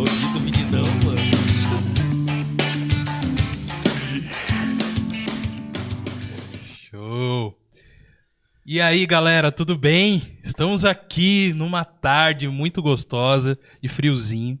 Mano. Show! E aí, galera, tudo bem? Estamos aqui numa tarde muito gostosa, de friozinho.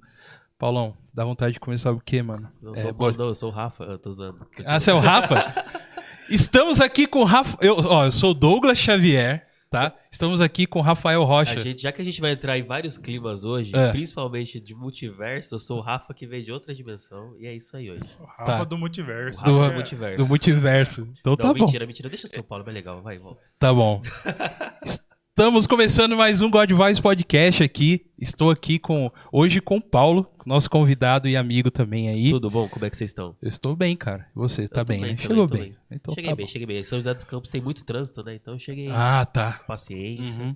Paulão, dá vontade de começar o quê, mano? É, sou o bora- Paulo, não, eu sou o Rafa. Eu tô usando. Ah, você é o Rafa? Estamos aqui com o Rafa. Eu, ó, eu sou o Douglas Xavier, tá? Estamos aqui com o Rafael Rocha. A gente, já que a gente vai entrar em vários climas hoje, É. principalmente de multiverso, eu sou o Rafa que veio de outra dimensão. E é isso aí hoje. Rafa Tá. do multiverso. Rafa do, do multiverso. do multiverso. Então Não, tá bom. mentira, mentira. Deixa o São Paulo mais legal. Vai, volta. Tá bom. Estamos começando mais um God Vibes Podcast aqui. Estou aqui com hoje com o Paulo, nosso convidado e amigo também aí. Tudo bom? Como é que vocês estão? Eu estou bem, cara. Você tá tô bem, né? bem Chegou bem. tô Então cheguei tá bem, bom. cheguei bem. São José dos Campos tem muito trânsito, né? Então eu cheguei. Ah, tá. Paciência. Uhum.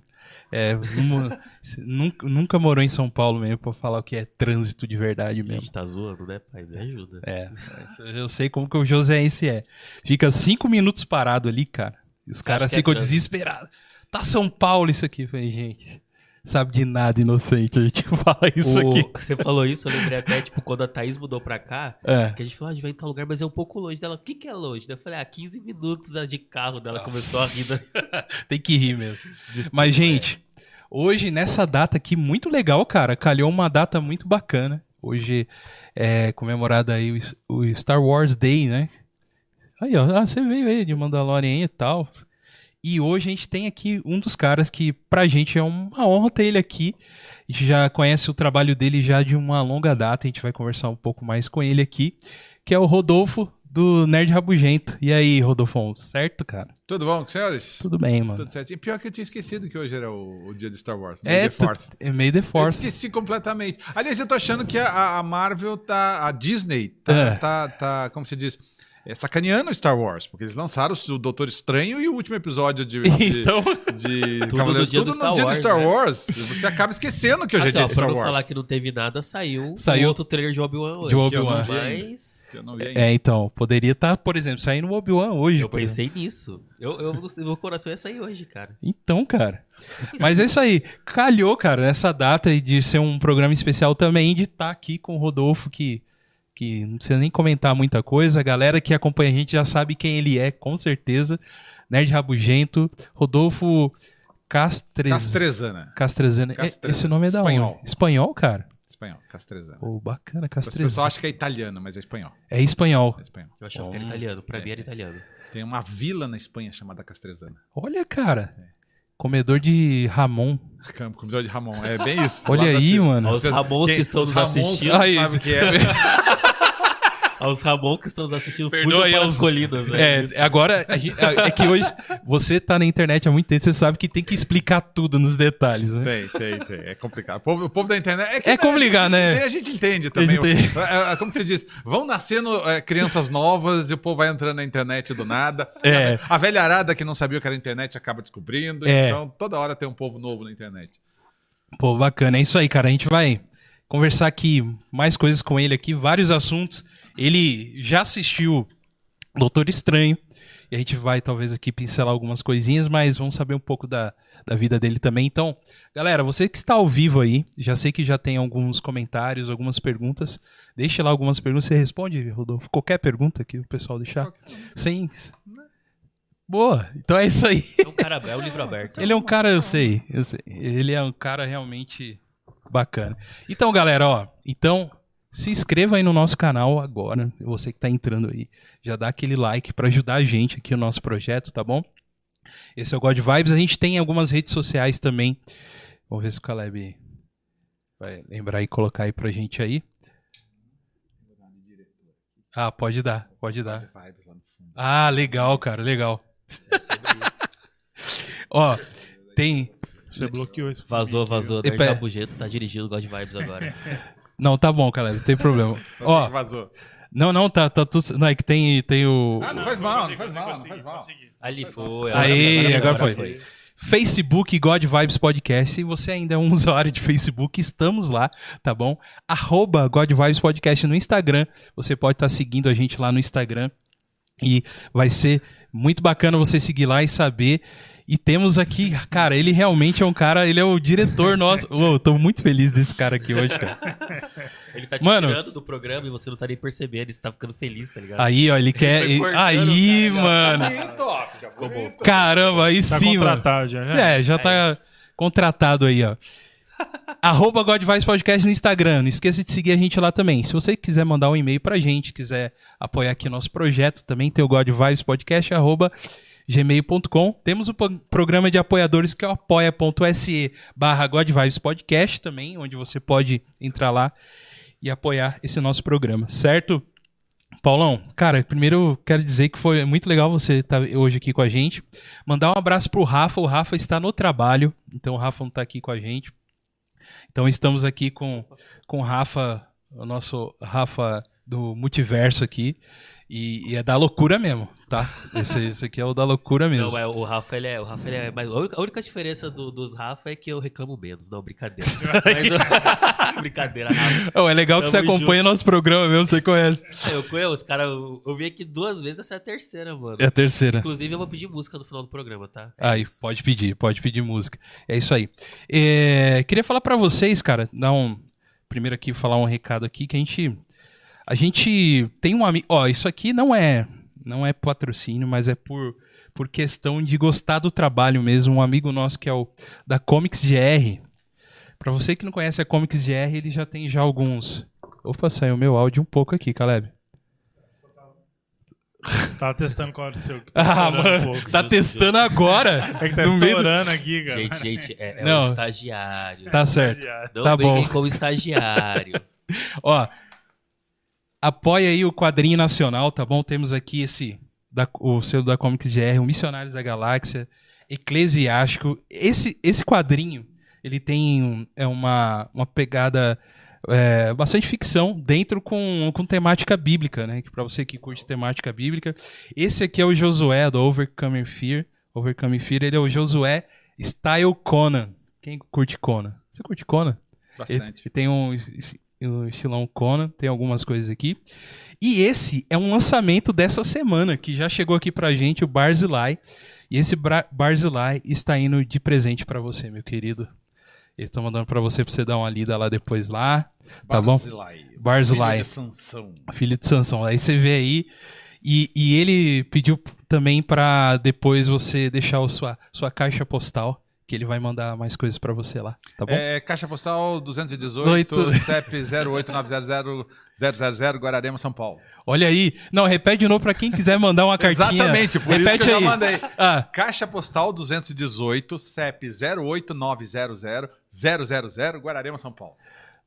É, nunca, nunca morou em São Paulo mesmo pra falar o que é trânsito de verdade A mesmo. gente tá zoando, né, pai? Me ajuda. É, eu sei como que o Joséense é. Fica cinco minutos parado ali, cara. E os caras é ficam trânsito. desesperados. Tá São Paulo isso aqui. Eu falei, gente, sabe de nada, inocente. A gente fala isso O- aqui. Você falou isso, eu lembrei até, tipo, quando a Thaís mudou pra cá, É. que a gente falou, ah, a gente vai em tal lugar, mas é um pouco longe dela. O que que é longe? Eu falei, ah, 15 minutos de carro dela começou a rir. né? Tem que rir mesmo. Desculpa, Mas, gente, hoje, nessa data aqui, muito legal, cara. Calhou uma data muito bacana. Hoje é comemorado aí o, o Star Wars Day, né? Aí, ó. Ah, você veio aí de Mandalorian e tal. E hoje a gente tem aqui um dos caras que, pra gente, é uma honra ter ele aqui. A gente já conhece o trabalho dele já de uma longa data. A gente vai conversar um pouco mais com ele aqui. Que é o Rodolfo, do Nerd Rabugento. E aí, Rodolfo, certo, cara? Tudo bom, senhores? Tudo bem, mano. Tudo certo. E pior que eu tinha esquecido que hoje era o, o dia de Star Wars. É, the Fourth. é meio The Eu Force. esqueci completamente. Aliás, eu tô achando que a, a Marvel tá. A Disney tá, É. tá, tá, Como se diz? É sacaneando o Star Wars, porque eles lançaram o Doutor Estranho e o último episódio de. de Então, de Tudo Cavaleiro- no dia do tudo Star no dia Wars, do Star né? Wars. Você acaba esquecendo que hoje Assim, é dia ó, de pra Star não Wars. falar que não teve nada, saiu, Saiu- outro trailer de Obi-Wan hoje. De Obi-Wan. Mas Que eu não vi ainda. é, então, poderia estar, por exemplo, saindo o Obi-Wan hoje. eu por exemplo. pensei nisso. Eu, eu, meu coração ia sair hoje, cara. Então, cara. Mas é isso aí. Calhou, cara, nessa data de ser um programa especial também, de estar aqui com o Rodolfo, que, que não precisa nem comentar muita coisa. A galera que acompanha a gente já sabe quem ele é, com certeza. Nerd Rabugento, Rodolfo Castres... Castrezana. Castrezana. É, Castrezana. Esse nome é da Espanhol. onde? Espanhol, cara? Espanhol, Castrezana. Pô, bacana, O pessoal Castrezana. acha que é italiano, mas é espanhol. É espanhol. É espanhol. Eu achava que era italiano. Pra É. mim era italiano. Tem uma vila na Espanha chamada Castrezana. Olha, cara. Comedor de Ramon. Comedor de Ramon. É bem isso. Olha aí, mano. Aos Ramons que estão os nos assistindo. Aí. sabem o que é. Aos Ramon que estão nos assistindo, Perdoa aí aos- as colinas. né? Isso. É, agora, a gente- é que hoje você tá na internet há muito tempo, você sabe que tem que explicar tudo nos detalhes, né? Tem, tem, tem. É complicado. O povo, o povo da internet. que, É complicado, a né? A gente entende também. A gente É, é, Como que você diz? Vão nascendo é, crianças novas e o povo vai entrando na internet do nada. É. A velha arada que não sabia o que era internet acaba descobrindo. É. Então, toda hora tem um povo novo na internet. Pô, bacana. É isso aí, cara. A gente vai conversar aqui mais coisas com ele aqui, vários assuntos. Ele já assistiu Doutor Estranho. E a gente vai, talvez, aqui pincelar algumas coisinhas, mas vamos saber um pouco da, da vida dele também. Então, galera, você que está ao vivo aí, já sei que já tem alguns comentários, algumas perguntas. Deixa lá algumas perguntas. Você responde, Rodolfo? Qualquer pergunta que o pessoal deixar. Sem. Boa. Então é isso aí. É um cara, é um livro aberto. Ele é um cara, eu sei, eu sei. Ele é um cara realmente bacana. Então, galera, ó, então se inscreva aí no nosso canal agora, você que tá entrando aí, já dá aquele like pra ajudar a gente aqui no nosso projeto, tá bom? Esse é o God Vibes, a gente tem algumas redes sociais também. Vamos ver se o Caleb vai lembrar e colocar aí pra gente aí. Ah, pode dar, pode dar. Ah, legal, cara, legal. É sobre isso. Ó, tem Você bloqueou esse Vazou, vazou. Nerd Epa. Rabugento tá dirigindo God Vibes agora. Não, tá bom, cara, não tem problema. Ó, Vazou. não, não, tá, tá tudo. Não, é que tem, tem o. Ah, não faz mal, não faz mal, não faz mal. Ali foi. Aí, agora foi. Facebook God Vibes Podcast. Se você ainda é um usuário de Facebook, estamos lá, tá bom? Arroba God Vibes Podcast no Instagram. Você pode estar seguindo a gente lá no Instagram. E vai ser muito bacana você seguir lá e saber. E temos aqui, cara, ele realmente é um cara, ele é o diretor nosso. Eu tô muito feliz desse cara aqui hoje, cara. Ele tá te Mano. tirando do programa e você não tá nem percebendo, você tá ficando feliz, tá ligado? Aí, ó, ele quer. cortando Aí, cara, mano. Bonito, ó, fica bonito. Caramba, aí Tá sim, mano. já, né? É, já tá É isso. contratado aí, ó. Arroba Godvice Podcast no Instagram. Não esqueça de seguir a gente lá também. Se você quiser mandar um e-mail pra gente, quiser apoiar aqui nosso projeto, também tem o Godvice Podcast, arroba gmail.com. Temos o pro- programa de apoiadores que é o apoia.se barra Podcast também, onde você pode entrar lá e apoiar esse nosso programa, certo? Paulão, cara, primeiro quero dizer que foi muito legal você estar hoje aqui com a gente. Mandar um abraço pro Rafa. O Rafa está no trabalho, então o Rafa não está aqui com a gente. Então estamos aqui com, com o Rafa, o nosso Rafa do multiverso aqui. E, e é da loucura mesmo, tá? Esse, esse aqui é o da loucura mesmo. Não, mas o Rafa, ele é. O Rafa, ele é mais, a única- a única diferença do- dos Rafa é que eu reclamo menos. Não, brincadeira. Mas brincadeira, Rafa. Oh, é legal que você Tamo acompanha nosso programa mesmo, você conhece. Eu conheço os caras. Eu, eu vim aqui duas vezes, essa é a terceira, mano. É a terceira. Inclusive, eu vou pedir música no final do programa, tá? É Aí, isso. pode pedir, pode pedir música. É isso aí. É, queria falar pra vocês, cara, dar um. Primeiro aqui, falar um recado aqui que a gente. A gente tem um amigo. Ó, isso aqui não é. Não é patrocínio, mas é por, por questão de gostar do trabalho mesmo. Um amigo nosso que é o da Comics GR. Pra você que não conhece a Comics GR, ele já tem já alguns. Opa, saiu meu áudio um pouco aqui, Caleb. Tava testando qual era o seu. tá Ah, mano, um pouco. tá testando agora. É que tá no meio do- estourando aqui, cara. Gente, gente, é, é Não. um estagiário. Tá certo. Não tá bom. como estagiário. Ó, apoia aí o quadrinho nacional, tá bom? Temos aqui esse, da, o selo da Comics GR, o Missionários da Galáxia, Eclesiástico. Esse, esse quadrinho, ele tem é uma, uma pegada é, bastante ficção dentro com, com temática bíblica, né? Que pra você que curte temática bíblica. Esse aqui é o Josué, do Overcoming Fear. Overcoming Fear, ele é o Josué Style Conan. Quem curte Conan? Você curte Conan? Ele, Bastante. ele tem um, um estilão Conan, tem algumas coisas aqui. E esse é um lançamento dessa semana, que já chegou aqui pra gente, o Barzilai. E esse Barzilai está indo de presente pra você, meu querido. Eles estão mandando pra você, pra você dar uma lida lá depois lá. Tá bom? Barzilai. Barzilai. Filho de Sansão. Filho de Sansão. Aí você vê aí. E, e ele pediu também pra depois você deixar a sua, sua caixa postal, que ele vai mandar mais coisas pra você lá, tá bom? É, caixa postal 218, Oito. CEP 08900 Guararema, São Paulo. Olha aí. Não, repete de novo pra quem quiser mandar uma cartinha. Exatamente, por repete isso que eu aí. já mandei. Ah, Caixa postal 218, CEP 08900 000 Guararema, São Paulo.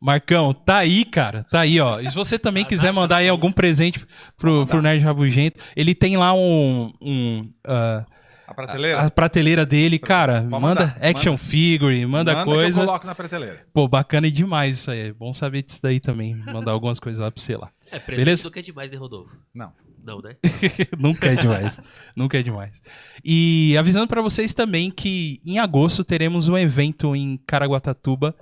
Marcão, tá aí, cara. Tá aí, ó. E se você também quiser mandar aí algum presente pro, pro Nerd Rabugento, ele tem lá um. um ah, A prateleira? a prateleira dele, cara. Pode Manda mandar, action manda. figure, manda, que eu coisa. coloco na prateleira. Pô, bacana demais isso aí. É bom saber disso daí também. Mandar algumas coisas lá pra você lá. É, presente Beleza? nunca é demais, né, Rodolfo? Não. Não, né? Nunca é demais. Nunca é demais. E avisando pra vocês também que em agosto teremos um evento em Caraguatatuba.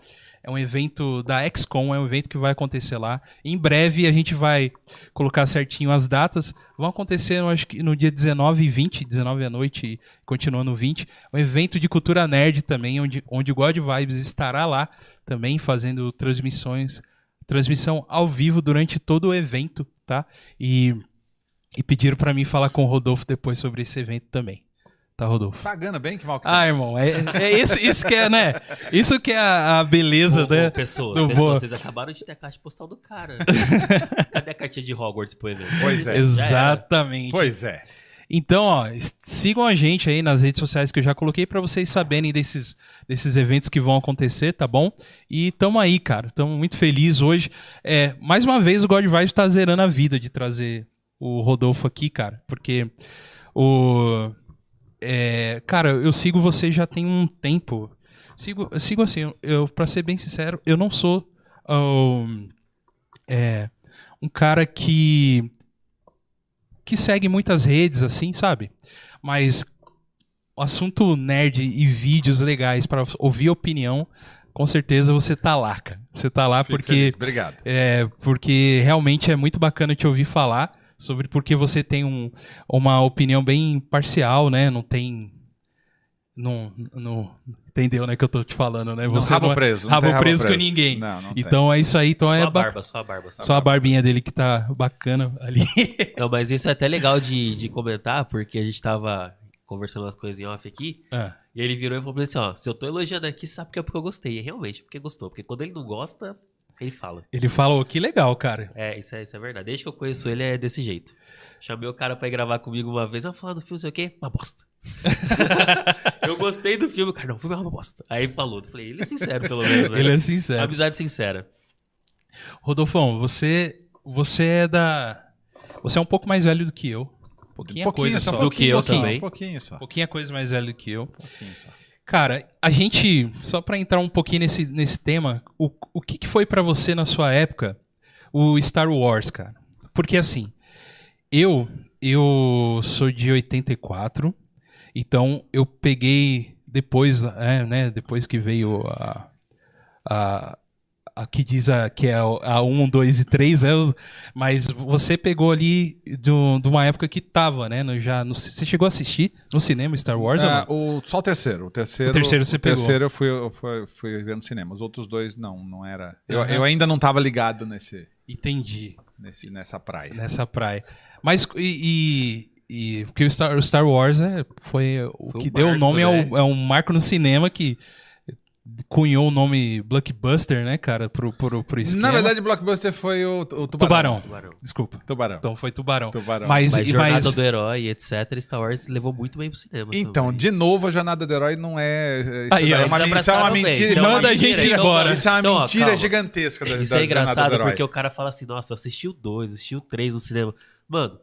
É um evento da XCOM, é um evento que vai acontecer lá. Em breve a gente vai colocar certinho as datas. Vão acontecer, eu acho que no dia 19 e 20, 19 à noite e continuando 20. Um evento de cultura nerd também, onde, onde o God Vibes estará lá também fazendo transmissões, transmissão ao vivo durante todo o evento, tá? E e pediram pra mim falar com o Rodolfo depois sobre esse evento também. Tá, Rodolfo? Pagando bem, que mal que Ah, irmão, é, é isso, isso que é, né? Isso que é a, a beleza, Ô, né? pessoas, do pessoas, boa. vocês acabaram de ter a caixa postal do cara. Cadê a cartinha de Hogwarts pro evento? Pois é. Exatamente. Pois é. Então, ó, sigam a gente aí nas redes sociais que eu já coloquei pra vocês saberem desses, desses eventos que vão acontecer, tá bom? E tamo aí, cara. Tamo muito feliz hoje. É, mais uma vez o God Vibes tá zerando a vida de trazer o Rodolfo aqui, cara. Porque o. é, cara, eu sigo você já tem um tempo. Sigo, sigo assim, eu, pra ser bem sincero, eu não sou um, é, um cara que que segue muitas redes, assim, sabe? Mas o assunto nerd e vídeos legais pra ouvir opinião, com certeza você tá lá, cara. Você tá lá Fico porque feliz. Obrigado. é, porque realmente é muito bacana te ouvir falar sobre porque você tem um, uma opinião bem parcial, né? Não tem Não, não entendeu, né, que eu tô te falando, né? Não, Você rabo não é- preso. não rabo, tem preso, com ninguém. Não, não tem. Então é isso aí, então só é a ba- barba, só a barba. Só a só a barbinha dele que tá bacana ali. Não, mas isso é até legal de, de comentar, porque a gente tava conversando umas coisas em off aqui, Ah, e ele virou e falou assim, ó, se eu tô elogiando aqui, sabe que é porque eu gostei. E realmente, porque gostou. Porque quando ele não gosta, ele fala. ele falou que legal, cara. É, isso é, isso é verdade. Desde que eu conheço ele, é desse jeito. Chamei o cara pra ir gravar comigo uma vez, eu falar do filme, sei o quê, uma bosta. eu gostei do filme, cara, não, o filme é uma bosta. Aí ele falou, eu falei, ele é sincero pelo menos, né? Ele é sincero. Amizade sincera. Rodolfão, você, você é da. Você é um pouco mais velho do que eu. Pouquinha coisa só, só. Do que eu pouquinho, também. Um pouquinho só. Pouquinha coisa mais velho do que eu. Um pouquinho só. Cara, a gente, só pra entrar um pouquinho nesse, nesse tema, o, o que, que foi pra você na sua época o Star Wars, cara? Porque assim, eu eu sou de 84, então eu peguei depois, é, né, depois que veio a, a, a que diz a, que é a 1, 2 e 3, né, os- mas você pegou ali do- de uma época que tava, né, no- já, no- você chegou a assistir no cinema Star Wars? É, o, só o terceiro. O terceiro, O terceiro você o pegou. terceiro eu fui, eu fui, fui ver no cinema. Os outros dois, não, não era. Eu, Aham. eu ainda não tava ligado nesse, Entendi. nesse, nessa praia. Nessa praia. Mas e. e, e- porque o Star, o Star Wars é, foi o Foi um que deu o nome né? ao, é um marco no cinema que cunhou o nome Blockbuster, né, cara, pro, pro, pro esquema. Na verdade, Blockbuster foi o, o Tubarão. Tubarão. Tubarão. Desculpa. Tubarão. Então foi Tubarão. Tubarão. Mas, Mas Jornada mas do Herói, etc. Star Wars levou muito bem pro cinema. Então, também. de novo, a jornada do herói não é. Isso, Aí, ó, é, uma, isso é uma mentira. isso é uma Manda a mentira, gente então, embora. Isso é uma Então, ó, mentira calma. gigantesca da, Isso da é engraçado porque o cara fala assim, nossa, eu assisti o 2, assisti o 3 no cinema. Mano,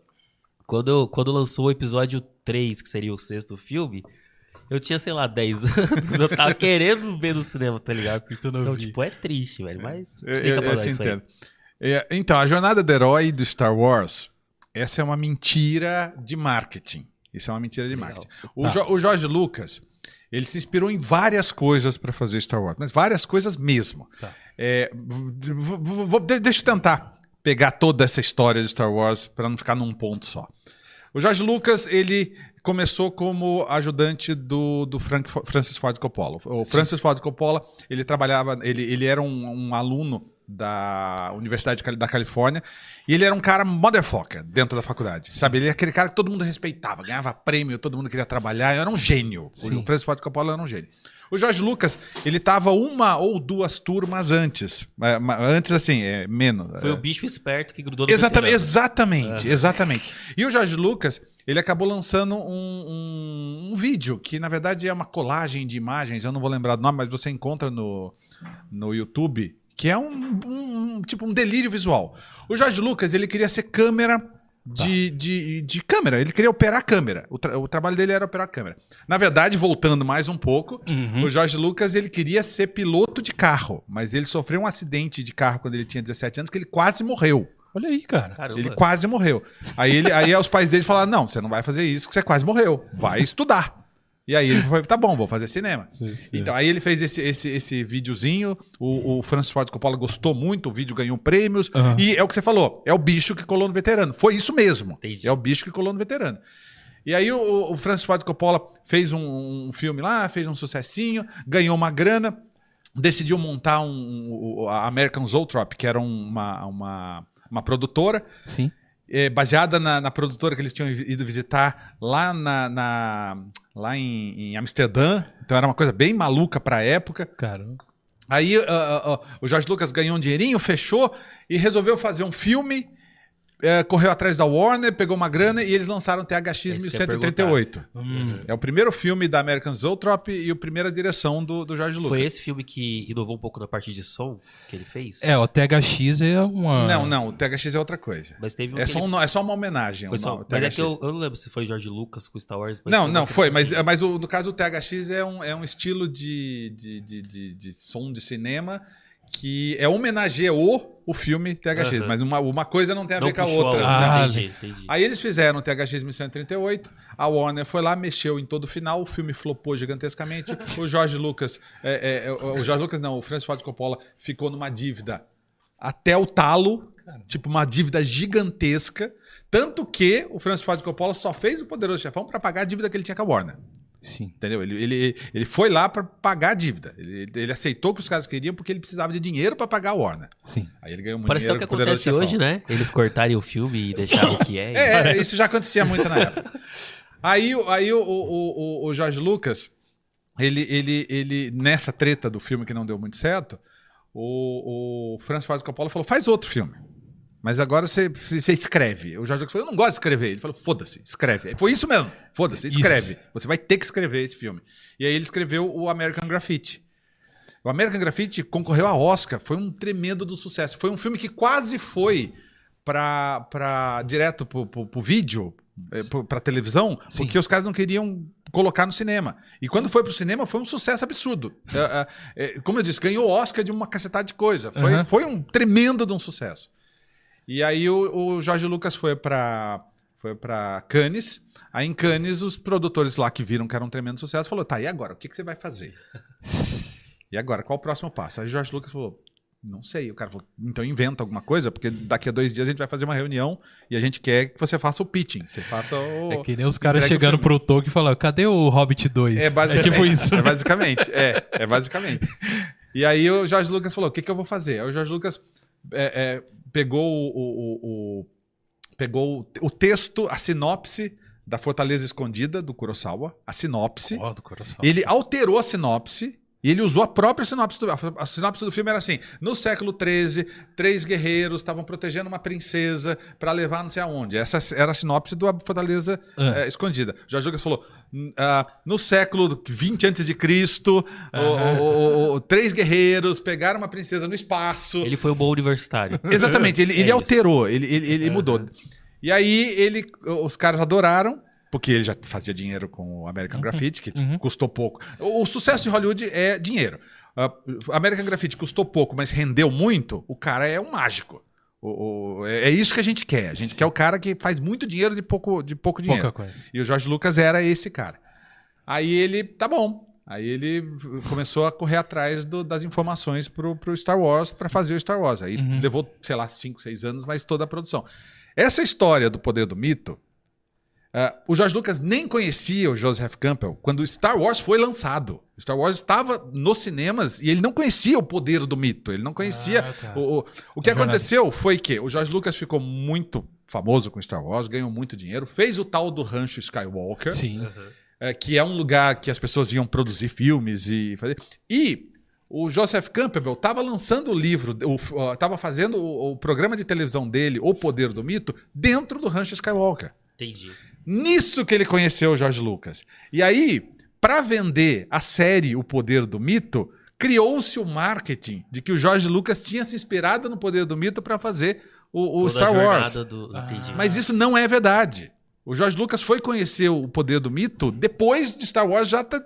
quando, quando lançou o episódio 3, que seria o sexto filme, eu tinha, sei lá, 10 anos. Eu tava querendo ver no cinema, tá ligado? Então, tipo, é triste, velho. Mas Eu, explica eu, eu nós te entendo. É, então, a jornada do herói do Star Wars, essa é uma mentira de marketing. Isso é uma mentira de marketing. O, Tá. Jo- o Jorge Lucas, ele se inspirou em várias coisas para fazer Star Wars, mas várias coisas mesmo. Tá. É, vou- de- deixa eu tentar pegar toda essa história de Star Wars para não ficar num ponto só. O Jorge Lucas, ele começou como ajudante do, do Frank, Francis Ford Coppola. O Francis Ford Coppola, ele trabalhava, ele, ele era um, um aluno da Universidade da Califórnia e ele era um cara motherfucker dentro da faculdade, sabe? Ele é aquele cara que todo mundo respeitava, ganhava prêmio, todo mundo queria trabalhar, era um gênio. Sim. O Francis Ford Coppola era um gênio. O Jorge Lucas, ele tava uma ou duas turmas antes. É, Antes, assim, é, menos. Foi é, o bicho esperto que grudou no Exatamente, veterano. exatamente, exatamente. E o Jorge Lucas, ele acabou lançando um, um- um vídeo que, na verdade, é uma colagem de imagens, eu não vou lembrar do nome, mas você encontra no, no YouTube, que é um, um- tipo um delírio visual. O Jorge Lucas, ele queria ser câmera de, de, de câmera, ele queria operar a câmera. O, tra- o trabalho dele era operar a câmera. Na verdade, voltando mais um pouco, Uhum. o Jorge Lucas ele queria ser piloto de carro, mas ele sofreu um acidente de carro quando ele tinha 17 anos que ele quase morreu. Olha aí, cara. Caramba. Ele quase morreu. Aí, ele, aí os pais dele falaram: não, você não vai fazer isso, que você quase morreu. Vai estudar. E aí ele foi, tá bom, vou fazer cinema. Então, aí ele fez esse, esse, esse videozinho, o, o Francis Ford Coppola gostou muito, o vídeo ganhou prêmios, Aham. e é o que você falou, é o bicho que colou no veterano. Foi isso mesmo. Entendi. É o bicho que colou no veterano. E aí o, o Francis Ford Coppola fez um, um filme lá, fez um sucessinho, ganhou uma grana, decidiu montar um, um- a American Zoetrope, que era uma, uma, uma produtora, Sim. é, baseada na, na produtora que eles tinham ido visitar lá, na, na- lá em, em Amsterdã. Então era uma coisa bem maluca para a época. Cara. Aí ah, ah, ah, o Jorge Lucas ganhou um dinheirinho, fechou e resolveu fazer um filme. É, correu atrás da Warner, pegou uma grana e eles lançaram THX É ia 1138. Hum. É o primeiro filme da American Zoetrope e a primeira direção do, do Jorge Lucas. Foi esse filme que inovou um pouco na parte de som que ele fez? É, o THX é uma. Não, não, o THX é outra coisa. Mas teve um É só, ele- um- é só uma homenagem. Foi só... nome, Mas é que eu, eu não lembro se foi George Lucas com Star Wars. mas Não, não, foi, mas, assim. mas o, no caso o THX é um, é um estilo de, de, de, de, de som de cinema que é homenageia o, o filme THX, mas uma, uma coisa não tem a Não ver com a outra. Não. Ah, entendi, entendi. Aí eles fizeram o THX 1138, a Warner foi lá, mexeu em todo o final, o filme flopou gigantescamente, o Jorge Lucas, é, é, é, o Jorge Lucas não, o Francis Ford Coppola ficou numa dívida até o talo, tipo uma dívida gigantesca, tanto que o Francis Ford Coppola só fez o Poderoso Chefão para pagar a dívida que ele tinha com a Warner. Sim. Entendeu? Ele, ele, ele foi lá pra pagar a dívida. Ele, ele aceitou o que os caras queriam porque ele precisava de dinheiro pra pagar a Warner. Sim. Aí ele ganhou muito Parece que é o dinheiro que acontece hoje, né? Eles cortarem o filme e deixarem o que é. É, é, isso já acontecia muito na época. Aí, o- aí o, o, o, o Jorge Lucas, ele, ele, ele, nessa treta do filme que não deu muito certo, o, o Francis Ford Coppola falou: faz outro filme. Mas agora você, você escreve. O Jorge Lucas falou: eu não gosto de escrever. Ele falou: foda-se, escreve. Foi isso mesmo. Foda-se, Isso. escreve. Você vai ter que escrever esse filme. E aí ele escreveu o American Graffiti. O American Graffiti concorreu a Oscar, foi um tremendo do sucesso. Foi um filme que quase foi pra, pra, direto pro, pro, pro vídeo, eh, pra televisão, Sim. porque os caras não queriam colocar no cinema. E quando foi pro cinema, foi um sucesso absurdo. É, é, como eu disse, ganhou Oscar de uma cacetada de coisa. Foi, Aham. foi um tremendo de um sucesso. E aí o, o Jorge Lucas foi pra, foi pra Cannes. Aí em Cannes, os produtores lá que viram que era um tremendo sucesso, falou, tá, e agora? O que, que você vai fazer? E agora, qual o próximo passo? Aí o Jorge Lucas falou, não sei. O cara falou, então inventa alguma coisa, porque daqui a dois dias a gente vai fazer uma reunião e a gente quer que você faça o pitching. Você faça o... É que nem os caras chegando pro Tolkien e falando, cadê o Hobbit 2? É basicamente. tipo isso. É basicamente. É, é basicamente. E aí o Jorge Lucas falou: o que, que eu vou fazer? Aí o Jorge Lucas é, é, pegou o, o- o- pegou o, o texto, a sinopse da Fortaleza Escondida do Kurosawa, a sinopse. Ó, do coração. Ele alterou a sinopse e ele usou a própria sinopse do, a sinopse do filme era assim: no século XIII, três guerreiros estavam protegendo uma princesa para levar não sei aonde. Essa era a sinopse do Fortaleza Ah. eh, Escondida. Jorge Lucas falou: "N- ah, no século 20 antes de Cristo, o- Aham. o- o- o- três guerreiros pegaram uma princesa no espaço. Ele foi um bom universitário. Exatamente, ele, É ele alterou, ele, ele, ele Aham. mudou. E aí ele, os caras adoraram, porque ele já fazia dinheiro com o American Graffiti, que uhum. custou pouco. O, o sucesso de Hollywood é dinheiro. Uh, American Graffiti custou pouco, mas rendeu muito, o cara é um mágico. O- o- é é isso que a gente quer. A gente quer o cara que faz muito dinheiro de pouco, de pouco dinheiro. Pouca coisa. E o Jorge Lucas era esse cara. Aí ele, tá bom. Aí ele começou a correr atrás do- das informações pro, pro Star Wars para fazer o Star Wars. Aí Uhum. levou, sei lá, 5, 6 anos, mas toda a produção. Essa história do poder do mito, ah, o Jorge Lucas nem conhecia o Joseph Campbell quando o Star Wars foi lançado. O Star Wars estava nos cinemas e ele não conhecia o poder do mito. Ele não conhecia Ah, tá. o, o, o que É verdade. aconteceu foi que o George Lucas ficou muito famoso com Star Wars, ganhou muito dinheiro, fez o tal do rancho Skywalker, Sim. é, que é um lugar que as pessoas iam produzir filmes e fazer. E o Joseph Campbell estava lançando o livro, estava fazendo o, o programa de televisão dele, O Poder do Mito, dentro do rancho Skywalker. Entendi. Nisso que ele conheceu o George Lucas. E aí, para vender a série O Poder do Mito, criou-se o marketing de que o George Lucas tinha se inspirado no Poder do Mito para fazer o, o Toda a Star Wars. Do... Ah. Mas isso não é verdade. O George Lucas foi conhecer o Poder do Mito depois de Star Wars já ter,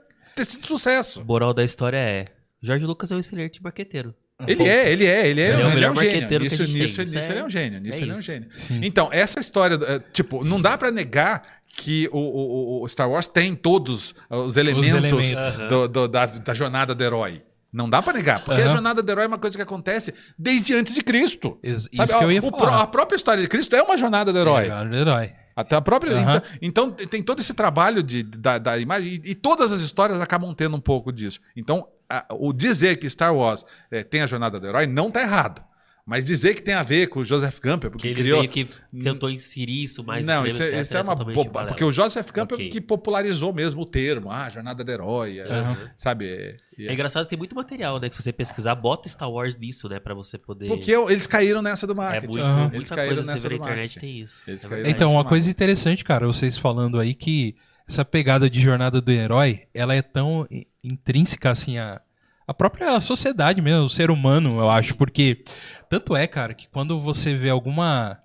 sido sucesso. Moral da história é: Jorge Lucas é um excelente marqueteiro. Ele é, ele é, ele é, Ele é o melhor um gênio. marqueteiro que Nisso, a nisso. Isso nisso é- ele é um gênio. Nisso é ele é um isso. gênio. Sim. Então, essa história, é, tipo, não dá pra negar que o, o- o Star Wars tem todos os elementos, elementos. do- do- da, da jornada do herói. Não dá pra negar, porque a Aham. jornada do herói é uma coisa que acontece desde antes de Cristo. Sabe? Isso que eu ia O falar. a própria história de Cristo é uma jornada do herói. É, herói. Até a própria. Aham. Então, então tem- tem todo esse trabalho de, da, da imagem, e, e todas as histórias acabam tendo um pouco disso. Então, a- o dizer que Star Wars eh, tem a jornada do herói não tá errado. Mas dizer que tem a ver com o Joseph Campbell, Porque porque ele criou. meio que tentou inserir isso mais no não, cinema, isso, é- etc, isso é uma totalmente boba. Porque o Joseph Campbell Ok. que popularizou mesmo o termo, ah, jornada do herói, é, Aham. sabe? é- É engraçado que tem muito material, né? Que se você pesquisar, bota Star Wars nisso, né? Pra você poder. Porque eles caíram nessa do é marketing. muito, Aham. Eles muita caíram coisa que você nessa vê na internet marketing. tem isso. Eles É. Então, uma coisa interessante, cara, vocês falando aí que essa pegada de jornada do herói, ela é tão intrínseca assim a a própria sociedade mesmo, o ser humano, eu acho, porque tanto é, cara, que quando você vê alguma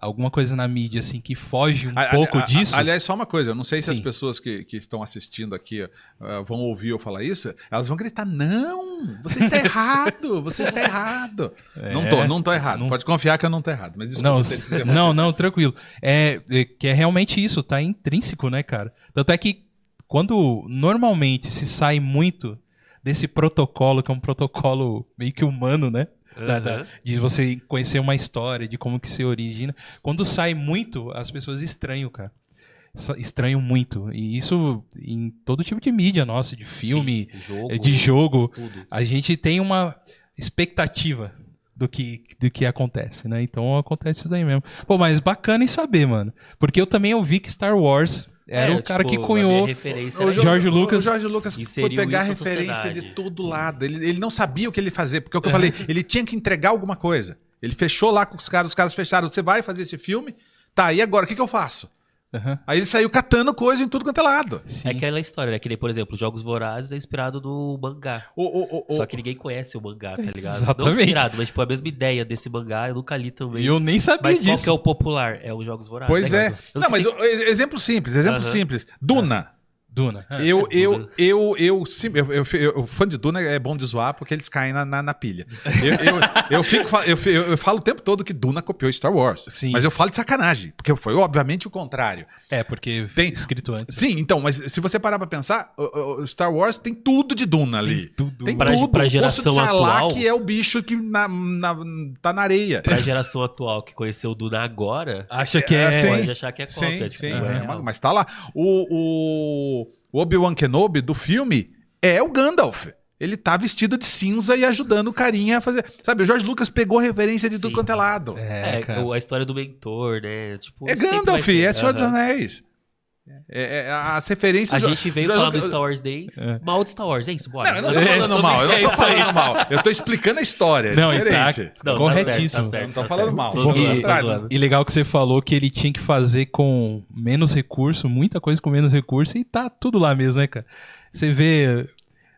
alguma coisa na mídia assim que foge um A- a- pouco a- disso, Aliás, só uma coisa, eu não sei se as Sim. pessoas que, que estão assistindo aqui ah, vão ouvir eu falar isso, elas vão gritar: não, você está errado, você está errado. É, não tô, não tô errado. não- Pode confiar que eu não tô errado. Mas Não, não, não, tranquilo. É, é que é realmente isso, tá intrínseco, né, cara? Tanto é que quando normalmente se sai muito desse protocolo, que é um protocolo meio que humano, né? Da- da- Aham. de você conhecer uma história, de como que se origina. Quando sai muito, as pessoas estranham, cara. Estranho muito. E isso em todo tipo de mídia nossa, de filme, Sim, jogo, de jogo. tudo. a gente tem uma expectativa do que, do que acontece, né? Então acontece isso daí mesmo. Pô, mas bacana em saber, mano. Porque eu também ouvi que Star Wars era É, o cara tipo, que cunhou. O era Jo- George o- Lucas O George Lucas foi pegar referência sociedade. de todo lado. Ele, ele não sabia o que ele fazer, porque é o que eu falei, ele tinha que entregar alguma coisa. Ele fechou lá com os caras, os caras fecharam. Você vai fazer esse filme? Tá, e agora? O que, que eu faço? Aham. Aí ele saiu catando coisa em tudo quanto é lado. Sim. É aquela história, né? Que por exemplo, Jogos Vorazes é inspirado no mangá. O, o, o, Só que ninguém conhece o mangá, tá ligado? Exatamente. Não inspirado, mas tipo, a mesma ideia desse mangá eu nunca li também. E eu nem sabia Mas qual disso. que é o popular? É os Jogos Vorazes. Pois né, é. Eu Não, mas sei- exemplo simples, exemplo Aham. simples. Duna. Duna. É. Eu, é eu, Duna. eu, eu, sim, eu, eu, eu- o fã de Duna é bom de zoar porque eles caem na, na, na pilha. Eu, eu, eu, fico, eu, eu falo o tempo todo que Duna copiou Star Wars. Sim. Mas eu falo de sacanagem, porque foi obviamente o contrário. É, porque Tem- escrito antes. Sim, então, mas se você parar pra pensar, o, o Star Wars tem tudo de Duna ali. tudo. Tem Pra- tudo. pra O geração Sarlacc atual- é o bicho que na, na- tá na areia. Pra geração atual que conheceu o Duna agora, Acha que é. É, sim. pode achar que é cópia. Sim, tipo, sim, é é, mas tá lá. O, o, o Obi-Wan Kenobi do filme é o Gandalf. Ele tá vestido de cinza e ajudando o carinha a fazer. Sabe, o Jorge Lucas pegou referência de tudo Sim. quanto é lado. É, É, a história do mentor, né? Tipo, É Gandalf, é Senhor dos. Anéis. É, é, as referências. A gente veio Jorge falar do Star Wars Days. É. Mal de Star Wars, é isso? Bora. Não, eu não tô falando mal, eu não tô falando mal. Eu tô explicando a história. É Não, e tá- diferente. Não, tá Corretíssimo. certo, tá certo, Não tô tá falando certo. mal. Tô zoando, zoando. E legal que você falou que ele tinha que fazer com menos recurso, muita coisa com menos recurso, e tá tudo lá mesmo, né, cara? Você vê.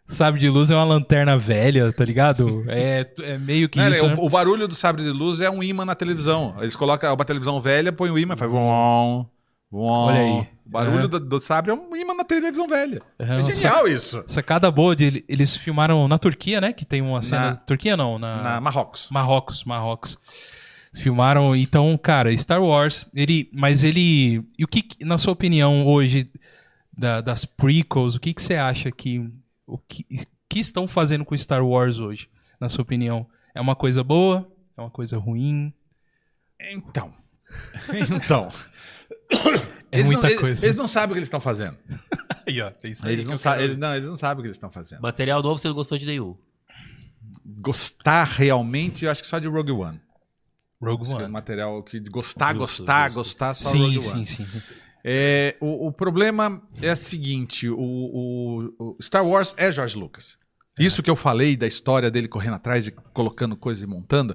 Sabe de luz é uma lanterna velha, tá ligado? É, é meio que Né, isso. o, né? o barulho do sabre de luz é um imã na televisão. Eles colocam uma televisão velha, põe o imã e faz. Olha aí. O barulho É. do, do sabre é um imã na televisão velha. É, É genial isso. Sacada boa de eles filmaram na Turquia, né? Que tem uma cena. Na- Turquia não, na, Na Marrocos. Marrocos, Marrocos. Filmaram, então, cara, Star Wars, ele, mas ele, e o que, que, na sua opinião hoje da- das prequels, o que que você acha que o que, que estão fazendo com Star Wars hoje, na sua opinião? É uma coisa boa? É uma coisa ruim? Então. Então. É eles muita não, eles- coisa. Eles, não sabem o que eles estão fazendo. Aí, ó, é isso aí Eles não, eu sa- quero eles, não, eles não sabem o que eles estão fazendo. Material novo você não gostou de nenhum. Gostar realmente, eu acho que só de Rogue One. Rogue Acho é One. material que gostar, Justo, gostar, justo. gostar, só Sim, Rogue sim, One. sim. É, o, o problema é o seguinte: o, o- o Star Wars é George Lucas. Isso que eu falei da história dele correndo atrás e colocando coisas e montando.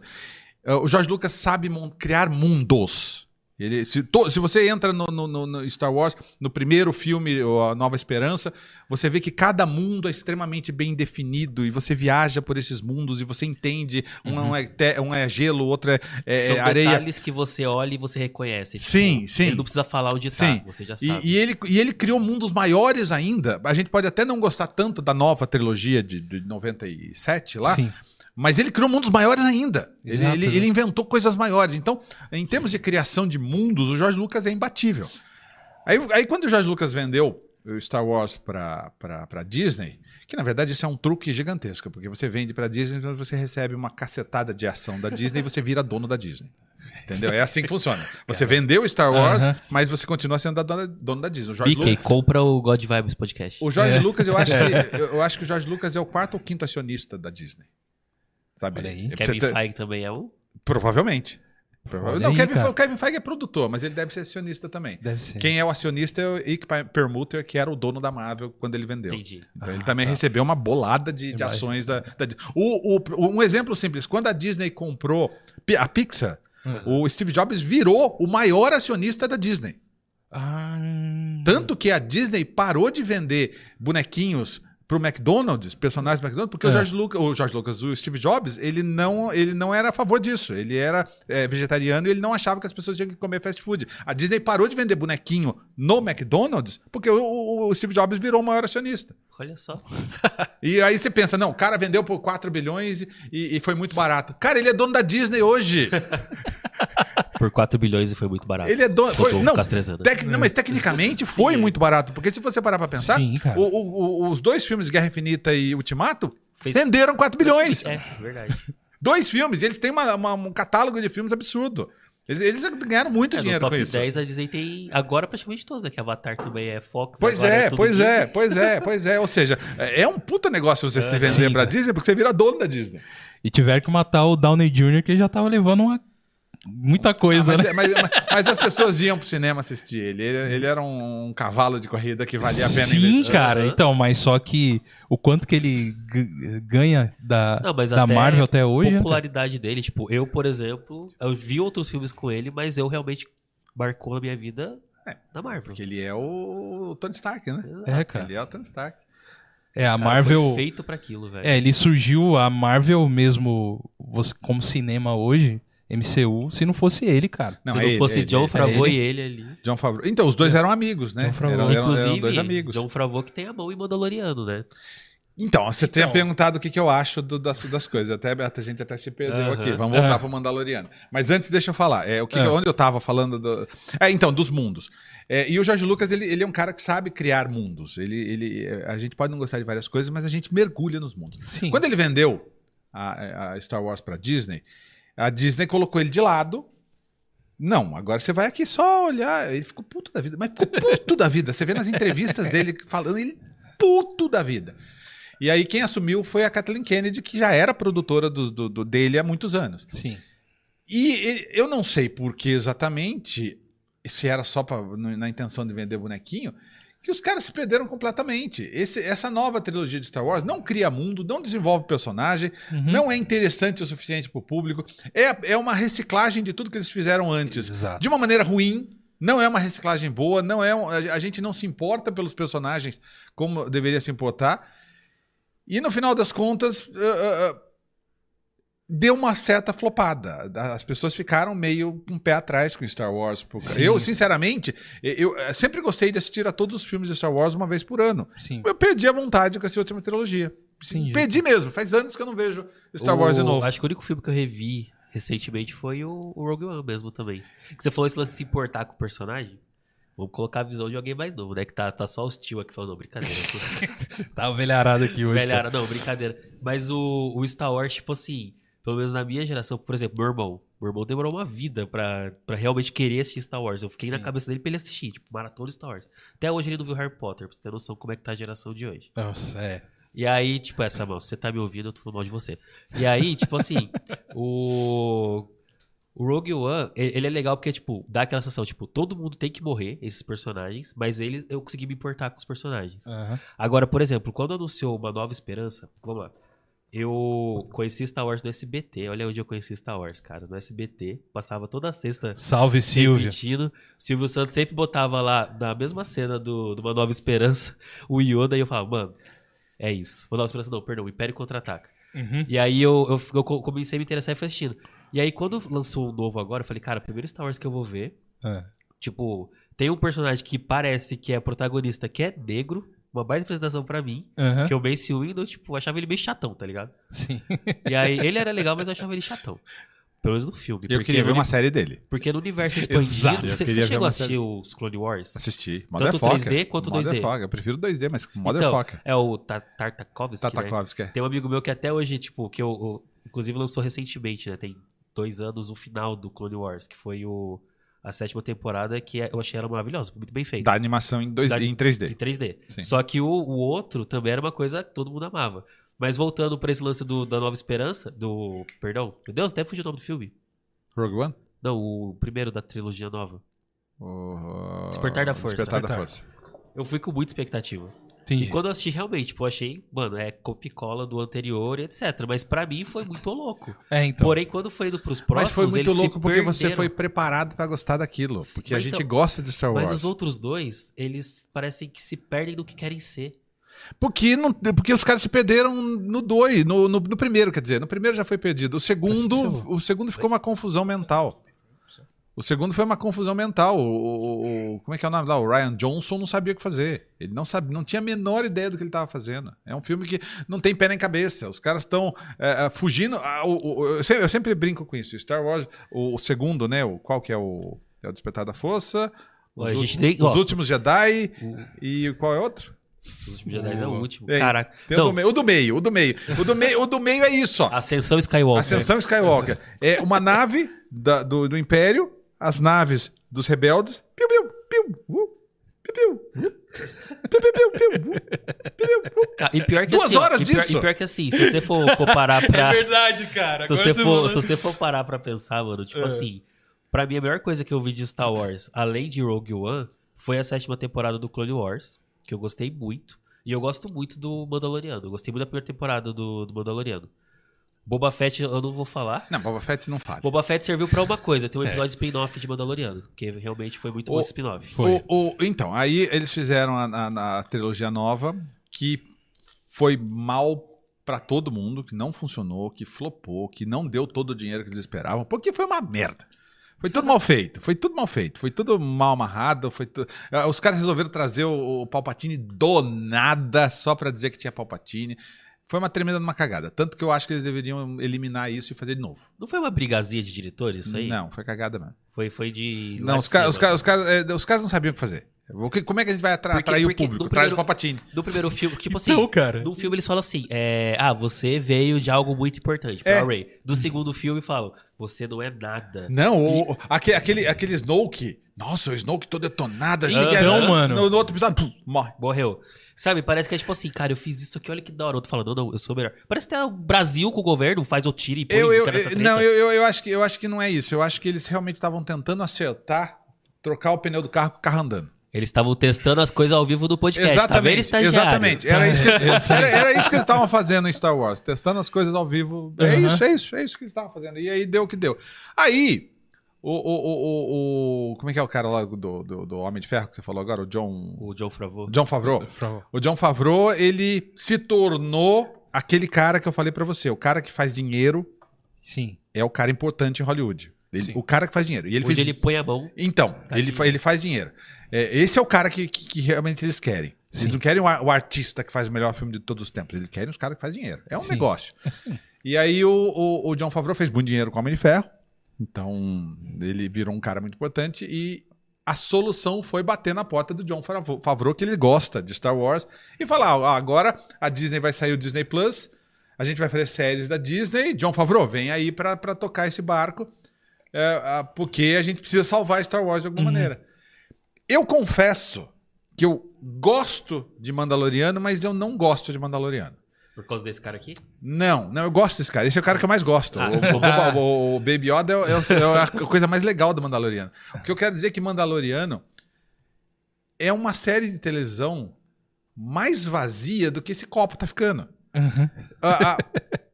é, O George Lucas sabe criar mundos. Ele, se, to- se você entra no, no- no- Star Wars, no primeiro filme, o A Nova Esperança, você vê que cada mundo é extremamente bem definido e você viaja por esses mundos e você entende. Um, é, te- um é gelo, o outro é, é São areia. detalhes que você olha e você reconhece. tipo, Sim, sim. Ele não precisa falar onde Sim. tá, você já E, sabe. e ele, e ele criou mundos maiores ainda. A gente pode até não gostar tanto da nova trilogia de, de 97 lá, Sim. Mas ele criou mundos maiores ainda. Ele, Exato, ele- exato. ele inventou coisas maiores. Então, em termos de criação de mundos, o George Lucas é imbatível. Aí, aí quando o George Lucas vendeu o Star Wars para para Disney, que na verdade isso é um truque gigantesco, porque você vende para Disney, então você recebe uma cacetada de ação da Disney e você vira dono da Disney. Entendeu? É assim que funciona. Você vendeu Star Wars, Aham. mas você continua sendo dona- dono da Disney. O Mickey, Lucas, compra o God Vibes Podcast. o George É. Lucas, eu acho, que, eu, eu acho que o George Lucas é o quarto ou quinto acionista da Disney. Sabe? Olha aí. É Kevin ter- Feige também é um. Provavelmente. Prova- Olha Não, aí, Kevin, o Kevin Feige é produtor, mas ele deve ser acionista também. Deve ser. Quem é o acionista é o Ike Permuter, que era o dono da Marvel quando ele vendeu. Entendi. Então ele Ah, também tá. recebeu uma bolada de, de ações da, da Disney. O, o- um exemplo simples: quando a Disney comprou a Pixar, Uhum. o Steve Jobs virou o maior acionista da Disney. Ah, Tanto que a Disney parou de vender bonequinhos pro McDonald's, personagens do McDonald's, porque o É. George Lucas, o George Lucas, o Steve Jobs, ele não, ele não era a favor disso. Ele era é, vegetariano e ele não achava que as pessoas tinham que comer fast food. A Disney parou de vender bonequinho no McDonald's porque o, o- o Steve Jobs virou o maior acionista. Olha só. E aí você pensa, não, o cara vendeu por 4 bilhões e, e foi muito barato. Cara, ele é dono da Disney hoje. Por 4 bilhões e foi muito barato. Ele é dono. Foi, não, tec- não, mas tecnicamente foi muito barato. Porque se você parar pra pensar, Sim, o- o- o- os dois filmes, Guerra Infinita e Ultimato, Fez- venderam 4 bilhões. É, verdade. Dois filmes, e eles têm uma- uma- um catálogo de filmes absurdo. Eles, eles ganharam muito É, no dinheiro com top isso. 10 a Disney tem agora praticamente todos, né? Que Avatar também é Fox. Pois agora é, tudo pois Disney. é, pois é, pois é. Ou seja, é é um puta negócio você se vender sim, pra cara. Disney, porque você vira dono da Disney. E tiveram que matar o Downey Jr., que ele já tava levando uma... muita coisa, Ah, mas, né? é- mas- mas- mas as pessoas iam pro cinema assistir ele. Ele, ele era um, cavalo de corrida que valia a pena Sim, investir. cara. Aham. Então, mas só que o quanto que ele ganha da, Não, mas da até Marvel até hoje. A né, popularidade dele, tipo, eu, por exemplo, eu vi outros filmes com ele, mas eu realmente marcou na minha vida É, na Marvel. Porque ele é o Tony Stark, né? Exato. É, cara. Ele é o Tony Stark. É, a Cara, Marvel. Foi feito pra aquilo, velho. É, ele surgiu, a Marvel mesmo, você- como cinema hoje, MCU, se não fosse ele, cara. Não, Se é não ele, fosse é ele, John é Favreau ele. e ele ali. John Favreau. Então, os dois eram amigos, né? John Favreau. Eram, eram- eram Inclusive, dois amigos. John Favreau que tem a mão em Mandaloriano, né? Então, você tinha Então. perguntado o que, que eu acho do- das, das coisas. Até, a gente até se perdeu Aham. aqui. Vamos voltar Aham. pro Mandaloriano. Mas antes, deixa eu falar. É, o que, Ah. Onde eu tava falando do... É, então, dos mundos. É, e o Jorge Lucas, ele, ele é um cara que sabe criar mundos. Ele, ele, é, a gente pode não gostar de várias coisas, mas a gente mergulha nos mundos. Sim. Quando ele vendeu a, a Star Wars pra Disney, a Disney colocou ele de lado. Não, agora você vai aqui só olhar. Ele ficou puto da vida, mas ficou puto da vida. Você vê nas entrevistas dele falando, ele puto da vida. E aí quem assumiu foi a Kathleen Kennedy, que já era produtora do, do- do- dele há muitos anos. Sim. E eu não sei por que exatamente, se era só pra, na intenção de vender bonequinho, que os caras se perderam completamente. Esse- essa nova trilogia de Star Wars não cria mundo, não desenvolve personagem, Uhum. não é interessante o suficiente para o público. É, é uma reciclagem de tudo que eles fizeram antes. Exato. De uma maneira ruim. Não é uma reciclagem boa, não é um- a gente não se importa pelos personagens como deveria se importar. E no final das contas, ah, ah, deu uma certa flopada. As pessoas ficaram meio com o pé atrás com Star Wars. Eu, sinceramente, eu eu sempre gostei de assistir a todos os filmes de Star Wars uma vez por ano. Sim. Eu perdi a vontade com essa última trilogia. Sim, perdi mesmo. Faz anos que eu não vejo Star Wars de O- novo. Acho que o único filme que eu revi recentemente foi o, o Rogue One mesmo também. Que você falou esse lance de se importar com o personagem. Vamos colocar a visão de alguém mais novo, né? Que tá, tá só os tio aqui falando, não, brincadeira. Tá velharado aqui hoje. Velhara, não, brincadeira. Mas o, o Star Wars, tipo assim, pelo menos na minha geração, por exemplo, meu irmão. Meu irmão demorou uma vida pra, pra realmente querer assistir Star Wars. Eu fiquei na Sim. cabeça dele pra ele assistir, tipo, maratona Star Wars. Até hoje ele não viu Harry Potter, pra você ter noção como é que tá a geração de hoje. Nossa, é. E aí, tipo, essa mão, se você tá me ouvindo, eu tô falando mal de você. E aí, tipo assim, o. O Rogue One, ele é legal porque, tipo, dá aquela sensação, tipo, todo mundo tem que morrer, esses personagens, mas eles, eu consegui me importar com os personagens. Aham. Agora, por exemplo, quando anunciou Uma Nova Esperança, vamos lá. Eu conheci Star Wars no SBT. Olha onde eu conheci Star Wars, cara. No SBT. Passava toda sexta Salve, Silvio. Silvio Santos sempre botava lá, na mesma cena do, do Uma Nova Esperança, o Yoda, e eu falava, mano, é isso. Uma Nova Esperança não, perdão, o Império Contra-Ataca. Uhum. E aí eu, eu, eu co- comecei a me interessar e fui assistindo. E aí quando lançou um novo agora, eu falei, cara, primeiro Star Wars que eu vou ver, É. tipo, tem um personagem que parece que é protagonista, que é negro, uma baita apresentação pra mim, Aham. que eu Mace Windu, tipo, eu achava ele meio chatão, tá ligado? Sim. E aí, ele era legal, mas eu achava ele chatão. Pelo menos no filme. Eu queria ver no, uma série dele. porque no universo expandido, você, chegou a assistir os Clone Wars? Assisti. Tanto Motherfucker. 3D quanto 2D. Motherfucker. Eu prefiro 2D, mas Então, Motherfucker. é o Ta- Tartakovsky, né? É. Tem um amigo meu que até hoje, tipo, que eu, eu- inclusive lançou recentemente, né? Tem dois anos o final do Clone Wars, que foi o, a sétima temporada, que é- eu achei ela maravilhosa, muito bem feita. Da animação em, 2D, Da- em 3D. Em 3D. Sim. Só que o, o outro também era uma coisa que todo mundo amava. Mas voltando pra esse lance do, da Nova Esperança, do. Perdão, meu Deus, até fugiu o nome do filme. Rogue One? Não, o primeiro da trilogia nova. O- Despertar da Força. Despertar da. Força. Eu fui com muita expectativa. Entendi. E quando eu assisti, realmente, tipo, eu achei, mano, é copicola do anterior e etc. Mas pra mim foi muito louco. É, então. Porém, quando foi indo pros próximos, Mas foi muito louco porque você perderam. foi preparado pra gostar daquilo. Porque a Mas gente então- gosta de Star Wars. Mas os outros dois, eles parecem que se perdem do que querem ser. Porque, não, porque os caras se perderam no 2, no, no, no primeiro, quer dizer. No primeiro já foi perdido. O segundo, que o segundo ficou uma confusão mental. O segundo foi uma confusão mental. O, o- o- como é que é o nome lá? O Ryan Johnson não sabia o que fazer. Ele não sabe, não tinha a menor ideia do que ele estava fazendo. É um filme que não tem pé nem cabeça. Os caras estão é, é, fugindo. Ah, o- o- eu, sempre, eu sempre brinco com isso. Star Wars, o, o segundo, né? O, qual que é o, é o Despertar da Força? Os, A gente últimos- tem- os últimos Jedi. O- E qual é outro? Os últimos Jedi é o último. É, Caraca. Tem o, Então, do meio, o do meio, o do meio. O do meio, o do meio é isso, ó. Ascensão Skywalker. Ascensão Skywalker. É uma nave da- do, do Império as naves dos rebeldes. Piu, piu, piu, uh, piu, piu. Piu, piu, piu, piu, uh, piu, piu, uh. E pior que Duas assim, horas e pior, disso? e pior que assim, se você for, for parar pra. É verdade, cara. se, você for, se você for parar pra pensar, mano, tipo assim, pra mim a melhor coisa que eu vi de Star Wars, além de Rogue One, foi a sétima temporada do Clone Wars, que eu gostei muito. E eu gosto muito do Mandaloriano. Eu gostei muito da primeira temporada do, do Mandaloriano. Boba Fett eu não vou falar. Não, Boba Fett não fala. Boba Fett serviu pra uma coisa, É. tem um episódio spin-off de Mandaloriano, que realmente foi muito bom O- esse spin-off. Foi. O- o- então, aí eles fizeram a, a- a trilogia nova, que foi mal pra todo mundo, que não funcionou, que flopou, que não deu todo o dinheiro que eles esperavam, porque foi uma merda. Foi tudo mal feito, foi tudo mal feito, foi tudo mal amarrado, foi tu- Os caras resolveram trazer o, o Palpatine do nada, só pra dizer que tinha Palpatine. Foi uma tremenda uma cagada. Tanto que eu acho que eles deveriam eliminar isso e fazer de novo. Não foi uma brigazinha de diretores isso aí? Não, foi cagada mesmo. Foi, foi de. Não, os, caras- os, os, é, os caras não sabiam o que fazer. O que- como é que a gente vai atra- Porque- atrair porque o público? Traz o primeiro- Palpatine. No primeiro filme, tipo assim. Então, cara. No filme eles falam assim: é, Ah, você veio de algo muito importante pra É. Ray. Do segundo filme falam: Você não é nada. Não, o- o- aque- aquele, aquele Snoke. Nossa, o Snoke todo detonado. ali, que é- mano. No, no outro episódio, pum, morre. Morreu. Sabe, parece que é tipo assim, cara, eu fiz isso aqui, olha que da hora. Outro falando, não, não, eu sou melhor. Parece que até o Brasil com o governo faz o tiro e põe Eu, eu, eu- não, eu, eu, eu acho que, eu acho que não é isso. Eu acho que eles realmente estavam tentando acertar, trocar o pneu do carro com o carro andando. Eles estavam testando as coisas ao vivo do podcast. Tá vendo, Exatamente, estagiário? exatamente. Era isso, que, era, era isso que eles estavam fazendo em Star Wars, testando as coisas ao vivo. É Uhum. isso, é isso, é isso que eles estavam fazendo. E aí deu o que deu. Aí, o, o, o, o- o- Como é que é o cara lá do, do, do Homem de Ferro que você falou agora? O John. O John Favreau. John Favreau. Por favor. O John Favreau, ele se tornou aquele cara que eu falei pra você. O cara que faz dinheiro Sim. é o cara importante em Hollywood. Ele- o cara que faz dinheiro. E ele Hoje fez... ele põe a mão. Então, ele, fa- ele faz dinheiro. É, esse é o cara que, que- que realmente eles querem. Eles Sim. não querem o, ar- o artista que faz o melhor filme de todos os tempos. Eles querem os caras que fazem dinheiro. É um Sim. negócio. E aí o, o, o John Favreau fez muito dinheiro com o Homem de Ferro. Então, ele virou um cara muito importante e a solução foi bater na porta do John Favreau, que ele gosta de Star Wars, e falar: ó, agora a Disney vai sair o Disney Plus, a gente vai fazer séries da Disney. John Favreau, vem aí pra tocar esse barco, é, porque a gente precisa salvar Star Wars de alguma maneira. Eu confesso que eu gosto de Mandaloriano, mas eu não gosto de Mandaloriano. Por causa desse cara aqui? Não, não, eu gosto desse cara. Esse é o cara que eu mais gosto. Ah. O, o- o- Baby Yoda é, é o- é a coisa mais legal do Mandaloriano. O que eu quero dizer é que Mandaloriano é uma série de televisão mais vazia do que esse copo tá ficando. Uhum.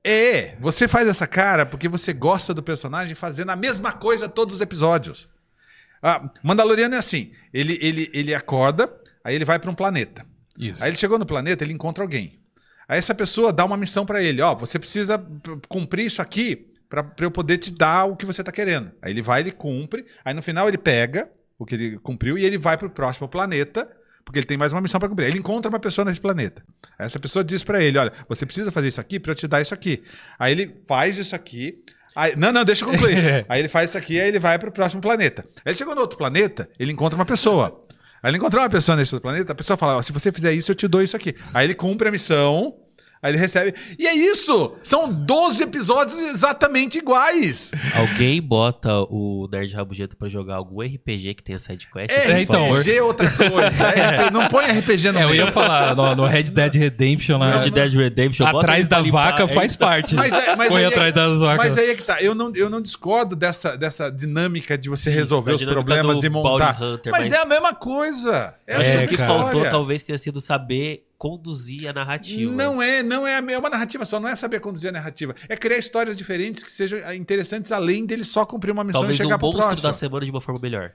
É, você faz essa cara porque você gosta do personagem fazendo a mesma coisa todos os episódios. Ah, Mandaloriano é assim: ele, ele, ele acorda, aí ele vai para um planeta. Isso. Aí ele chegou no planeta, ele encontra alguém. Aí essa pessoa dá uma missão pra ele, ó, você precisa cumprir isso aqui pra eu poder te dar o que você tá querendo. Aí ele vai, ele cumpre, aí no final ele pega o que ele cumpriu e ele vai pro próximo planeta, porque ele tem mais uma missão pra cumprir. Ele encontra uma pessoa nesse planeta. Essa pessoa diz pra ele, olha, você precisa fazer isso aqui pra eu te dar isso aqui. Aí ele faz isso aqui, Aí- não, não, deixa eu concluir. Aí ele faz isso aqui, aí ele vai pro próximo planeta. Aí ele chegou no outro planeta, ele encontra uma pessoa. Aí ele encontrou uma pessoa nesse outro planeta, a pessoa fala: ó, se você fizer isso, eu te dou isso aqui. Aí ele cumpre a missão, aí ele recebe. E é isso! São 12 episódios exatamente iguais. Alguém bota o Nerd Rabugento pra jogar algum RPG que tenha sidequest? É, então? RPG é outra coisa. É, não põe RPG no É, eu meio. ia falar, no, no Red Dead Redemption lá. Red Dead Redemption. atrás da limpar, vaca é faz parte. Mas, é- mas Põe aí é- atrás das vacas. Mas aí é que tá. Eu não, eu não discordo dessa, dessa dinâmica de você Sim, resolver os problemas e montar. Hunter, mas, mas- é a mesma coisa. É, a Acho que É, o mesma que faltou talvez tenha sido saber conduzir a narrativa. Não é, não é, a- é uma narrativa só, não é saber conduzir a narrativa. É criar histórias diferentes que sejam ah, interessantes além dele só cumprir uma missão Talvez e um chegar pro monstro próximo. da semana de uma forma melhor.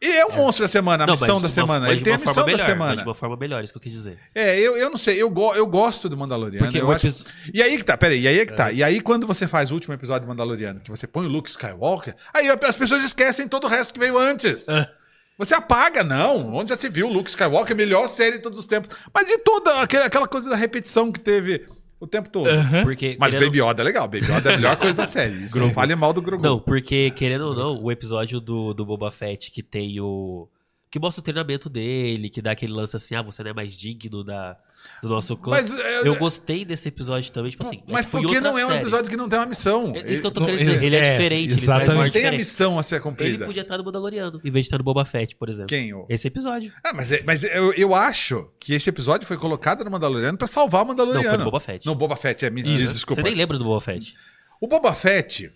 E é o monstro da semana, a Não, missão da uma- semana. Ele tem a missão da melhor, mas semana. De uma forma melhor, isso que eu quis dizer. É, eu, eu não sei, eu, go, eu gosto do Mandaloriano. Porque eu acho- E aí que tá, peraí, e aí é que tá. E aí quando você faz o último episódio do Mandaloriano, que você põe o Luke Skywalker, aí as pessoas esquecem todo o resto que veio antes. É. Você apaga, não. Onde já se viu? Luke Skywalker, melhor série de todos os tempos. Mas e toda aquela, coisa da repetição que teve o tempo todo? Porque, Mas querendo- Baby Yoda é legal. Baby Yoda é a melhor coisa da série. Isso não fale mal do Grogu. Não, porque, querendo ou não, o episódio do, do Boba Fett que tem o. que mostra o treinamento dele, que dá aquele lance assim, ah, você não é mais digno da, do nosso clã. Mas, é, eu gostei desse episódio também, tipo assim. mas é que foi porque não é um série. episódio que não tem uma missão. É isso que eu tô Não, querendo dizer. Ele é, é, diferente, ele traz exatamente. uma Não tem a missão a ser Ele cumprida. podia estar no Mandaloriano, em vez de estar no Boba Fett, por exemplo. Quem? O... Esse episódio. Ah, mas, é- mas eu, eu acho que esse episódio foi colocado no Mandaloriano pra salvar o Mandaloriano. Não, foi no Boba Fett. No Boba Fett, é, me Isso. diz, desculpa. Você nem lembra do Boba Fett. O Boba Fett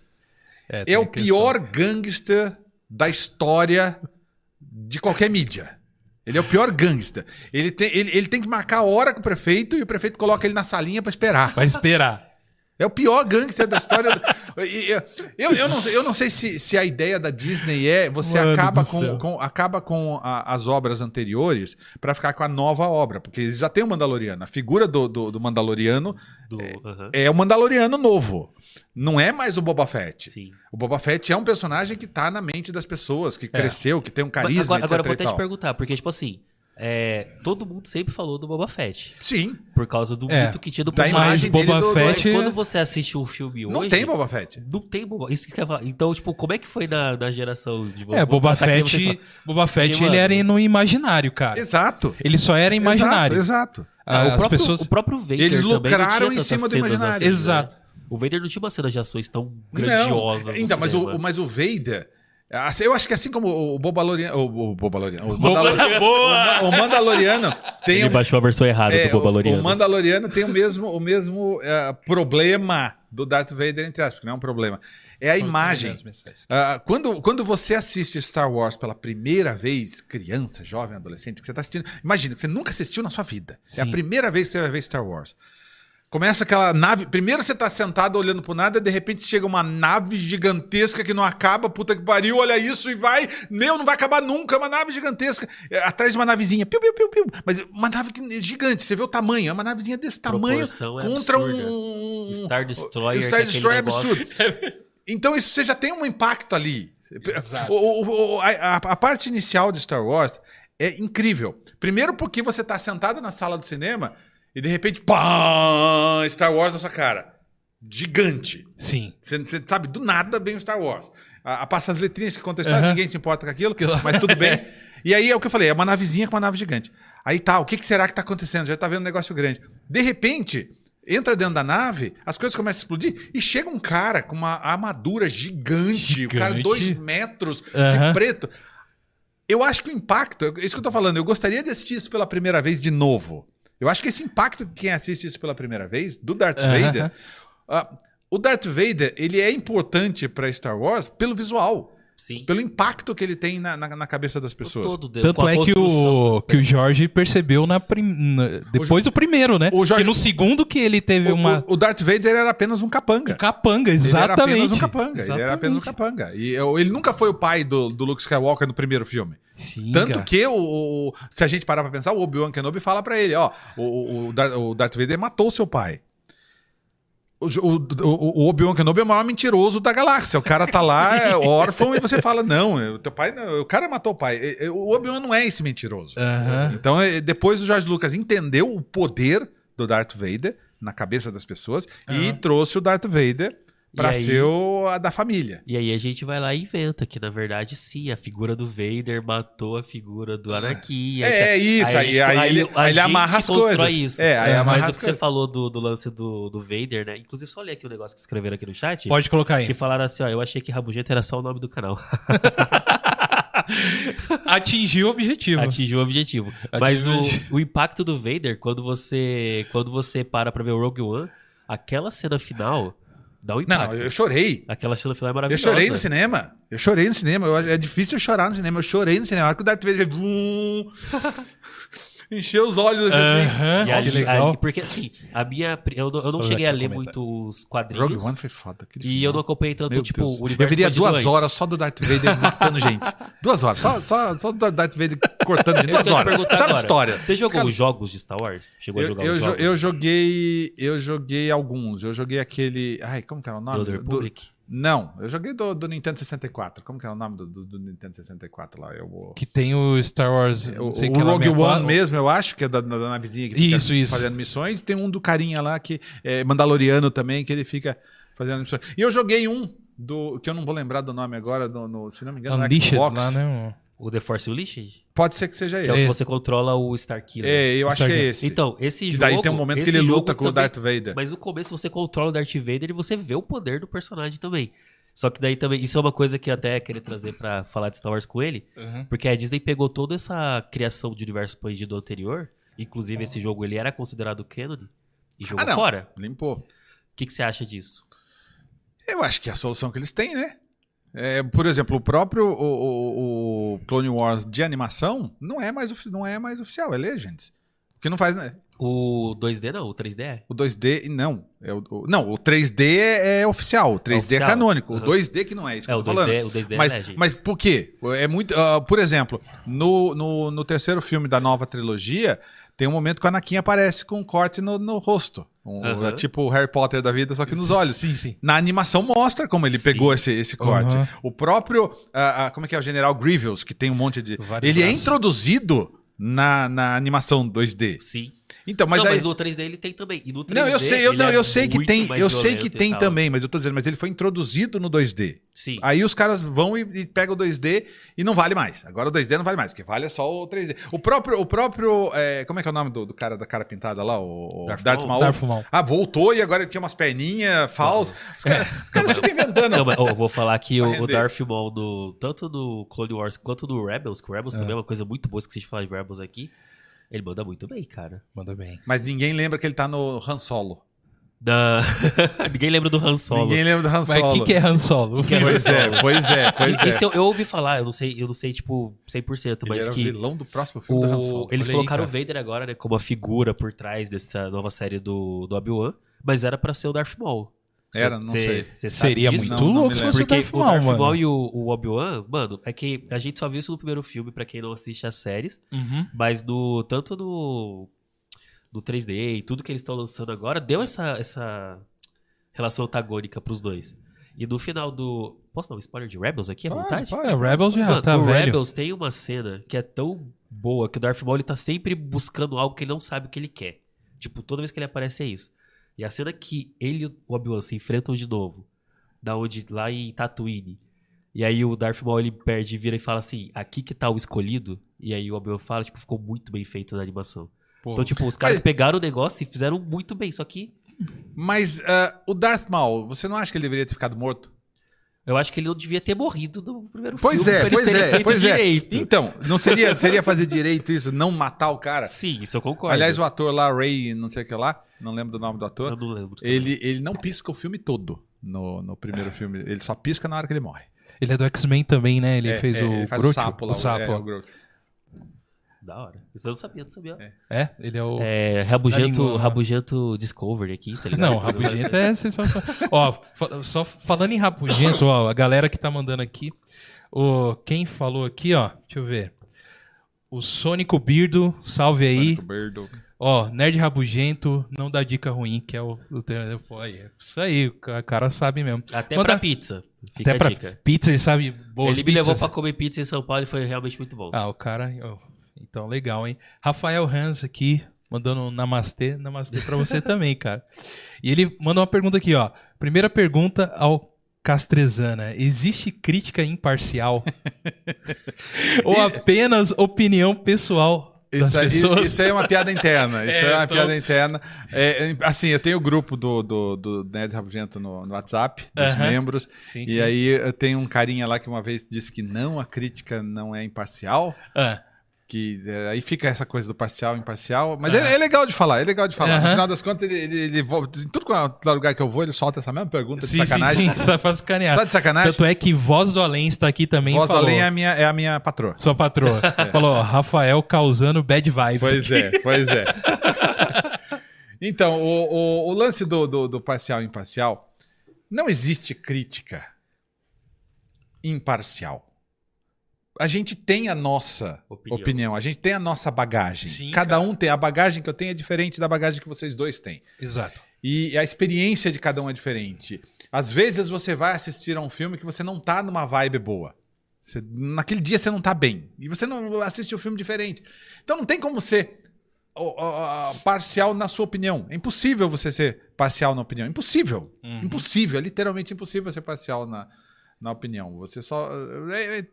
é o questão. pior gangster da história de qualquer mídia. Ele é o pior gangster. Ele tem, ele, ele tem que marcar a hora com o prefeito e o prefeito coloca ele na salinha pra esperar. Vai esperar. É o pior gangster da história. do- eu, eu, não, sei- eu não sei se, se a ideia da Disney é você Mano acaba com, com- acaba com a- as obras anteriores pra ficar com a nova obra. Porque eles já têm o Mandaloriano. A figura do, do, do Mandaloriano Do, aham. é o Mandaloriano novo. Não é mais o Boba Fett. Sim. O Boba Fett é um personagem que tá na mente das pessoas, que cresceu, que tem um Mas carisma, agora, agora eu vou até te perguntar, porque, tipo assim, é, todo mundo sempre falou do Boba Fett. Sim, Por causa do É. mito que tinha do da personagem. imagem Boba dele do, do- Fett- quando você assiste um filme hoje. Não tem Boba Fett. Não tem Boba Isso que quer falar. Então, tipo, como é que foi na, na geração de É, Boba aqui, vocês Fett. Boba Fett Ele, ele era no imaginário, cara. Exato. Ele só era imaginário. Exato, exato. Ah, o, As próprio, pessoas... o próprio Vader Eles lucraram tinha em cima do imaginário. assim, né? Exato. O Vader não tinha uma cena de ações tão grandiosas. Não, ainda, mas o- mas o Vader. Assim, Eu acho que assim como o Bobaloriano. O, o Bobaloriano. O, Boa! o Mandaloriano tem Ele baixou a versão errada é, do Boba o, Loriano. o Mandaloriano tem o mesmo, o mesmo eh, problema do Darth Vader, entre aspas, que não é um problema. É a imagem. Ah, quando, quando você assiste Star Wars pela primeira vez, criança, jovem, adolescente, que você está assistindo. Imagina, que você nunca assistiu na sua vida. É a Sim. primeira vez que você vai ver Star Wars. Começa aquela nave. Primeiro você tá sentado olhando pro nada, de repente chega uma nave gigantesca que não acaba, puta que pariu, olha isso e vai. Meu, não vai acabar nunca, é uma nave gigantesca. É, atrás de uma navezinha, piu, piu, piu, piu. Mas uma nave é gigante, você vê o tamanho, é uma navezinha desse tamanho Proporção é contra absurda. um. Star Destroyer, Star é Destroyer é absurdo. Então isso você já tem um impacto ali. Exato. O- o- a- a parte inicial de Star Wars é incrível. Primeiro porque você tá sentado na sala do cinema e de repente, pá, Star Wars na sua cara. Gigante. Sim. Você, sabe, do nada vem o Star Wars. A, a passa as letrinhas que conta a história, Aham. ninguém se importa com aquilo, mas tudo bem. E aí é o que eu falei, é uma navezinha com uma nave gigante. Aí tá, o que, que será que tá acontecendo? Já tá vendo um negócio grande. De repente, entra dentro da nave, as coisas começam a explodir e chega um cara com uma armadura gigante, o cara Gigante. dois metros de preto. Eu acho que o impacto, é isso que eu tô falando, eu gostaria de assistir isso pela primeira vez de novo. Eu acho que esse impacto de quem assiste isso pela primeira vez, do Darth. Vader, ah, o Darth Vader, ele é importante pra Star Wars pelo visual, Sim. pelo impacto que ele tem na, na, na cabeça das pessoas. Todo, Tanto é que o, que o Jorge percebeu na prim- na- depois do primeiro, né? O Jorge- Que no segundo que ele teve O, uma o- o Darth Vader era apenas um capanga. um capanga, Ele era exatamente. apenas um capanga. Ele era apenas um Exatamente. capanga. E eu- ele nunca foi o pai do, do Luke Skywalker no primeiro filme. Sim, Tanto cara. que, o, o- se a gente parar pra pensar, o Obi-Wan Kenobi fala pra ele, ó, o, o, o Darth Vader matou seu pai. O, o, o- Obi-Wan Kenobi é o maior mentiroso da galáxia. O cara tá lá, é órfão, e você fala, não, o teu pai, não, o cara matou o pai. E- e- O Obi-Wan não é esse mentiroso. Aham. Então, depois o George Lucas entendeu o poder do Darth Vader na cabeça das pessoas e Aham. trouxe o Darth Vader pra aí- ser o, a da família. E aí a gente vai lá e inventa que, na verdade, sim, a figura do Vader matou a figura do Anakin. É, isso, a aí- aí ele- a aí ele gente amarra as coisas. Isso. É, aí É, amarra Mas as o que você coisas. falou do, do lance do, do Vader, né? Inclusive, só ler aqui o negócio que escreveram aqui no chat. Pode colocar aí. Que falaram assim, ó, eu achei que Rabugento era só o nome do canal. Atingiu o objetivo. Atingiu o objetivo. Atingiu Mas o o, objetivo. o impacto do Vader, quando você, quando você para pra ver o Rogue One, aquela cena final dá um Não, impacto. eu chorei. Aquela cena final é Eu maravilhosa. chorei no cinema. Eu chorei no cinema. Eu- é difícil eu chorar no cinema. Eu chorei no cinema. A hora que o Darth Vader vum, encheu os olhos assim. Aham, E que ali- legal. ali- porque assim, a minha. Eu não, eu não cheguei a ler comentário. muito os Rogue quadrinhos. One foi foda. E eu final. não acompanhei tanto, Meu tipo, Deus. o universo Eu veria expandido duas antes. horas só do Darth Vader matando gente. Duas horas. Só, só, só do Darth Vader cortando gente. Eu Duas horas. Sabe a agora, história? Você jogou Cara, os jogos de Star Wars? Chegou a Eu, jogar eu, os jo- jogos? eu joguei. Eu joguei alguns. Eu joguei aquele. Ai, como que era o do nome? The Do- Republic? Não, eu joguei do, do Nintendo 64. Como que era o nome do, do- do Nintendo 64 lá? Eu vou. Que tem o Star Wars. O, não sei o que é Rogue 64. One mesmo, eu acho, que é da, da, da navezinha que fica Isso, isso. fazendo missões. Tem um do carinha lá que é Mandaloriano também, que ele fica fazendo missões. E eu joguei um do que eu não vou lembrar do nome agora, do, no, se não me engano, no Unleashed Xbox. lá, né? O The Force Unleashed? Pode ser que seja Que é o esse. que você controla o Starkiller. É, eu acho que é esse. Então, esse que jogo... daí tem um momento que esse ele luta com o também- Darth Vader. Mas no começo você controla o Darth Vader e você vê o poder do personagem também. Só que daí também, isso é uma coisa que eu até queria trazer pra falar de Star Wars com ele, Uhum. porque a Disney pegou toda essa criação de universo expandido anterior, inclusive esse jogo ele era considerado canon, e jogou Ah, não. fora. Limpou. O que, que você acha disso? Eu acho que é a solução que eles têm, né? É, por exemplo, o próprio o, o- o Clone Wars de animação não é mais, não é mais oficial, é Legends. Que não faz. né? O 2D não, o 3D é? O 2D, não. É o, o- não, o 3D é, é oficial. O 3D é, oficial. canônico. O Uhum. 2D que não é isso É, o tô falando. 2D, o 2D é Mas, Legend. mas por quê? É muito. ah, por exemplo, no, no, no terceiro filme da nova trilogia, tem um momento que o Anakin aparece com um corte no, no rosto. Um- é tipo o Harry Potter da vida, só que nos olhos. Sim, sim. Na animação mostra como ele Sim. pegou esse, esse corte. Uhum. O próprio. como é que é? O General Grievous, que tem um monte de. Vários ele é braços. introduzido na, na animação 2D. Sim. Então, mas não, aí. mas no 3D ele tem também. E no 3D, Não, eu sei, eu, não, é eu sei que tem, eu sei que tem tal. também, mas eu tô dizendo, mas ele foi introduzido no 2D. Sim. Aí os caras vão e, e pegam o 2D e não vale mais. Agora o 2D não vale mais, porque vale é só o 3D. O próprio, o próprio, é, como é que é o nome do, do cara da cara pintada lá, o, o Darth Darth, Maul. Darth Maul. Ah, voltou e agora ele tinha umas perninhas falsas. Os caras os caras ficam inventando. Não, mas eu vou falar que o, o. Darth Maul, do, tanto do Clone Wars quanto do Rebels, que o Rebels É. também é uma coisa muito boa, esqueci de falar de Rebels aqui, ele manda muito bem, cara. Manda bem. Mas ninguém lembra que ele tá no Han Solo. Da... Ninguém lembra do Han Solo. Ninguém lembra do Han Mas Solo. o que, que é Han Solo? que é Han Pois é, pois é, pois é. Esse eu, eu ouvi falar, eu não sei, eu não sei tipo 100%, Ele mas era o que vilão do próximo filme do Han o, Solo. eles Olha aí, colocaram cara. o Vader agora, né, como a figura por trás dessa nova série do, do Obi-Wan, mas era pra ser o Darth Maul. Era, não cê- sei. cê sabe Seria disso? muito Não, não louco me se lembro. fosse o Porque o Darth. Maul e o, o Obi-Wan, mano, é que a gente só viu isso no primeiro filme, pra quem não assiste as séries, Uhum. mas no, tanto no, no 3D e tudo que eles estão lançando agora, deu essa, essa relação antagônica pros dois. E no final do... Posso dar um spoiler de Rebels aqui à Pode, vontade? pode. É, Rebels já Mano, tá o velho. Rebels tem uma cena que é tão boa que o Darth Maul ele tá sempre buscando algo que ele não sabe o que ele quer. Tipo, toda vez que ele aparece é isso. E a cena que ele e o Obi-Wan se enfrentam de novo, da onde lá em Tatooine. E aí o Darth Maul ele perde e vira e fala assim: "Aqui que tá o escolhido". E aí o Obi-Wan fala, tipo, ficou muito bem feito na animação. Pô. Então, tipo, os caras Mas- pegaram o negócio e fizeram muito bem, só que Mas ah, o Darth Maul, você não acha que ele deveria ter ficado morto? Eu acho que ele não devia ter morrido no primeiro Pois filme. é, eles pois é, feito pois direito. é. Então, não seria, seria fazer direito isso, não matar o cara? Sim, isso eu concordo. Aliás, o ator lá, Ray, não sei o que lá, não lembro do nome do eu ator, não lembro. também. ele, ele não pisca o filme todo no, no primeiro filme. Ele só pisca na hora que ele morre. Ele é do X-Men também, né? Ele É, fez é, o ele faz Groot, o sapo lá. o sapo. é, o Groot. Da hora. Isso eu não sabia, não sabia. É, ele é o... É, rabugento, língua- rabugento Discovery aqui, tá ligado? Não, Rabugento é sensacional. ó, só falando em Rabugento, ó, a galera que tá mandando aqui, o, quem falou aqui, ó, deixa eu ver. O Sônico Birdo, salve aí. Sonic Birdo. Ó, Nerd Rabugento, não dá dica ruim, que é o... o te- pô, aí, é isso aí, o ca- cara sabe mesmo. Até Manda- pra pizza. Fica Até a pra dica. pizza, ele sabe boas Ele me levou pizzas. pra comer pizza em São Paulo e foi realmente muito bom. Ah, o cara. ó, então, legal, hein? Rafael Hans aqui, mandando um namastê. Namastê pra você também, cara. E ele manda uma pergunta aqui, ó. Primeira pergunta ao Castrezana: existe crítica imparcial? Ou apenas opinião pessoal Isso, aí- pessoas? isso aí é uma piada interna. Isso É, é, uma então- piada interna. É, é, assim, eu tenho o grupo do, do, do Nerd Rabugento no, no WhatsApp, dos Aham. membros. Sim, E sim. aí eu tenho um carinha lá que uma vez disse que não, a crítica não é imparcial. Ah, Que é, aí fica essa coisa do parcial, imparcial. Mas Aham. é, é legal de falar, é legal de falar. No Aham. final das contas, ele, ele, ele volta- em é lugar que eu vou, ele solta essa mesma pergunta de sim, sim, sacanagem. sim, só faz sacanear. Só de sacanagem? Tanto é que Voz do Além está aqui também. Voz do falou, Além é a minha, é a minha patroa. Sua patroa. Falou, ó, Rafael causando bad vibes. Pois é, pois é. então, o, o, o lance do, do, do parcial e imparcial, não existe crítica imparcial. A gente tem a nossa opinião, Opinião. a gente tem a nossa bagagem. Sim, Cada cara. um tem. A bagagem que eu tenho é diferente da bagagem que vocês dois têm. Exato. E a experiência de cada um é diferente. Às vezes você vai assistir a um filme que você não tá numa vibe boa. Você- naquele dia você não tá bem. E você não assiste um filme diferente. Então não tem como ser ó, ó, ó, parcial na sua opinião. É impossível você ser parcial na opinião. Impossível. Uhum. Impossível. É literalmente impossível ser parcial na, na opinião. Você só é- é-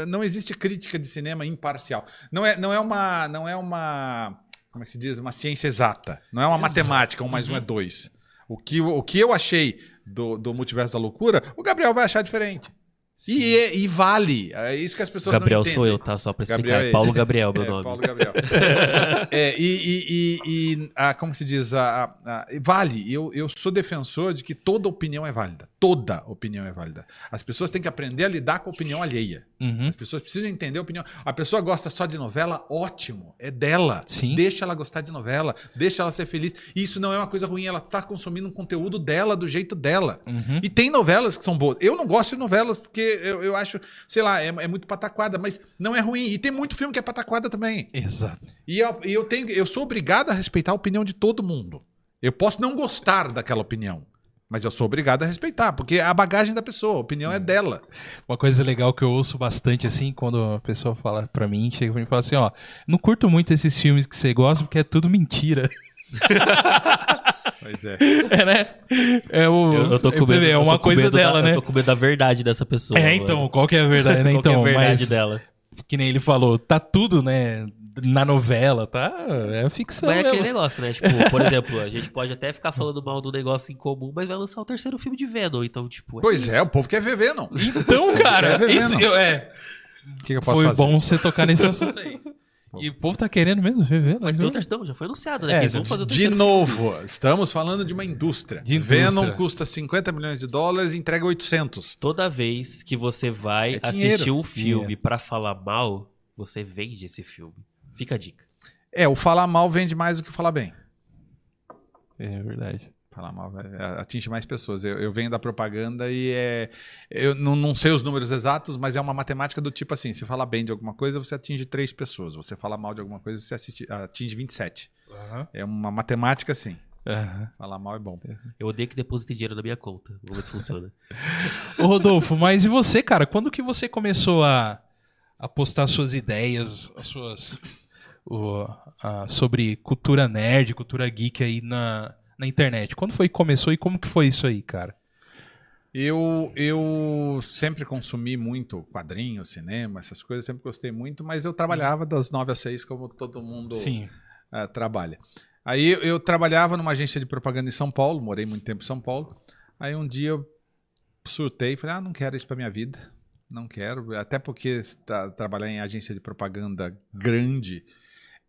é- não existe crítica de cinema imparcial. Não é, não é uma, não é uma, como é que se diz, uma ciência exata. Não é uma matemática, um mais um é dois. O que, o que eu achei do, do multiverso da loucura, o Gabriel vai achar diferente. E, é- e vale. É isso que as pessoas Gabriel não entendem. sou eu, tá? Só pra explicar. Gabriel é Paulo Gabriel, meu É, nome. Paulo Gabriel. É, e, e- e- e, ah, como se diz? A, a- a- vale. Eu, eu sou defensor de que toda opinião é válida. Toda opinião é válida. As pessoas têm que aprender a lidar com a opinião alheia. Uhum. As pessoas precisam entender a opinião. A pessoa gosta só de novela, ótimo. É dela. Sim. Deixa ela gostar de novela. Deixa ela ser feliz. E isso não é uma coisa ruim. Ela está consumindo um conteúdo dela, do jeito dela. Uhum. E tem novelas que são boas. Eu não gosto de novelas porque eu, eu acho, sei lá, é, é muito pataquada, mas não é ruim. E tem muito filme que é pataquada também. Exato. E eu, e eu tenho, eu sou obrigado a respeitar a opinião de todo mundo. Eu posso não gostar daquela opinião, mas eu sou obrigado a respeitar, porque é a bagagem da pessoa, a opinião é dela. Uma coisa legal que eu ouço bastante, assim, quando a pessoa fala pra mim, chega pra mim e fala assim, ó, não curto muito esses filmes que você gosta porque é tudo mentira. Pois é. É, né? É, o, Eu, eu tô com você medo, vê, é uma com coisa medo dela, da, né? Eu tô com medo da verdade dessa pessoa. É, então, mano. qual que é a verdade, né? Qual que é Então, a verdade mas, dela? Que nem ele falou, tá tudo, né, na novela, tá? É ficção Mas é aquele negócio, né? Tipo, por exemplo, a gente pode até ficar falando mal do negócio em comum, mas vai lançar o terceiro filme de Venom, então, tipo. Pois isso. é, o povo quer ver Venom. O Então, cara, Quer ver isso, é, que, que eu posso foi fazer? bom você tocar nesse assunto aí. E o povo tá querendo mesmo ver Venom. Vai ter viu? o terceiro, não, já foi anunciado, né? É, que eles vão fazer De terceiro novo, estamos falando de uma indústria. De indústria. Venom custa 50 milhões de dólares e entrega 800. Toda vez que você vai É assistir um filme Dinheiro. pra falar mal, você vende esse filme. Fica a dica. É, o falar mal vende mais do que o falar bem. É verdade. Falar mal atinge mais pessoas. Eu, eu venho da propaganda e é. Eu não, não sei os números exatos, mas é uma matemática do tipo assim: se falar bem de alguma coisa, você atinge três pessoas. Você fala mal de alguma coisa, você assiste- atinge 27. É uma matemática assim. Aham. Falar mal é bom. Eu odeio que depositem dinheiro na minha conta. Vamos ver se funciona. Ô Rodolfo, mas e você, cara? Quando que você começou a, a postar suas ideias, as suas. o- a- sobre cultura nerd, cultura geek aí na, na internet? Quando foi que começou e como que foi isso aí, cara? Eu, eu sempre consumi muito quadrinhos, cinema, essas coisas, sempre gostei muito, mas eu trabalhava das 9 às 6, como todo mundo Sim. ah, trabalha. Aí eu, trabalhava numa agência de propaganda em São Paulo, morei muito tempo em São Paulo. Aí um dia eu surtei e falei: ah, não quero isso pra minha vida. Não quero. Até porque tá- trabalhar em agência de propaganda grande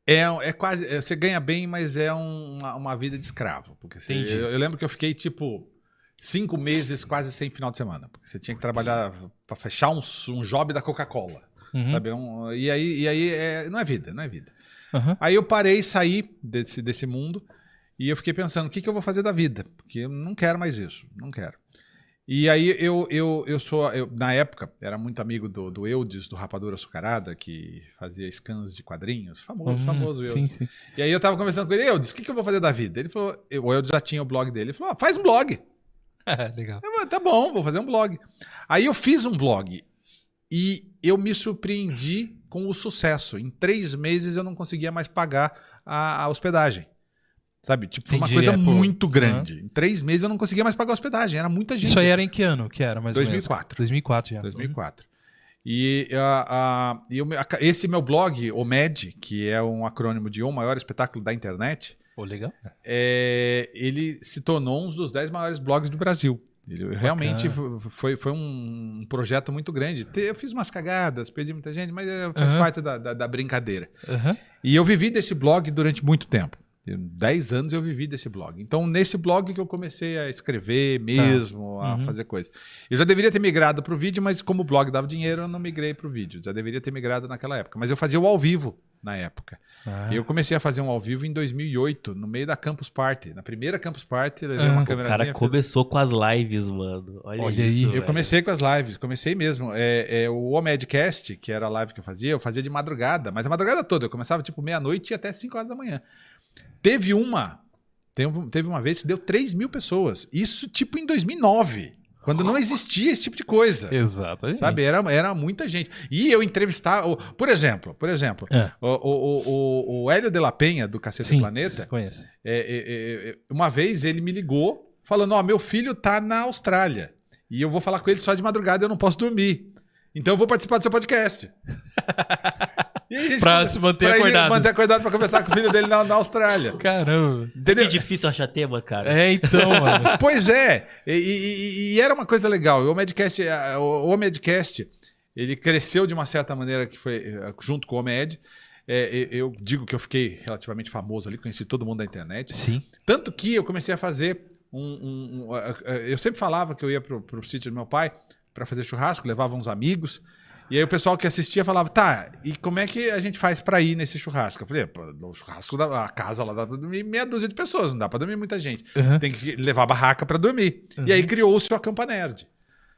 é, é quase. é, Você ganha bem, mas é um- uma, uma vida de escravo. Porque você- Entendi. eu, eu lembro que eu fiquei tipo. Cinco meses quase sem final de semana. Porque você tinha que trabalhar pra fechar um, um job da Coca-Cola. Uhum. Sabe? Um- e aí, e aí é- não é vida, não é vida. Aham. Aí eu parei, saí desse, desse mundo e eu fiquei pensando, o que, que eu vou fazer da vida? Porque eu não quero mais isso, não quero. E aí eu, eu, eu sou, eu, na época, era muito amigo do, do Eudes, do Rapadura Açucarada, que fazia scans de quadrinhos, famoso, Hum, famoso sim, Eudes. sim. E aí eu tava conversando com ele, Eudes, o que, que eu vou fazer da vida? Ele falou, o Eudes já tinha o blog dele, ele falou, ah, faz um blog. Legal. Eu falei, tá bom, vou fazer um blog. Aí eu fiz um blog e eu me surpreendi com o sucesso. Em três meses eu não conseguia mais pagar a, a hospedagem. Sabe? Tipo, foi uma Entendi, coisa é, pô. muito grande. Em três meses eu não conseguia mais pagar hospedagem. Era muita gente. Isso aí era em que ano que era, mais ou 2004. menos? 2004 já. 2004. E, ah, e eu esse meu blog, OMED, que é um acrônimo de O Maior Espetáculo da Internet, Pô, legal. é, ele se tornou um dos 10 maiores blogs do Brasil. Ele realmente foi, foi um projeto muito grande. Eu fiz umas cagadas, perdi muita gente, mas é, faz Aham. parte da, da- da brincadeira. Aham. E eu vivi desse blog durante muito tempo. Eu- Dez anos eu vivi desse blog. Então, nesse blog que eu comecei a escrever mesmo, a Uhum. fazer coisas. Eu já deveria ter migrado para o vídeo, mas como o blog dava dinheiro, eu não migrei para o vídeo. Já deveria ter migrado naquela época. Mas eu fazia o ao vivo na época. Ah, Eu comecei a fazer um ao vivo em 2008, no meio da Campus Party. Na primeira Campus Party, eu levei Ah. uma O câmerazinha. cara começou com as lives, mano. Olha, Olha isso. aí. Eu comecei com as lives, comecei mesmo. É, é, o Omedcast, que era a live que eu fazia, eu fazia de madrugada, mas a madrugada toda. Eu começava tipo meia-noite e até 5 horas da manhã. Teve uma, teve, teve uma vez que deu 3 mil pessoas. Isso tipo em 2009, quando não existia esse tipo de coisa. Exatamente. Sabe, era, era muita gente. E eu entrevistava, por exemplo, por exemplo, É. o, o, o, o Hélio de la Penha, do Cacete Sim, Planeta, Conheço. é, é, é, é, uma vez ele me ligou falando: Ó, meu filho tá na Austrália. E eu vou falar com ele só de madrugada, eu não posso dormir. Então eu vou participar do seu podcast. Gente Pra se manter pra acordado. manter acordado pra conversar com o filho dele na, na Austrália. Caramba. Entendeu? Que difícil achar tema, cara. É, então, mano. Pois é, e, e- e- era uma coisa legal. O Medcast, o o Medcast, ele cresceu de uma certa maneira que foi eh, junto com o Med. É, eu digo que eu fiquei relativamente famoso ali, conheci todo mundo da internet. Sim. Tanto que eu comecei a fazer um. um- um- eu sempre falava que eu ia pro, pro sítio do meu pai para fazer churrasco, levava uns amigos. E aí o pessoal que assistia falava, tá, e como é que a gente faz para ir nesse churrasco? Eu falei, "Pô, o churrasco da a casa lá dá pra dormir meia dúzia de pessoas, não dá pra dormir muita gente. Aham. Tem que levar barraca para dormir. E aí criou-se o Acampa Nerd.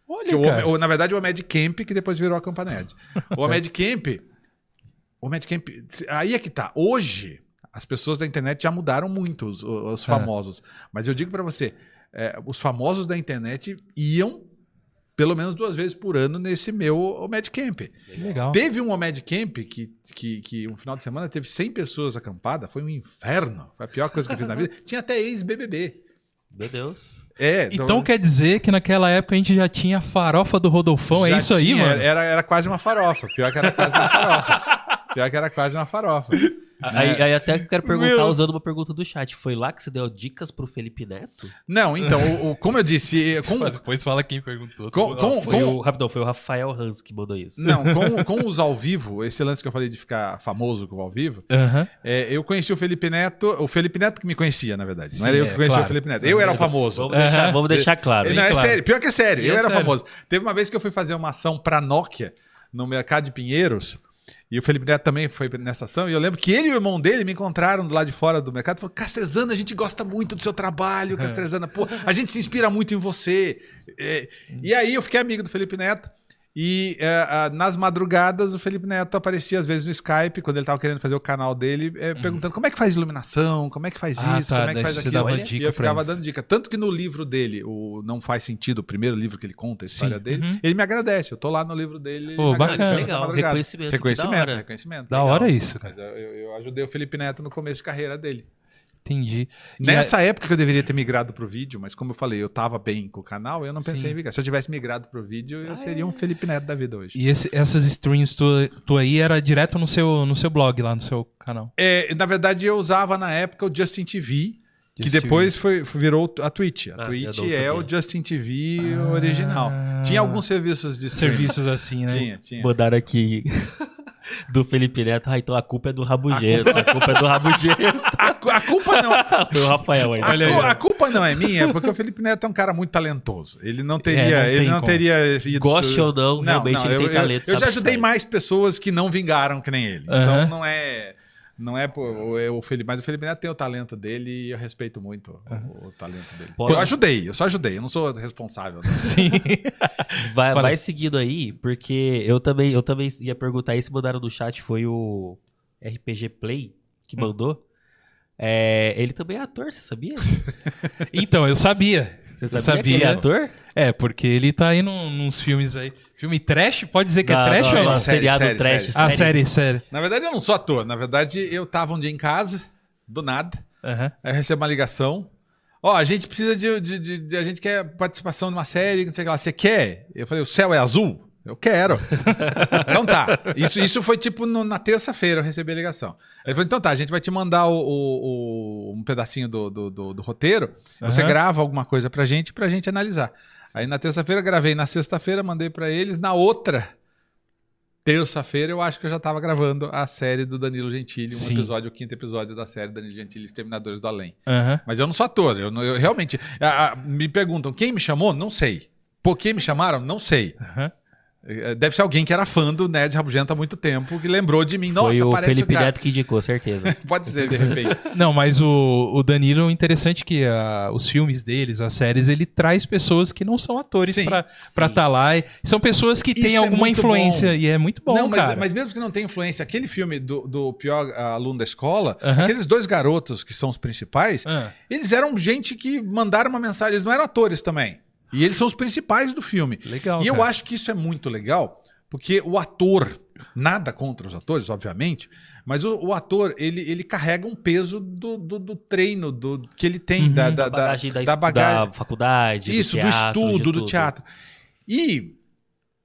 Olha, o, o- na verdade, o Med Camp, que depois virou a Campa Nerd. O Med Camp. O Med Camp. Aí é que tá. Hoje, as pessoas da internet já mudaram muito, os, os Ah. famosos. Mas eu digo pra você: é, os famosos da internet iam pelo menos duas vezes por ano nesse meu Omed Camp. Que legal. Teve um Omed Camp que, que, que um final de semana teve 100 pessoas acampadas, foi um inferno. Foi a pior coisa que eu fiz na vida. Tinha até ex-BBB. Meu Deus. É, Então quer dizer que naquela época a gente já tinha a farofa do Rodolfão, é isso aí, tinha, mano? Era, era quase uma farofa. Pior que era quase uma farofa. Pior que era quase uma farofa. Aí, aí até que eu quero perguntar, Meu. usando uma pergunta do chat. Foi lá que você deu dicas pro Felipe Neto? Não, então, o- o- como eu disse, com, Depois fala quem perguntou. com, com- Foi com- o, rapidão, foi o Rafael Hans que mandou isso. não, com, com os ao vivo, esse lance que eu falei de ficar famoso com o ao vivo, Aham. é, eu conheci o Felipe Neto, o Felipe Neto que me conhecia, na verdade. não Sim, era eu é, que conhecia claro. o Felipe Neto. Eu era o famoso. Vamos deixar, Aham. vamos deixar claro. não, hein? é claro. sério, pior que é sério, E eu é era sério. famoso. Teve uma vez que eu fui fazer uma ação pra Nokia no mercado de Pinheiros. E o Felipe Neto também foi nessa ação. E eu lembro que ele e o irmão dele me encontraram do lado de fora do mercado e falaram: Castrezana, a gente gosta muito do seu trabalho, Castrezana, pô, a gente se inspira muito em você. É, e aí eu fiquei amigo do Felipe Neto. E é, ah, nas madrugadas o Felipe Neto aparecia às vezes no Skype, quando ele tava querendo fazer o canal dele, é, perguntando como é que faz iluminação, como é que faz Ah, isso, tá, como é que faz aquilo. dava e eu ficava dando dica. Tanto que no livro dele, o Não Faz Sentido, o primeiro livro que ele conta a história Sim. dele, Uhum. ele me agradece. Eu tô lá no livro dele. ele Pô, me bacana. na Legal, reconhecimento, Reconhecimento, da hora. reconhecimento. Da Legal. hora isso, cara. eu, eu- eu ajudei o Felipe Neto no começo de carreira dele. Entendi. E Nessa época que eu deveria ter migrado pro vídeo, mas como eu falei, eu tava bem com o canal, eu não pensei Sim. em migrar. Se eu tivesse migrado pro vídeo, eu seria um Felipe Neto da vida hoje. E esse- essas streams tu, tu aí era direto no seu, no seu blog lá, no seu canal. É, na verdade, eu usava na época o Justin TV, que Justin depois foi, foi- virou a Twitch. A Ah, Twitch é o Justin TV original. Tinha alguns serviços de streaming. Serviços assim, né? Tinha, tinha. Mandaram aqui do Felipe Neto. Ah, então a culpa é do Rabugento. A culpa é do Rabugento. A, a culpa não. Foi o Rafael aí. A, Olha aí, cu- ó. a culpa não é minha, porque o Felipe Neto é um cara muito talentoso. Ele não teria, É, não ele não como. teria ido Goste ou não, realmente ele eu, tem eu- talento, Eu, já ajudei mais pessoas que não vingaram que nem ele. Então Aham. não é não é pô, o, o Felipe, mas o Felipe Neto tem o talento dele e eu respeito muito o, o talento dele. Posso- Eu ajudei, eu só ajudei, eu não sou responsável. não. Sim. Vai, Fala. vai seguindo aí, porque eu também, eu também ia perguntar isso, mandaram no chat, foi o RPG Play que Hum. mandou. É, ele também é ator, você sabia? Então, eu sabia. Você Eu sabia, que ele é ator? É, porque ele tá aí num, nos filmes aí. Filme trash? Pode dizer que Da- é trash da- ou não? Série, seriado série, trash. série. Ah, série, série. Na verdade, eu não sou ator. Na verdade, eu tava um dia em casa, do nada. Aham. Aí eu recebo uma ligação. Ó, a gente precisa de, de- de- de- A gente quer participação numa série, não sei o que lá. Você quer? Eu falei, o céu é azul? Eu quero. então tá. Isso, isso foi tipo no- na terça-feira eu recebi a ligação. Ele falou: então tá, a gente vai te mandar o, o- o- um pedacinho do, do, do- do roteiro. Você Aham. grava alguma coisa pra gente, pra gente analisar. Aí na terça-feira gravei, na sexta-feira mandei pra eles, na outra. Terça-feira eu acho que eu já tava gravando a série do Danilo Gentili, um Sim. episódio, o quinto episódio da série Danilo Gentili, Exterminadores do Além. Aham. Mas eu não sou ator, eu, não- eu realmente. a- a- me perguntam quem me chamou? Não sei. Por que me chamaram? Não sei. Aham. Eh, Deve ser alguém que era fã do Nerd Rabugento há muito tempo, que lembrou de mim. Nossa, foi o Felipe o. Neto que indicou, certeza. Pode ser, de repente. Não, mas o, o Danilo, interessante que ah, os filmes deles, as séries, ele traz pessoas que não são atores Sim, pra estar tá lá. E são pessoas que Isso têm é alguma influência bom. e é muito bom, não, mas, cara. mas mesmo que não tenha influência, aquele filme do, do pior aluno da escola, Aham. aqueles dois garotos que são os principais, Ah, eles eram gente que mandaram uma mensagem, eles não eram atores também. E eles são os principais do filme. legal, E eu cara. acho que isso é muito legal, porque o ator, nada contra os atores, obviamente, Mas o, o ator, ele, ele carrega um peso do, do, do treino do, que ele tem, Uhum. da, Da, da, bagagem da, da bagagem. da faculdade, Isso, do, do teatro, de estudo, do tudo. teatro. E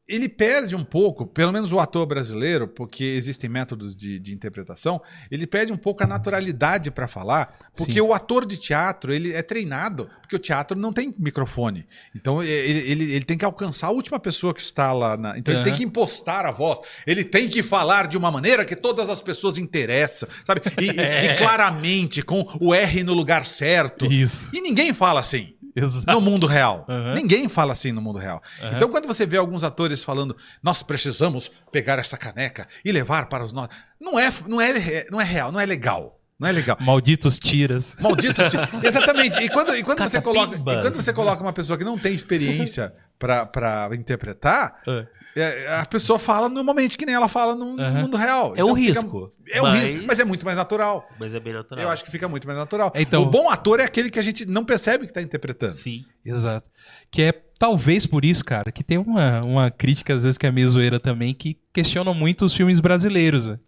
ele perde um pouco, pelo menos o ator brasileiro, porque existem métodos de, de interpretação, ele perde um pouco a naturalidade para falar, porque Sim. o ator de teatro ele é treinado, porque o teatro não tem microfone. Então ele, ele, ele tem que alcançar a última pessoa que está lá. Na... Então ele Aham. tem que impostar a voz, ele tem que falar de uma maneira que todas as pessoas interessam, sabe? E, e- e claramente, com o R no lugar certo. Isso. E ninguém fala assim Exato. no mundo real. Aham. Ninguém fala assim no mundo real. Aham. Então, quando você vê alguns atores falando, nós precisamos pegar essa caneca e levar para os nossos. Não é, não, é, não é real, não é legal. Não é legal. Malditos tiras. Malditos. ti- Exatamente. E quando, e quando você coloca, e quando você coloca uma pessoa que não tem experiência para interpretar, Ah, é, a pessoa fala normalmente que nem ela fala no, no mundo real. É um Então fica- risco. É um mas... risco, mas é muito mais natural. Mas é bem natural. Eu acho que fica muito mais natural. Então- O bom ator é aquele que a gente não percebe que está interpretando. Sim. Exato. Que é talvez por isso, cara, que tem uma, uma crítica, às vezes, que é meio zoeira também, que questionam muito os filmes brasileiros. né?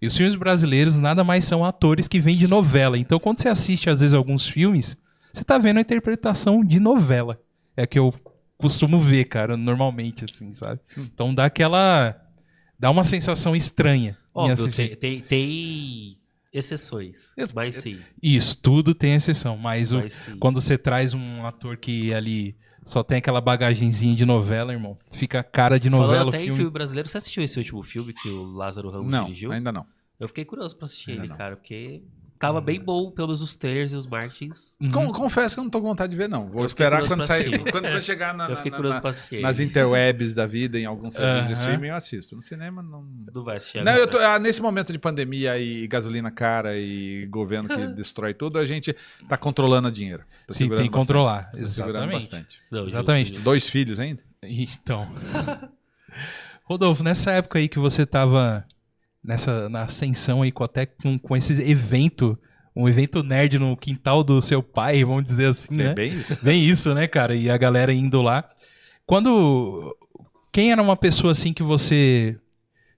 E os filmes brasileiros nada mais são atores que vêm de novela. Então, quando você assiste, às vezes, alguns filmes, você tá vendo a interpretação de novela. É que eu costumo ver, cara, normalmente, assim, sabe? Então dá aquela. dá uma sensação estranha. em Óbvio, assistir. tem, tem, tem exceções. Eu- Mas sim. Isso, tudo tem exceção, mas, o- Mas sim. quando você traz um ator que ali só tem aquela bagagenzinha de novela, irmão, fica cara de novela Falando o até filme. em filme brasileiro, você assistiu esse último filme que o Lázaro Ramos Não, dirigiu? ainda não. Eu fiquei curioso pra assistir Ainda ele, não. cara, porque tava bem bom, pelo menos os trailers e os martins. Uhum. Con- confesso que eu não tô com vontade de ver, não. Vou Eu fiquei esperar curioso quando pra sair. assistir. Quando vai chegar na- eu na- fiquei na- curioso na- pra assistir nas interwebs da vida, em alguns serviços de Aham. streaming, eu assisto. No cinema, não. Não vai assistir Não, agora. eu tô, ah, nesse momento de pandemia e gasolina cara e governo que destrói tudo, a gente tá controlando o dinheiro. Tá Sim, segurando tem que bastante. controlar. Tá segurando Exatamente. bastante. Não, justo, Exatamente. justo. Dois filhos ainda? Então. Rodolfo, nessa época aí que você tava nessa, na ascensão aí com até com, com esse evento, um evento nerd no quintal do seu pai, vamos dizer assim, É né? bem isso. Bem isso, né, cara? E a galera indo lá. Quando. Quem era uma pessoa assim que você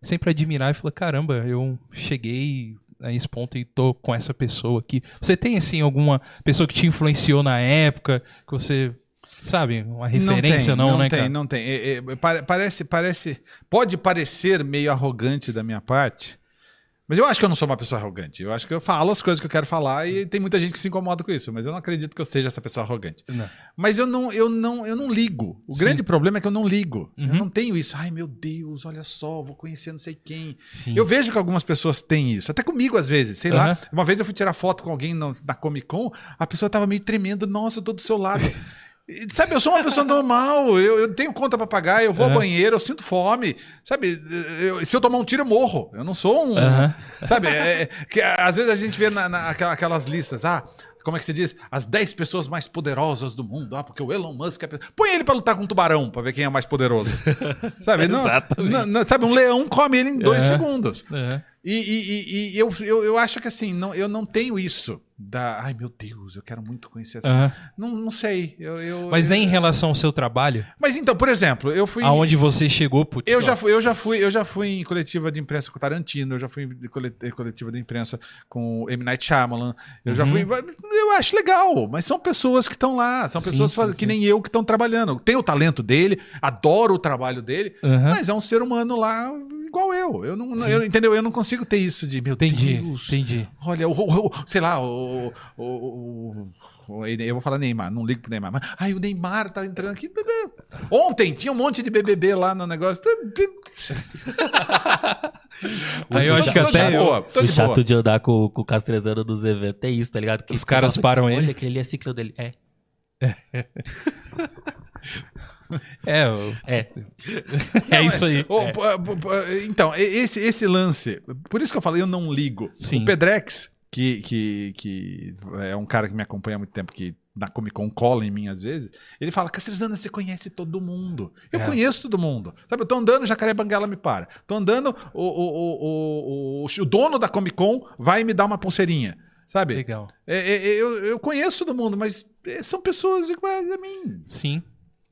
sempre admirava e falou: caramba, eu cheguei a esse ponto e tô com essa pessoa aqui. Você tem, assim, alguma pessoa que te influenciou na época, que você. Sabe, uma referência, não, não né, tem, cara? Não tem, É, é, pare- parece, parece, pode parecer meio arrogante da minha parte, mas eu acho que eu não sou uma pessoa arrogante. Eu acho que eu falo as coisas que eu quero falar e tem muita gente que se incomoda com isso, mas eu não acredito que eu seja essa pessoa arrogante. Não. Mas eu não, eu não, eu não ligo. O Sim. grande problema é que eu não ligo. Eu Uhum. não tenho isso. Ai, meu Deus, olha só, vou conhecer não sei quem. Sim. Eu vejo que algumas pessoas têm isso, até comigo às vezes, sei lá. Aham. Uma vez eu fui tirar foto com alguém no- na Comic Con, a pessoa tava meio tremendo, nossa, eu tô do seu lado. Sabe, eu sou uma pessoa normal, eu, eu tenho conta pra pagar, eu vou ao Aham. banheiro, eu sinto fome. Sabe, eu- se eu tomar um tiro, eu morro. Eu não sou um. Aham. Sabe, é, é, que às vezes a gente vê na, na- aquela- aquelas listas, ah. Como é que se diz? As 10 pessoas mais poderosas do mundo. Ah, porque o Elon Musk é. Põe ele pra lutar com um tubarão, pra ver quem é mais poderoso. sabe? Não, Exatamente. não- não- sabe, um leão come ele em dois É. segundos. É. E, e- e- e eu, eu, eu acho que assim, não, eu não tenho isso. Da, ai meu Deus, eu quero muito conhecer essa. Aham. Não, não sei. Eu, eu- Mas nem em relação ao seu trabalho, Mas então, por exemplo, eu fui. aonde você chegou, putz. Eu já, fui, eu, já fui, eu já fui em coletiva de imprensa com o Tarantino, eu já fui em cole- em coletiva de imprensa com o M. Night Shyamalan, eu já Uhum. fui. Eu acho legal, mas são pessoas que estão lá, são Sim, pessoas sim, sim. que nem eu que estão trabalhando. Tem o talento dele, adoro o trabalho dele, Aham. mas é um ser humano lá igual eu. Eu não, eu, entendeu? Eu não consigo ter isso de, meu Entendi, Deus. entendi. Olha, o, o- o- sei lá, o, o, o- o- Eu vou falar Neymar, não ligo pro Neymar. Mas, ai, o Neymar tá entrando aqui. bebê. Ontem tinha um monte de BBB lá no negócio. Aí eu Tô- acho que tô de até eu- boa, tô o de chato boa. de andar com, com o Castrezano nos eventos é isso, tá ligado? Que Os caras param Olha, ele." aquele ali é ciclo dele. É, É, o- é. é isso aí. É. pô, pô, Então, esse, esse lance, por isso que eu falei, eu não ligo. Sim. O Pedrex, que, que, que é um cara que me acompanha há muito tempo, que na Comic Con cola em mim às vezes, ele fala, Castrezana, você conhece todo mundo. Eu É. conheço todo mundo. Sabe, eu tô andando, Jacaré Banguela me para. Tô andando, o, o, o, o, dono da Comic Con vai me dar uma pulseirinha. Sabe? Legal. É, é, é, eu, eu conheço todo mundo, mas é, são pessoas iguais a mim. Sim.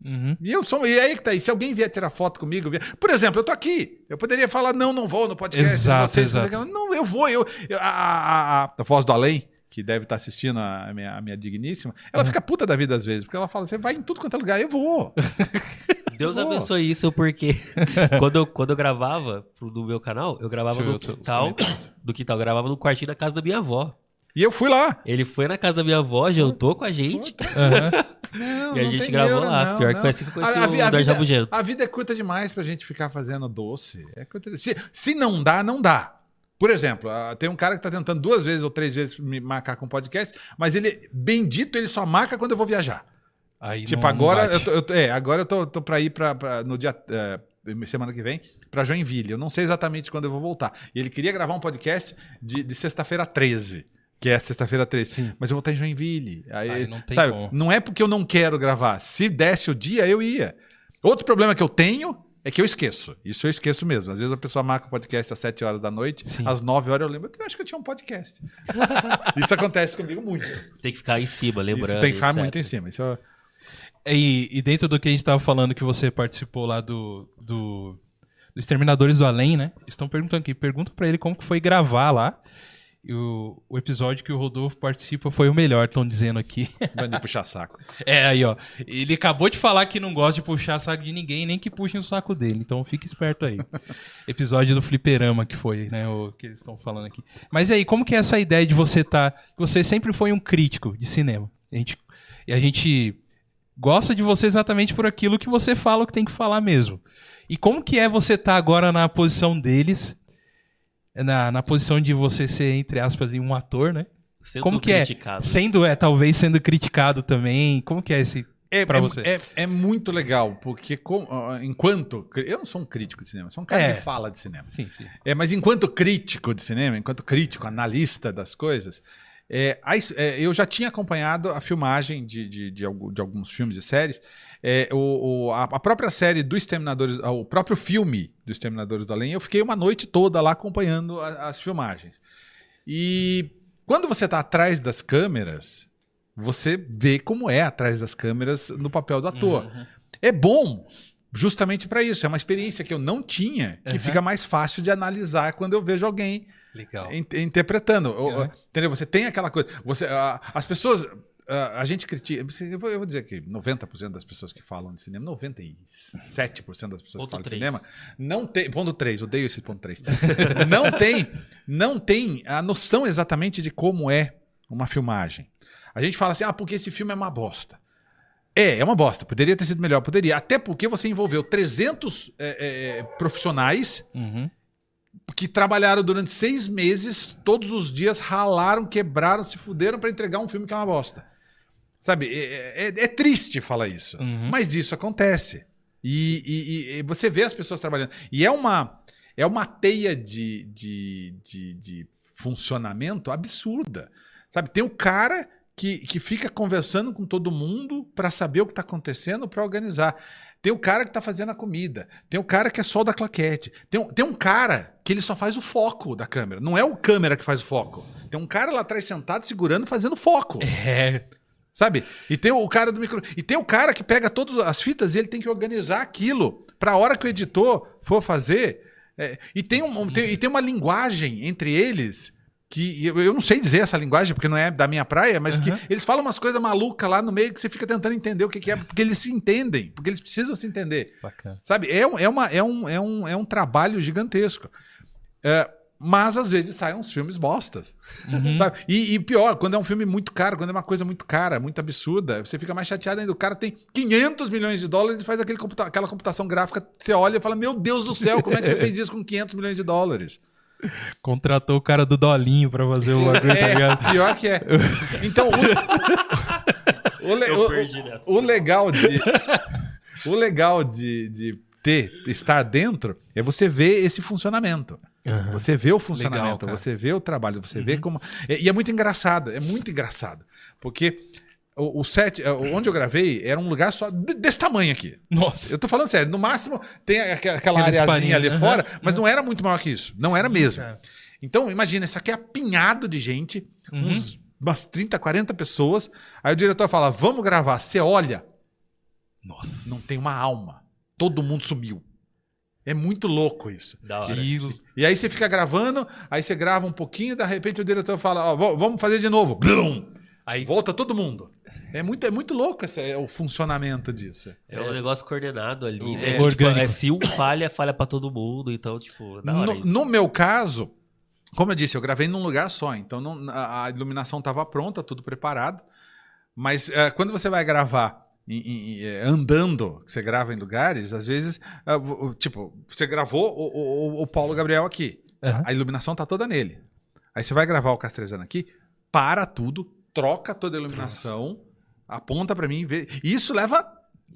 Uhum. E eu sou. E aí que tá aí. Se alguém vier tirar foto comigo. Vier... Por exemplo, eu tô aqui. Eu poderia falar, não, não vou no podcast. Exato, vocês, exato. Não, eu vou. Eu, eu- a, a, a, a voz do além, que deve estar assistindo a minha, a minha digníssima, ela Uhum. fica puta da vida às vezes. Porque ela fala, você vai em tudo quanto é lugar. Eu vou. Deus abençoe isso, porque quando, eu, quando eu gravava pro, no meu canal, eu gravava Deixa no quintal. Do quintal, eu gravava no quartinho da casa da minha avó. E eu fui lá. Ele foi na casa da minha avó, jantou com a gente. Aham. Não, E a não gente gravou neura, lá. não, Pior que não. foi assim que eu conheci A- a o a vida-. A vida é curta demais pra gente ficar fazendo doce. É curta se, se não dá, não dá. Por exemplo, ah, tem um cara que tá tentando duas vezes ou três vezes me marcar com podcast, mas ele, bendito, ele só marca quando eu vou viajar. Aí tipo, não- não agora, bate. eu tô, eu tô- é, agora eu tô, tô pra ir pra, pra- no dia. é, semana que vem, pra Joinville. Eu não sei exatamente quando eu vou voltar. E ele queria gravar um podcast de, de sexta-feira 13. Que é sexta-feira 13. Sim. Mas eu vou estar em Joinville. Aí, não tem sabe, como. não é porque eu não quero gravar. Se desse o dia, eu ia. Outro problema que eu tenho é que eu esqueço. Isso eu esqueço mesmo. Às vezes a pessoa marca o podcast às 7 horas da noite, Sim. às 9 horas eu lembro. Eu acho que eu tinha um podcast. Isso acontece comigo muito. Tem que ficar em cima, lembrando. Isso tem que ficar etc. muito em cima. Isso eu- E, e dentro do que a gente tava falando que você participou lá do, do, do Exterminadores do Além, né? Estão perguntando aqui, pergunta pra ele como que foi gravar lá. E o, o episódio que o Rodolfo participa foi o melhor, estão dizendo aqui. De puxar saco. É, aí, ó. Ele acabou de falar que não gosta de puxar saco de ninguém, nem que puxem o saco dele. Então fique esperto aí. Episódio do Fliperama que foi, né? O que eles estão falando aqui. Mas e aí, como que é essa ideia de você tá. Você sempre foi um crítico de cinema. A gente, e a gente gosta de você exatamente por aquilo que você fala o que tem que falar mesmo. E como que é você estar agora na posição deles? Na, na posição de você ser, entre aspas, um ator, né? Sendo Como que é? criticado. Sendo, é, talvez sendo criticado também. Como que é esse. É, Pra é- você. É, é muito legal, porque com- enquanto. Eu não sou um crítico de cinema, sou um cara É. que fala de cinema. Sim, sim. É, mas enquanto crítico de cinema, enquanto crítico, analista das coisas, é, a é, eu já tinha acompanhado a filmagem de, de, de de alguns filmes e séries. É, o, o- a, a própria série do Exterminadores, ah, o próprio filme do Exterminadores do Além, eu fiquei uma noite toda lá acompanhando a- as filmagens. E quando você está atrás das câmeras, você vê como é atrás das câmeras no papel do ator. Uhum. É bom justamente para isso. É uma experiência que eu não tinha, que Uhum. fica mais fácil de analisar quando eu vejo alguém in- interpretando. Uhum. Entendeu? Você tem aquela coisa. Você, ah, as pessoas. A gente critica. Eu vou, eu vou dizer que 90% das pessoas que falam de cinema, 97% das pessoas Ponto que falam de três. cinema, não tem. Ponto 3, odeio esse ponto 3. não tem, não tem a noção exatamente de como é uma filmagem. A gente fala assim, ah, porque esse filme é uma bosta. É, é uma bosta. Poderia ter sido melhor, poderia. Até porque você envolveu 300 é, é, profissionais Uhum. que trabalharam durante seis meses, todos os dias ralaram, quebraram, se fuderam para entregar um filme que é uma bosta. Sabe, é, é- é triste falar isso, Uhum. mas isso acontece. E, e- e- você vê as pessoas trabalhando. E é uma, é uma teia de, de, de, de funcionamento absurda. Sabe, tem o cara que, que fica conversando com todo mundo para saber o que está acontecendo, para organizar. Tem o cara que está fazendo a comida. Tem o cara que é só da claquete. Tem, um- tem um cara que ele só faz o foco da câmera. Não é o câmera que faz o foco. Tem um cara lá atrás sentado, segurando, fazendo foco. É. Sabe? E tem o cara do micro. E tem o cara que pega todas as fitas e ele tem que organizar aquilo para a hora que o editor for fazer. é, e, tem um, tem, e tem uma linguagem entre eles que eu, eu não sei dizer essa linguagem porque não é da minha praia, mas Aham. que eles falam umas coisas malucas lá no meio que você fica tentando entender o que, que é, porque eles se entendem, porque eles precisam se entender. Bacana. Sabe? É um, é uma, é um, é um, é um trabalho gigantesco. É, mas às vezes saem uns filmes bostas. Uhum. Sabe? E, e pior, quando é um filme muito caro, quando é uma coisa muito cara, muito absurda, você fica mais chateado ainda. O cara tem 500 milhões de dólares e faz aquele computa aquela computação gráfica. Você olha e fala: Meu Deus do céu, como é que você fez isso com 500 milhões de dólares? Contratou o cara do Dolinho pra fazer o bagulho, tá É, ligado? pior que é. Então, o, o, le- o- perdi nessa. o legal de. O legal de, de ter, estar dentro é você ver esse funcionamento. Você vê o funcionamento, Legal, você vê o trabalho, você Uhum. vê como. E, é muito engraçado, é muito engraçado. Porque o, o set, eh, onde eu gravei, era um lugar só de- desse tamanho aqui. Nossa. Eu tô falando sério, no máximo tem aquela Aquele areazinha ali aham, fora, mas não era muito maior que isso. Não era mesmo. cara. Então, imagina, isso aqui é apinhado de gente, Uhum. uns, umas 30, 40 pessoas. Aí o diretor fala: vamos gravar. Você olha, Nossa. Não tem uma alma. Todo mundo sumiu. É muito louco isso. Da hora. Que- E aí você fica gravando, aí você grava um pouquinho, de repente o diretor fala, ó, vamos fazer de novo. Blum! Aí Volta todo mundo. É muito, é muito louco esse, é o funcionamento disso. É um negócio coordenado ali, É né? Tipo, é, se um falha, falha pra todo mundo. Então, tipo, da hora No, isso. no meu caso, como eu disse, eu gravei num lugar só, então não- a, a iluminação estava pronta, tudo preparado. Mas eh, quando você vai gravar em- em- eh, andando, que você grava em lugares, às vezes, ah, o- o- tipo, você gravou o, o- o Paulo Gabriel aqui, Aham. a iluminação tá toda nele. Aí você vai gravar o Castrezano aqui, para tudo, troca toda a iluminação, aponta para mim, vê. E isso leva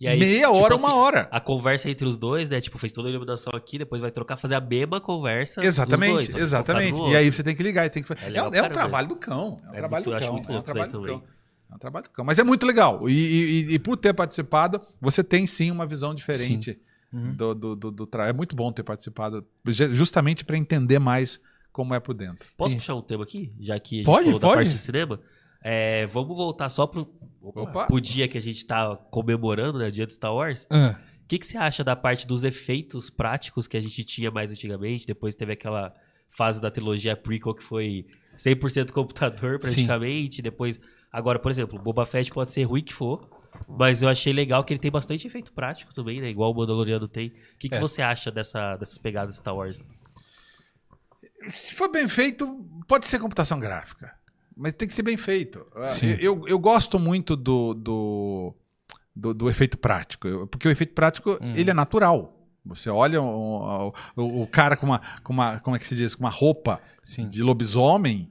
aí, meia tipo hora, assim, uma hora. A conversa entre os dois, né? Tipo, fez toda a iluminação aqui, depois vai trocar, fazer a mesma conversa. Exatamente, dois, que exatamente. E aí você tem que ligar tem que fazer. É É, é um trabalho do cão. É um É trabalho muito- do cão. muito É um aí trabalho do também. cão. É um trabalho do cão. Mas é muito legal. E, e- e- por ter participado, você tem sim uma visão diferente Uhum. do, do, do, do tra- É muito bom ter participado, ju- justamente para entender mais como é por dentro. Posso Sim. puxar um tema aqui? Já que a gente Pode, falou da pode. parte de cinema. É, vamos voltar só pro, Opa. pro dia que a gente tá comemorando, né? O dia de Star Wars. Ah, O que, que você acha da parte dos efeitos práticos que a gente tinha mais antigamente? Depois teve aquela fase da trilogia prequel que foi 100% computador praticamente. Depois, agora, por exemplo, o Boba Fett pode ser ruim que for, mas eu achei legal que ele tem bastante efeito prático também, né? Igual o Mandaloriano tem. O que, que É. você acha dessa, dessas pegadas Star Wars? Se for bem feito, pode ser computação gráfica. Mas tem que ser bem feito. Sim. Eu, eu gosto muito do, do, do, do efeito prático. Porque o efeito prático, Hum. ele é natural. Você olha o, o, o cara com uma, com uma. Como é que se diz? Com uma roupa sim. de lobisomem.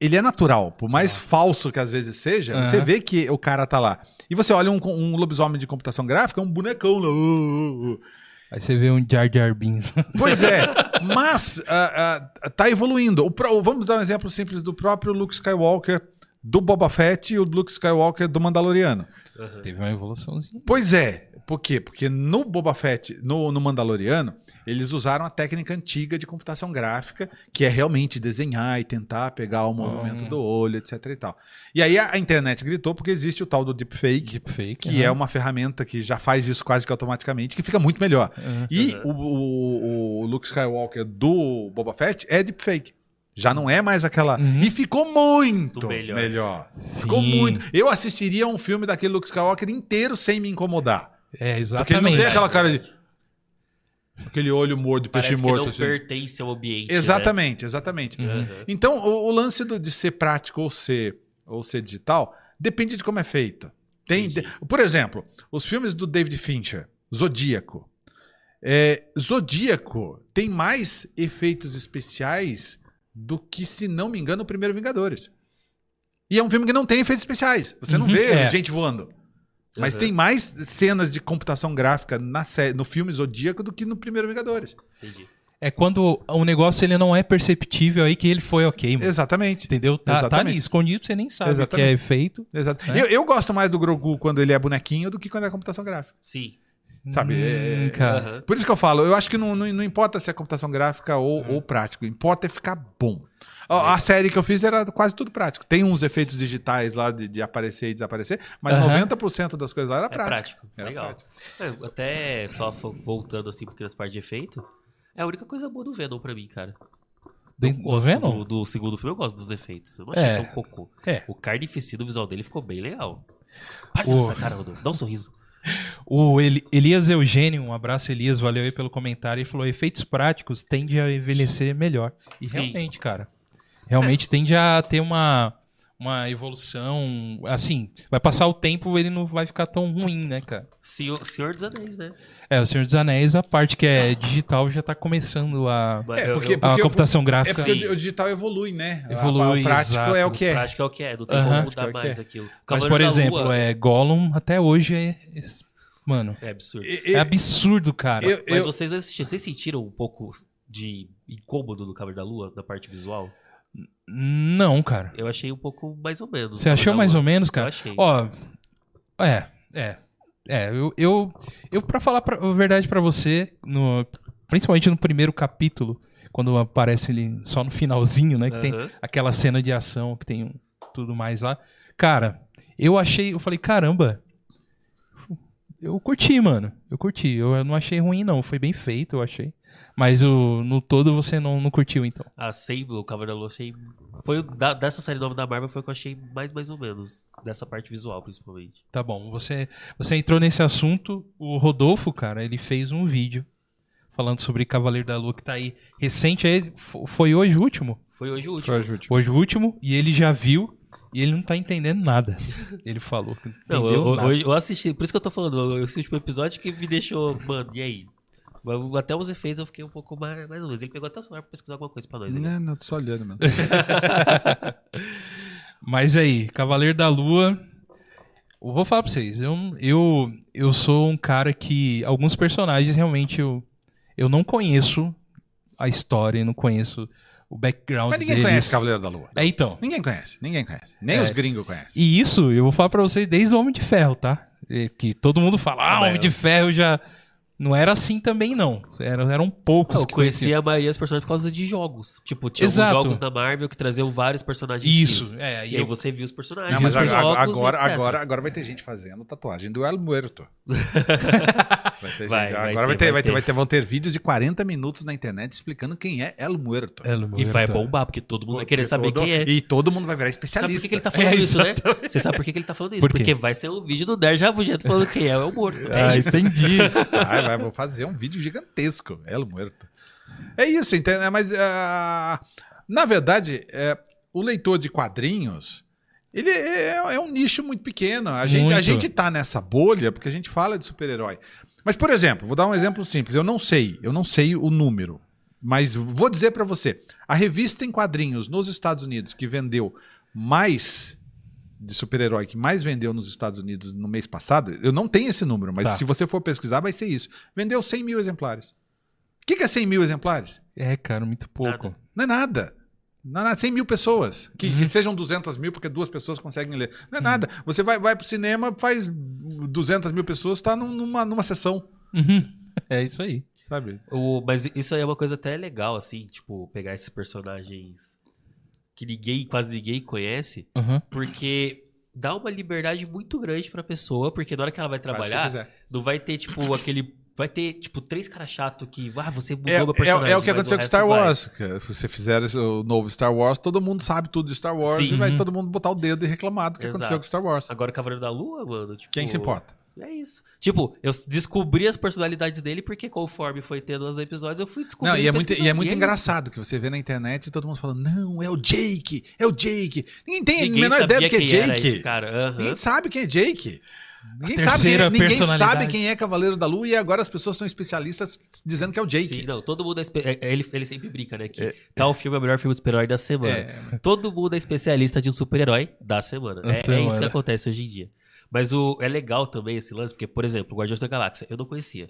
Ele é natural. Por mais falso que às vezes seja, Aham. você vê que o cara tá lá. E você olha um, um lobisomem de computação gráfica, é um bonecão lá. uh, uh, uh. Aí você vê um Jar Jar Binks. Pois é, mas ah, ah, tá evoluindo. O pró- vamos dar um exemplo simples do próprio Luke Skywalker, do Boba Fett e o Luke Skywalker do Mandaloriano. Teve uma evoluçãozinha. Pois é. Por quê? Porque no Boba Fett, no, no Mandaloriano, eles usaram a técnica antiga de computação gráfica, que é realmente desenhar e tentar pegar o movimento Hum. do olho, etc e tal. E aí a, a internet gritou porque existe o tal do deepfake, Deepfake. que é uma ferramenta que já faz isso quase que automaticamente, que fica muito melhor. Aham. E o, o- o Luke Skywalker do Boba Fett é deepfake. Já não é mais aquela. Uhum. E ficou muito melhor. melhor. Ficou muito. Eu assistiria um filme daquele Luke Skywalker inteiro sem me incomodar. É, Porque ele não exatamente. tem aquela cara de. Aquele olho morto, de peixe Parece que morto. não assim. pertence ao ambiente. Exatamente, exatamente. Uhum. Né? Aham. Então, o, o lance do- de ser prático ou ser, ou ser digital depende de como é feito. Tem, de- por exemplo, os filmes do David Fincher, Zodíaco. É, Zodíaco tem mais efeitos especiais do que, se não me engano, o primeiro Vingadores. E é um filme que não tem efeitos especiais. Você não Uhum, vê é. gente voando. Mas Aham. tem mais cenas de computação gráfica na sé- no filme Zodíaco do que no primeiro Vingadores. Entendi. É quando o negócio ele não é perceptível aí que ele foi ok, mano. Exatamente. Entendeu? Tá, tá Exatamente. ali, escondido, você nem sabe Exatamente. que é efeito. Exato. É? Eu, eu gosto mais do Grogu quando ele é bonequinho do que quando é computação gráfica. Sim. Sabe? Hum, É-. Aham. Por isso que eu falo, eu acho que não, não, não importa se é computação gráfica ou, Hum. ou prático, importa é ficar bom. A, a série que eu fiz era quase tudo prático. Tem uns efeitos digitais lá de, de aparecer e desaparecer, mas Aham. 90% das coisas lá era É prático. prático. Era Legal. prático. É, até só voltando assim, porque nas partes de efeito, é a única coisa boa do Venom pra mim, cara. Do, do Venom? Do, do segundo filme, eu gosto dos efeitos. Eu não achei É. tão cocô. É. O carnificina, o visual dele ficou bem legal. Para de O- cara, Rodolfo. Dá um sorriso. O Eli- Elias Eugênio, um abraço, Elias, valeu aí pelo comentário. Ele falou: efeitos práticos tendem a envelhecer melhor. E Sim. realmente, cara. Realmente tende a ter uma, uma evolução. Assim, vai passar o tempo, ele não vai ficar tão ruim, né, cara? Senhor, Senhor dos Anéis, né? É, o Senhor dos Anéis, a parte que é digital já tá começando a. É, eu- porque- eu- A computação É gráfica. porque Sim. o, o digital evolui, né? Evolui, o prático exato. é o que o é. prático é o que é. Não tem Aham. como Prático é mudar o que mais é. aquilo. Mas, por exemplo, Lua é, Gollum até hoje é. é- Mano, é absurdo. É e- absurdo, cara. eu- Mas eu- vocês assistiram, vocês sentiram um pouco de incômodo no Cavaleiro da Lua, da parte visual? Não, cara. Eu achei um pouco mais ou menos. Você achou mais ou menos, Eu cara? achei. Ó, é, é. É, eu, eu, eu pra falar pra- a verdade pra você, no, principalmente no primeiro capítulo, quando aparece ele só no finalzinho, né? Que tem Aham. aquela cena de ação que tem tudo mais lá. Cara, eu achei, eu falei, caramba, eu curti, mano. Eu curti. Eu, eu não achei ruim, não. Foi bem feito, eu achei. Mas o, no todo você não, não curtiu, então. Ah, sei, o Cavaleiro da Lua achei. Foi o da- dessa série nova da Marvel foi o que eu achei mais mais ou menos. Dessa parte visual, principalmente. Tá bom. Você, você entrou nesse assunto. O Rodolfo, cara, ele fez um vídeo falando sobre Cavaleiro da Lua que tá aí recente. Aí, fo- foi hoje o último? Foi hoje o último. Foi a última. Hoje o último. E ele já viu e ele não tá entendendo nada. Ele falou que não Não, entendeu eu, nada. hoje eu assisti, por isso que eu tô falando, esse último episódio que me deixou, mano, e aí? Mas Até os efeitos eu fiquei um pouco mais, mais ou menos. Ele pegou até o celular pra pesquisar alguma coisa pra nós. ali. Não, não, tô só olhando, mano. Mas aí, Cavaleiro da Lua. Eu vou falar pra vocês. Eu, eu, eu sou um cara que. Alguns personagens realmente eu, eu não conheço a história, não conheço o background Mas ninguém deles. conhece Cavaleiro da Lua. É, então. Ninguém conhece, ninguém conhece. Nem É. os gringos conhecem. E isso eu vou falar pra vocês desde o Homem de Ferro, tá? Que todo mundo fala, ah, Ah, Homem de Ferro já. Não era assim também, não. Eram, eram poucos Eu que conheciam. conhecia a maioria dos personagens por causa de jogos. Tipo, tinha Exato. alguns jogos da Marvel que traziam vários personagens Isso, é. E E aí eu, você viu os personagens. Não, mas agora, jogos, agora, agora, agora vai ter gente fazendo tatuagem do El Muerto. Vai ter Vai, gente- vai agora vai ter, vai ter, vai ter, vão ter vídeos de 40 minutos na internet explicando quem é El Muerto. E vai bombar, porque todo mundo vai querer Porque saber todo- quem é. E todo mundo vai virar Sabe por especialista. que, que ele tá falando É, isso, né? Você sabe por que, que ele tá falando isso? Por? Porque vai ser um vídeo do Nerd Rabugento falando quem é o morto. É Ah, isso. entendi. Vai, vai, vou fazer um vídeo gigantesco. El Muerto. É isso, entende? Mas, ah, na verdade, é, o leitor de quadrinhos, ele é, é um nicho muito pequeno. A gente, a gente tá nessa bolha porque a gente fala de super-herói. Mas, por exemplo, vou dar um exemplo simples. Eu não sei, eu não sei o número. Mas vou dizer pra você. A revista em quadrinhos nos Estados Unidos que vendeu mais de super-herói que mais vendeu nos Estados Unidos no mês passado, eu não tenho esse número, mas Tá. se você for pesquisar, vai ser isso. Vendeu 100 mil exemplares. O que, que é 100 mil exemplares? É, cara, muito pouco. Nada. Não é nada. Não é nada. 100 mil pessoas. Que, Uhum. que sejam 200 mil, porque duas pessoas conseguem ler. Não é nada. Você vai, vai pro cinema, faz 200 mil pessoas, tá num- numa, numa sessão. Uhum. É isso aí. Sabe? O- mas isso aí é uma coisa até legal, assim, tipo, pegar esses personagens que ninguém, quase ninguém conhece, Uhum. porque dá uma liberdade muito grande pra pessoa, porque na hora que ela vai trabalhar, quiser. não vai ter, tipo, aquele. Vai ter, tipo, três caras chatos que. Ah, você mudou É, meu é- personagem. é o que aconteceu com Star. Wars. Se você fizer o novo Star Wars, todo mundo sabe tudo de Star Wars Sim. e vai Uhum. todo mundo botar o dedo e reclamar do que Exato. aconteceu com Star Wars. Agora, o Cavaleiro da Lua, mano. Tipo, Quem se importa? É isso. Tipo, eu descobri as personalidades dele porque conforme foi tendo os episódios, eu fui Não, descobrindo. e é muito, e é muito engraçado que você vê na internet e todo mundo falando, não, é o Jake, é o Jake. Ninguém tem a menor ideia do que é Jake. esse cara. Aham. Ninguém sabe quem é Jake. Ninguém, sabe quem, é- ninguém sabe quem é Cavaleiro da Lua e agora as pessoas são especialistas dizendo que é o Jake. Sim, não, todo mundo é, espe- é- ele, ele sempre brinca, né? Que tal filme é o melhor filme de super-herói da semana. É. Todo mundo é especialista de um super-herói da semana. É, é semana. isso que acontece hoje em dia. Mas o, é legal também esse lance, porque, por exemplo, Guardiões da Galáxia, eu não conhecia.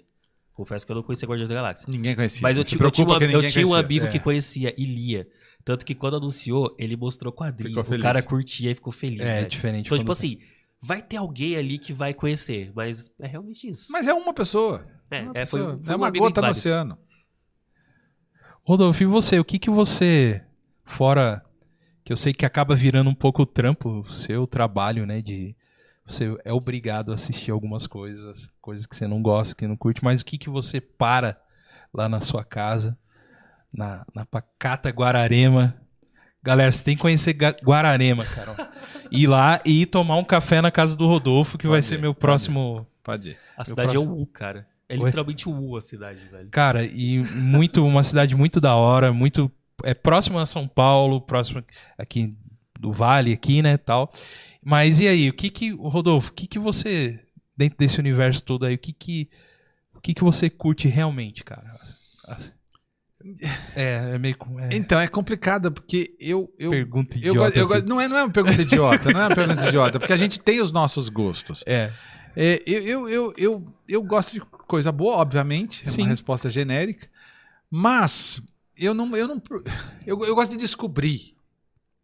Confesso que eu não conhecia Guardiões da Galáxia. Ninguém conhecia. Mas eu, Se ti- eu tinha, um, eu tinha um amigo É. que conhecia e lia. Tanto que quando anunciou, ele mostrou quadrinho. O cara curtia e ficou feliz. É, velho. diferente. Então, tipo assim, vai ter alguém ali que vai conhecer, mas é realmente isso. Mas é uma pessoa. é, Uma é, foi, pessoa. foi é um uma gota no oceano. Rodolfo, e você? O que que você, fora que eu sei que acaba virando um pouco o trampo, o seu trabalho, né, de você é obrigado a assistir algumas coisas, coisas que você não gosta, que não curte, mas o que que você para lá na sua casa, na, na Pacata Guararema? Galera, você tem que conhecer Guararema, cara. Ir lá e ir tomar um café na casa do Rodolfo, que vai Pode ser ir, meu pode próximo Pode ir. A cidade é próximo- o U, cara. É Oi? literalmente o U a cidade, velho. Cara, e muito uma cidade muito da hora, muito é próximo a São Paulo, próximo aqui do Vale aqui, né, tal. Mas e aí, o que que o Rodolfo, o que que você dentro desse universo todo aí, o que que o que que você curte realmente, cara? É, é meio é, Então, é complicado, porque eu. eu pergunta eu, idiota. eu assim. gosto- não, é, não é uma pergunta idiota, não é uma pergunta idiota, porque a gente tem os nossos gostos. É, É, eu, eu, eu, eu, eu gosto de coisa boa, obviamente, é Sim. uma resposta genérica, mas eu não. Eu, não eu, eu gosto de descobrir.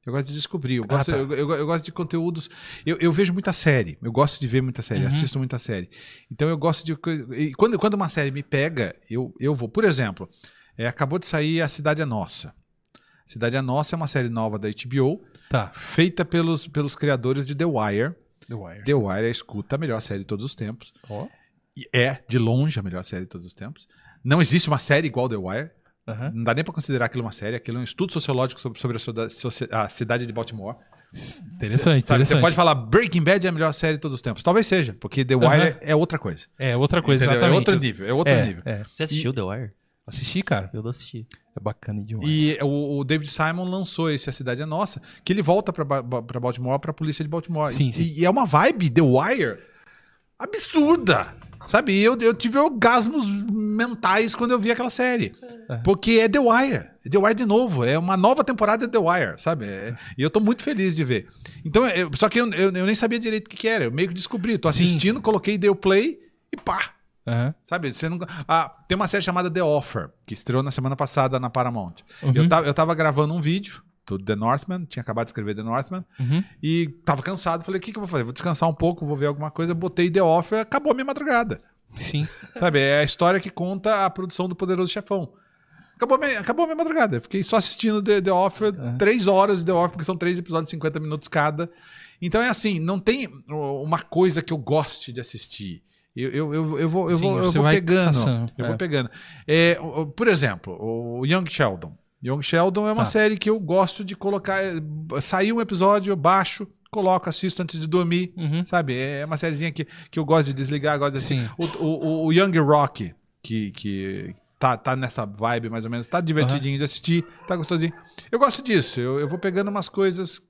Eu gosto de descobrir. Eu Ah, gosto, tá. eu, eu- eu gosto de conteúdos. Eu, eu vejo muita série. Eu gosto de ver muita série. Uhum. Assisto muita série. Então eu gosto de. E quando, quando uma série me pega, eu, eu vou. Por exemplo, é, acabou de sair A Cidade é Nossa. Cidade é Nossa é uma série nova da HBO, tá. feita pelos, pelos criadores de The Wire. The Wire. The Wire é escuta a melhor série de todos os tempos. Ó. E é, de longe, a melhor série de todos os tempos. Não existe uma série igual The Wire. Aham. Não dá nem pra considerar aquilo uma série. Aquilo é um estudo sociológico sobre, sobre a, a cidade de Baltimore. Interessante, Sabe, interessante. Você pode falar Breaking Bad é a melhor série de todos os tempos. Talvez seja, porque The Wire Aham. é outra coisa. É, outra coisa, Entendeu? exatamente. É outro nível, é outro É, nível. é. Você assistiu The Wire? Assisti, cara. Eu não assisti. É bacana demais. E o, o David Simon lançou esse A Cidade é Nossa, que ele volta pra, pra Baltimore, pra polícia de Baltimore. Sim, e, sim. e é uma vibe The Wire absurda. Sabe, E eu, eu tive orgasmos mentais quando eu vi aquela série. É. Porque é The Wire. É The Wire de novo. É uma nova temporada de The Wire, sabe? É- e eu tô muito feliz de ver. Então, eu- só que eu, eu- eu nem sabia direito o que, que era. Eu meio que descobri. Tô Sim. assistindo, coloquei, dei o play e pá. Aham. Sabe? Você não... ah, tem uma série chamada The Offer, que estreou na semana passada na Paramount. Uhum. Eu, tava, eu tava gravando um vídeo do The Northman, tinha acabado de escrever The Northman, Uhum. e tava cansado. Falei, o que, que eu vou fazer? Vou descansar um pouco, vou ver alguma coisa. Botei The Offer, acabou a minha madrugada. Sim. Sabe? É a história que conta a produção do Poderoso Chefão. Acabou a minha, acabou a minha madrugada. Fiquei só assistindo The, The Offer, três horas de The Offer, porque são três episódios de 50 minutos cada. Então é assim, não tem uma coisa que eu goste de assistir. Eu, eu, eu, eu vou, eu Sim, vou, eu vou pegando. caçando, Eu é. vou pegando. É, por exemplo, o Young Sheldon. Young Sheldon é uma Tá. série que eu gosto de colocar. é, Saiu um episódio, eu baixo, coloco, assisto antes de dormir. Uhum. Sabe? É uma sériezinha que, que eu gosto de desligar, gosto de assistir. Sim. O, o, o Young Rock, que, que tá, tá nessa vibe mais ou menos, tá divertidinho de assistir, tá gostosinho. Eu gosto disso. Eu, eu vou pegando umas coisas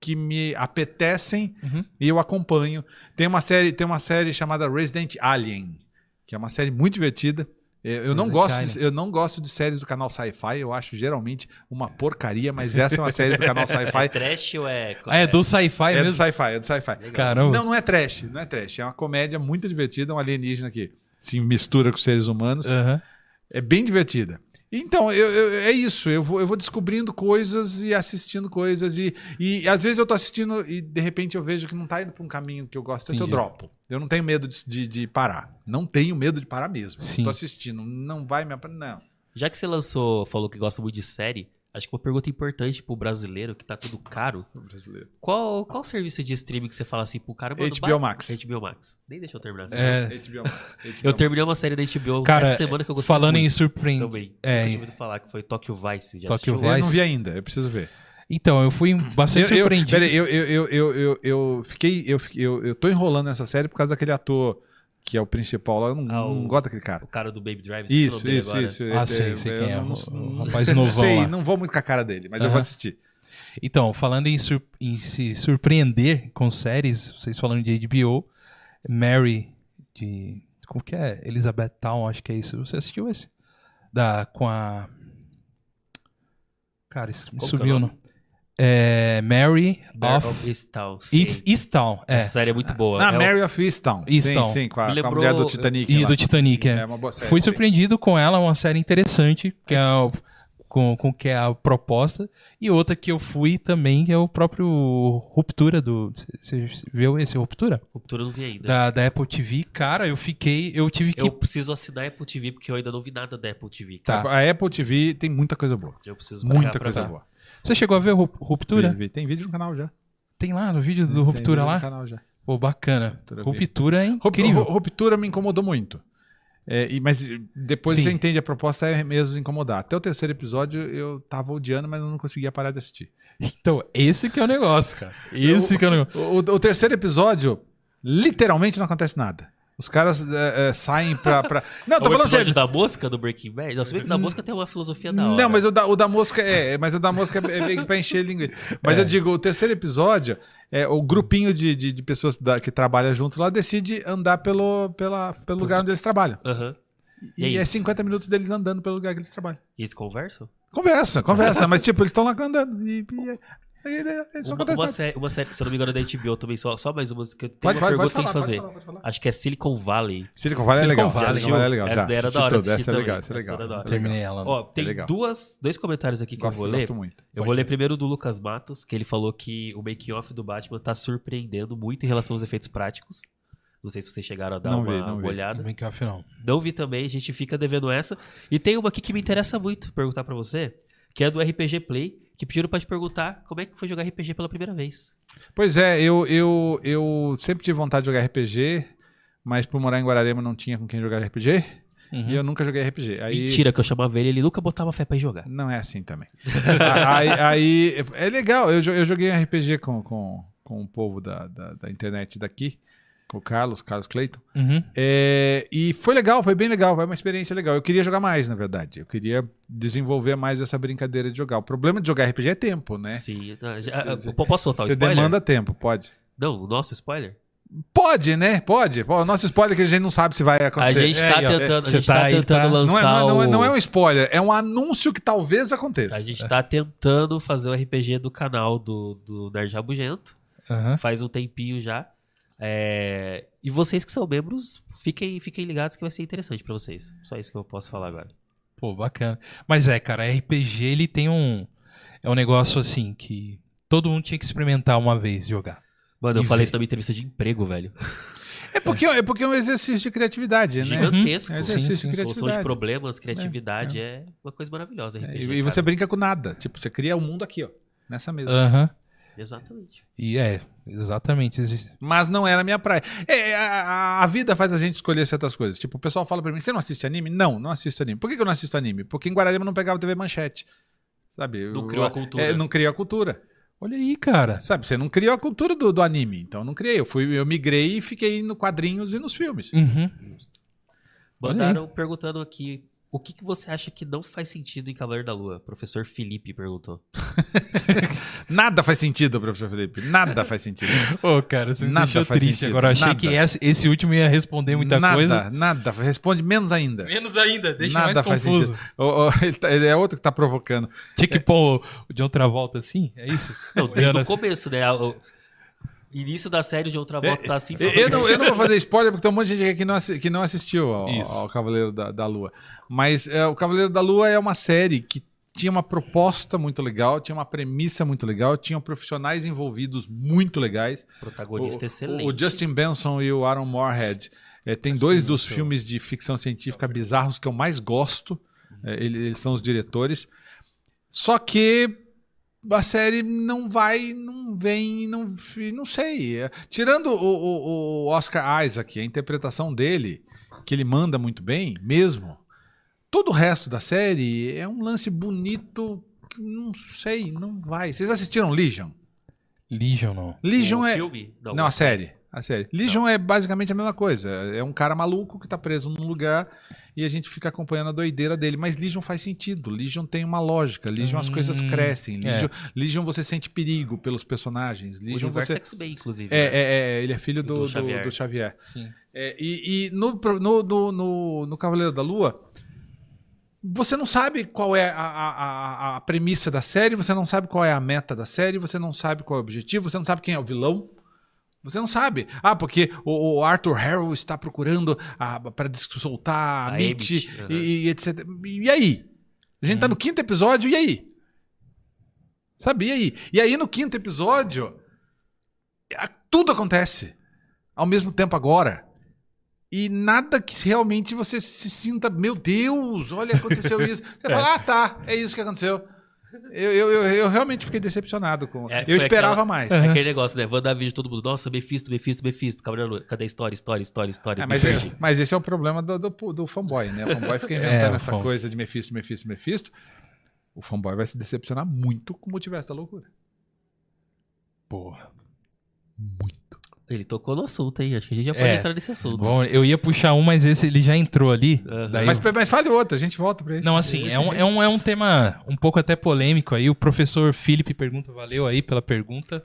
que me apetecem Uhum. e eu acompanho. Tem uma série, tem uma série chamada Resident Alien, que é uma série muito divertida. Eu eu não, gosto de, eu não gosto de séries do canal Sci-Fi, eu acho geralmente uma porcaria, mas essa é uma série do canal É Sci-Fi. trash ou é... Ah, é do sci-fi É do mesmo? sci-fi, é do sci-fi. Caramba. Não, não é trash, não é trash. É uma comédia muito divertida, um alienígena que se mistura com os seres humanos. Aham. É bem divertida. Então, eu, eu- é isso. Eu vou, eu vou descobrindo coisas e assistindo coisas. E, e às vezes eu tô assistindo e de repente eu vejo que não tá indo pra um caminho que eu gosto, então eu dropo. Eu não tenho medo de, de, de parar. Não tenho medo de parar mesmo. Sim. Tô assistindo. Não vai me. Não. Já que você lançou, falou que gosta muito de série, acho que uma pergunta importante pro brasileiro, que tá tudo caro. Brasileiro. Qual, qual serviço de streaming que você fala assim pro cara? mano, HBO ba- Max. HBO Max. Nem deixa eu terminar. essa É, HBO Max. HBO Eu Max. terminei uma série da HBO Cara, essa semana que eu gostei falando em muito surpreender. também. É, eu tinha ouvido falar que foi Tokyo Vice. Já Tokyo assistiu? Vice. Eu não vi ainda, eu preciso ver. Então, eu fui bastante eu, eu, surpreendido. peraí, eu, eu, eu, eu, eu, eu fiquei. Eu, eu, eu tô enrolando nessa série por causa daquele ator que é o principal lá. Eu não, Ah, o- não gosto daquele cara. O cara do Baby Drive. Isso, isso, agora. isso. Ah, Eu- sei, eu- sei eu quem é, não- o- rapaz novão sei, lá. não vou muito com a cara dele, mas eu Aham. vou assistir. Então, falando em, sur- em se surpreender com séries, vocês falando de HBO, Mary, de. Como que é? Elizabeth Town, acho que é isso. Você assistiu esse? Da, com a. Cara, isso me Qual é subiu, não. É. Mary Bear of. of Easttown. sei. East, Easttown, é. Essa série é muito boa. Ah, É o- Mary of Easttown. Easttown. Sim, sim, com a, Me com a lembrou- mulher do Titanic. E lá. do Titanic, é. É uma boa série. Fui sim. surpreendido com ela, uma série interessante, que é o- com, com que é a proposta. E outra que eu fui também, que é o próprio Ruptura do. Você viu esse Ruptura? Ruptura eu não vi ainda. Da, da Apple TV. Cara, eu fiquei. Eu tive que. Eu preciso assinar a Apple TV, porque eu ainda não vi nada da Apple TV. Tá. cara. A Apple TV tem muita coisa boa. Eu preciso Muita coisa boa. Você chegou a ver Ru- Ruptura? Vi- vi- Tem vídeo no canal já. Tem lá no vídeo do Tem Ruptura vídeo lá? No canal já. Pô, bacana. Ruptura. Ruptura é incrível. ru- Ruptura me incomodou muito. É, e- mas depois Sim. você entende a proposta é mesmo incomodar. Até o terceiro episódio eu tava odiando, mas eu não conseguia parar de assistir. Então, esse que é o negócio, cara. Esse que é o negócio. O, o- o terceiro episódio, literalmente não acontece nada. Os caras é, é, saem pra. pra... Não, É tô o falando sério. da mosca do Breaking Bad? Não, se bem que da mosca tem uma filosofia da hora. Não, mas o da, o da mosca é, mas o da mosca é, é meio que pra encher linguiça. Mas eu digo, o terceiro episódio, é, o grupinho de, de, de pessoas da- que trabalham junto lá decide andar pelo, pela, pelo lugar onde eles trabalham. Aham. E, E é é isso. 50 minutos deles andando pelo lugar que eles trabalham. E eles conversam? Conversa, conversa, mas tipo, eles estão lá andando. E, e, só Uma, uma, série, uma série se eu não me engano, é da HBO também, só, só mais uma que eu tenho Pode, uma pode, pergunta pode que tem falar, que pode fazer. falar, pode falar. Acho que é Silicon Valley. Silicon Valley é Silicon legal. Valley. Silicon Valley é legal. Essa daí era da hora Essa é legal, essa é Essa legal. era da hora. Terminei ela. Ó, tem legal. duas, dois comentários aqui que Gosto, eu vou ler. gosto muito. Eu vou ler primeiro do Lucas Matos, que ele falou que o make-off do Batman tá surpreendendo muito em relação aos efeitos práticos. Não sei se vocês chegaram a dar Não uma, vi, não uma vi. olhada. Que ao final. Não vi também, a gente fica devendo essa. E tem uma aqui que me interessa muito perguntar pra você, que é do RPG Play, que pediram pra te perguntar como é que foi jogar RPG pela primeira vez. Pois é, eu, eu, eu sempre tive vontade de jogar RPG, mas por morar em Guararema não tinha com quem jogar RPG. Uhum. E eu nunca joguei RPG. Aí, Mentira que eu chamava ele, ele nunca botava fé pra ir jogar. Não é assim também. aí, aí- é legal, eu, eu joguei RPG com, com, com o povo da, da, da internet daqui, o Carlos, Carlos Clayton. Uhum. É, e foi legal, foi bem legal, foi uma experiência legal. Eu queria jogar mais, na verdade. Eu queria desenvolver mais essa brincadeira de jogar. O problema de jogar RPG é tempo, né? Sim. Já- Você- posso soltar o Você spoiler? demanda tempo, pode. Não, o nosso spoiler? Pode, né? Pode. Pô, o nosso spoiler é que a gente não sabe se vai A acontecer. gente É, tá ó, tentando, a você gente tá tá aí, tentando tá- Não é, lançar não, é, não, é, o... não é um spoiler, é um anúncio que talvez aconteça. A gente tá tentando fazer o RPG do canal do, do Nerd Rabugento. Aham. Faz um tempinho já. É, E vocês que são membros, fiquem, fiquem ligados que vai ser interessante pra vocês. Só isso que eu posso falar agora. Pô, bacana. Mas é, cara, RPG ele tem um. É um negócio assim que todo mundo tinha que experimentar uma vez jogar. Mano, eu E falei isso na minha entrevista de emprego, velho. É porque é, porque é um exercício de criatividade, né? Gigantesco. É um exercício Sim, de sim. Solução de criatividade. problemas, criatividade é, uma coisa maravilhosa. É, RPG, e, e você brinca com nada. Tipo, você cria o mundo aqui, ó. Nessa mesa. Aham. Exatamente. E é, exatamente. Mas não era a minha praia. É, a, a- a vida faz a gente escolher certas coisas. Tipo, o pessoal fala pra mim: você não assiste anime? Não, não assisto anime. Por que, que eu não assisto anime? Porque em Guararema não pegava TV manchete. Sabe? Não criou a cultura. É, não criou a cultura. Olha aí, cara. Sabe? Você não criou a cultura do, do anime. Então eu não criei. Eu, fui, eu migrei e fiquei no quadrinhos e nos filmes. Uhum. Mandaram perguntando aqui. O que, que você acha que não faz sentido em Cavaleiro da Lua? Professor Felipe perguntou. Nada faz sentido, professor Felipe. Nada faz sentido. Ô, cara, você me Nada deixou faz triste sentido, agora. Achei nada. que esse, esse último ia responder muita nada, coisa. nada. Responde menos ainda. Menos ainda, deixa Nada mais faz confuso. sentido. Ele, tá- ele é outro que tá provocando. Tinha que pôr o John Travolta assim? É isso? Não, desde o começo, né? O início da série de outra volta tá assim. Eu, eu não, eu não vou fazer spoiler porque tem um monte de gente aqui que não, assi- que não assistiu ao, ao Cavaleiro da, da Lua. Mas é, o Cavaleiro da Lua é uma série que tinha uma proposta muito legal, tinha uma premissa muito legal, tinham profissionais envolvidos muito legais. Protagonista o, excelente. o Justin Benson e o Aaron Moorhead. É, tem dois dos filmes de ficção científica bizarros que eu mais gosto. É, ele- eles são os diretores. Só que a série não vai, não vem, não, não sei. Tirando o, o- o Oscar Isaac, a interpretação dele, que ele manda muito bem, mesmo. Todo o resto da série é um lance bonito que não sei, não vai. Vocês assistiram Legion? Legion não. Legion o é. filme? Não, a série. A série. Legion é basicamente a mesma coisa. É um cara maluco que tá preso num lugar e a gente fica acompanhando a doideira dele. Mas Legion faz sentido. Legion tem uma lógica. Legion as Hum, coisas crescem. é. Legion, Legion você sente perigo pelos personagens. O Legion universo você. X-Men, inclusive. É, né? é, é, ele é filho do, Do do- Xavier. do Xavier. Sim. É, e e no, no, no, no, no Cavaleiro da Lua, você não sabe qual é a, a, a premissa da série, você não sabe qual é a meta da série, você não sabe qual é o objetivo, você não sabe quem é o vilão. Você não sabe. Ah, porque o, Arthur Harrow está procurando para soltar a, A Mitch aham. e, etc. E aí? A gente tá no quinto episódio, e aí? Sabe, e aí? E aí no quinto episódio, tudo acontece ao mesmo tempo agora. E nada que realmente você se sinta, meu Deus, olha, aconteceu isso. Você fala, ah, tá, é isso que aconteceu. Eu, eu, eu, eu realmente fiquei decepcionado com. É, eu esperava aquela- mais. É. Aquele negócio, né? WandaVision, todo mundo, nossa, Mephisto, Mephisto, Mephisto. Cadê a história, história, história, história? É, mas, perdi. mas esse é o problema do, do, do fanboy, né? O fanboy fica inventando É, essa fan- coisa de Mephisto, Mephisto, Mephisto. O fanboy vai se decepcionar muito com o multiverso da loucura. Porra. Ele tocou no assunto, hein? Acho que a gente já pode É. entrar nesse assunto. Bom, eu ia puxar um, mas esse ele já entrou ali. Daí Mas, eu- mas fale outra, a gente volta pra isso. Não, assim, é um, é, um, é um tema um pouco até polêmico aí. O professor Felipe pergunta, valeu aí pela pergunta.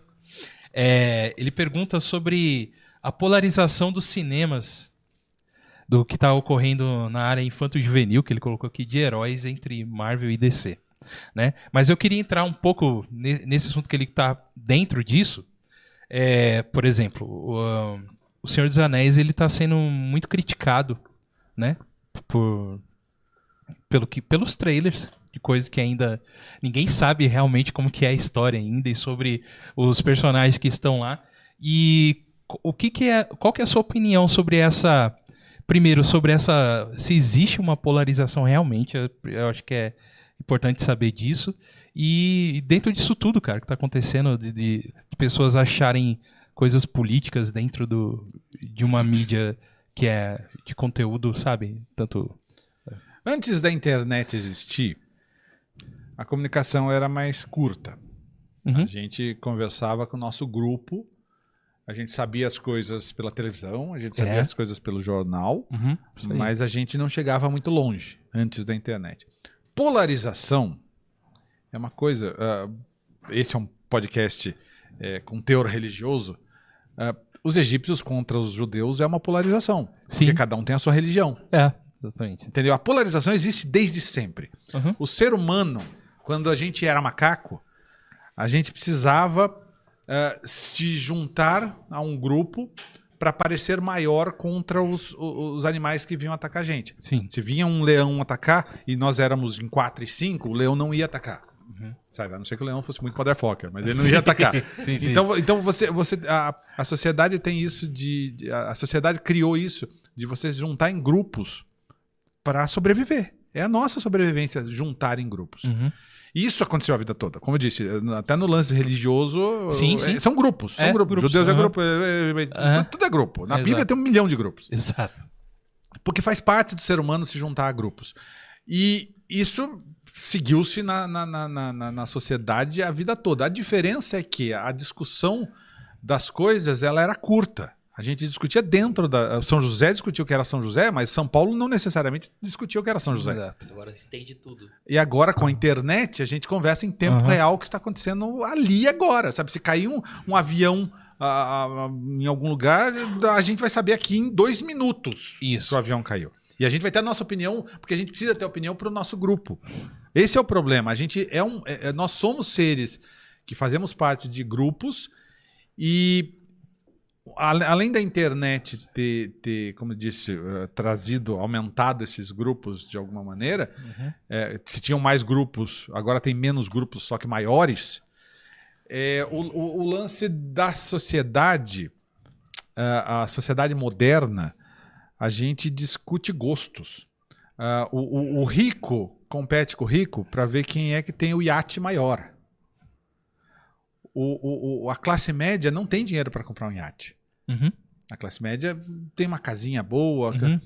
É, ele pergunta sobre a polarização dos cinemas, do que está ocorrendo na área infanto-juvenil, que ele colocou aqui, de heróis entre Marvel e DC. Né? Mas eu queria entrar um pouco ne- nesse assunto que ele está dentro disso. É, por exemplo, o, o Senhor dos Anéis ele está sendo muito criticado, né? Por, pelo que, pelos trailers de coisas que ainda ninguém sabe realmente como que é a história ainda e sobre os personagens que estão lá. E o que, que é, qual que é a sua opinião sobre essa primeiro sobre essa se existe uma polarização realmente? Eu, eu acho que é importante saber disso. E dentro disso tudo, cara, que tá acontecendo de, de- pessoas acharem coisas políticas dentro do, de uma mídia que é de conteúdo, sabe? Tanto. Antes da internet existir, a comunicação era mais curta. Uhum. A gente conversava com o nosso grupo, a gente sabia as coisas pela televisão, a gente sabia É. as coisas pelo jornal, Uhum. Mas a gente não chegava muito longe antes da internet. Polarização é uma coisa. ah, esse é um podcast eh, com teor religioso. Ah, os egípcios contra os judeus é uma polarização. Sim. Porque cada um tem a sua religião. É, exatamente. Entendeu? A polarização existe desde sempre. Uhum. O ser humano, quando a gente era macaco, a gente precisava eh, se juntar a um grupo para parecer maior contra os, os animais que vinham atacar a gente. Sim. Se vinha um leão atacar e nós éramos em 4 e 5, o leão não ia atacar. Sabe? A não ser que o leão fosse muito motherfucker, mas ele não ia atacar. Sim, sim. Então, então você, você a, a sociedade tem isso de, a sociedade criou isso de você se juntar em grupos para sobreviver. É a nossa sobrevivência juntar em grupos. Uhum. E Isso aconteceu a vida toda. Como eu disse, até no lance religioso, Sim, é, sim. são grupos. São É, grupos. grupos, Judeus é aham. grupo, é, é, é, Aham. tudo é grupo. Na Exato. Bíblia tem um milhão de grupos. Exato. Porque faz parte do ser humano se juntar a grupos. E isso seguiu-se na, na, na, na, na- na sociedade a vida toda. A diferença é que a discussão das coisas ela era curta. A gente discutia dentro da. São José discutiu o que era São José, mas São Paulo não necessariamente discutia o que era São José. Exato. Agora estende tudo. E agora, com a internet, a gente conversa em tempo Aham. real o que está acontecendo ali agora. Sabe? Se cair um, um avião ah, ah, em algum lugar, a gente vai saber aqui em dois minutos Isso. se o avião caiu. E a gente vai ter a nossa opinião, porque a gente precisa ter opinião para o nosso grupo. Esse é o problema. A gente é um. é- nós somos seres que fazemos parte de grupos e. Além da internet ter, ter como eu disse, eh, trazido, aumentado esses grupos de alguma maneira, Uhum. é, se tinham mais grupos, agora tem menos grupos, só que maiores. É, o, o- o lance da sociedade, ah, a sociedade moderna, a gente discute gostos. O, o- o rico compete com o rico para ver quem é que tem o iate maior. O- o- a classe média não tem dinheiro para comprar um iate. Uhum. A classe média tem uma casinha boa, Uhum.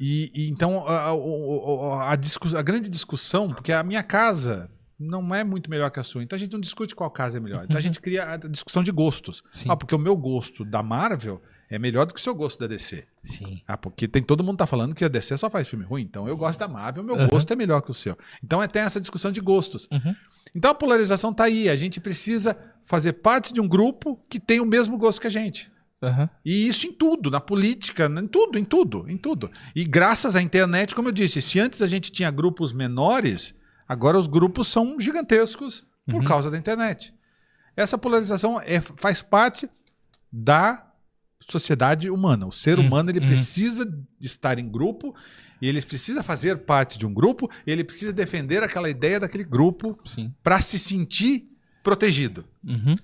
e, e então a, o- a discu- a grande discussão, porque a minha casa não é muito melhor que a sua, então a gente não discute qual casa é melhor. Então a gente cria a discussão de gostos. Sim. Ah, porque o meu gosto da Marvel é melhor do que o seu gosto da DC. Sim. Ah, porque tem todo mundo tá falando que a DC só faz filme ruim, então eu gosto da Marvel, meu Uhum. gosto é melhor que o seu. Então é tem essa discussão de gostos. Uhum. Então a polarização tá aí, a gente precisa fazer parte de um grupo que tem o mesmo gosto que a gente. Uhum. E isso em tudo, na política, em tudo, em tudo, em tudo. E graças à internet, como eu disse, se antes a gente tinha grupos menores, agora os grupos são gigantescos por Uhum. causa da internet. Essa polarização é- faz parte da sociedade humana. O ser Uhum, humano ele uhum. precisa estar em grupo e ele precisa fazer parte de um grupo, e ele precisa defender aquela ideia daquele grupo para se sentir protegido. Uhum.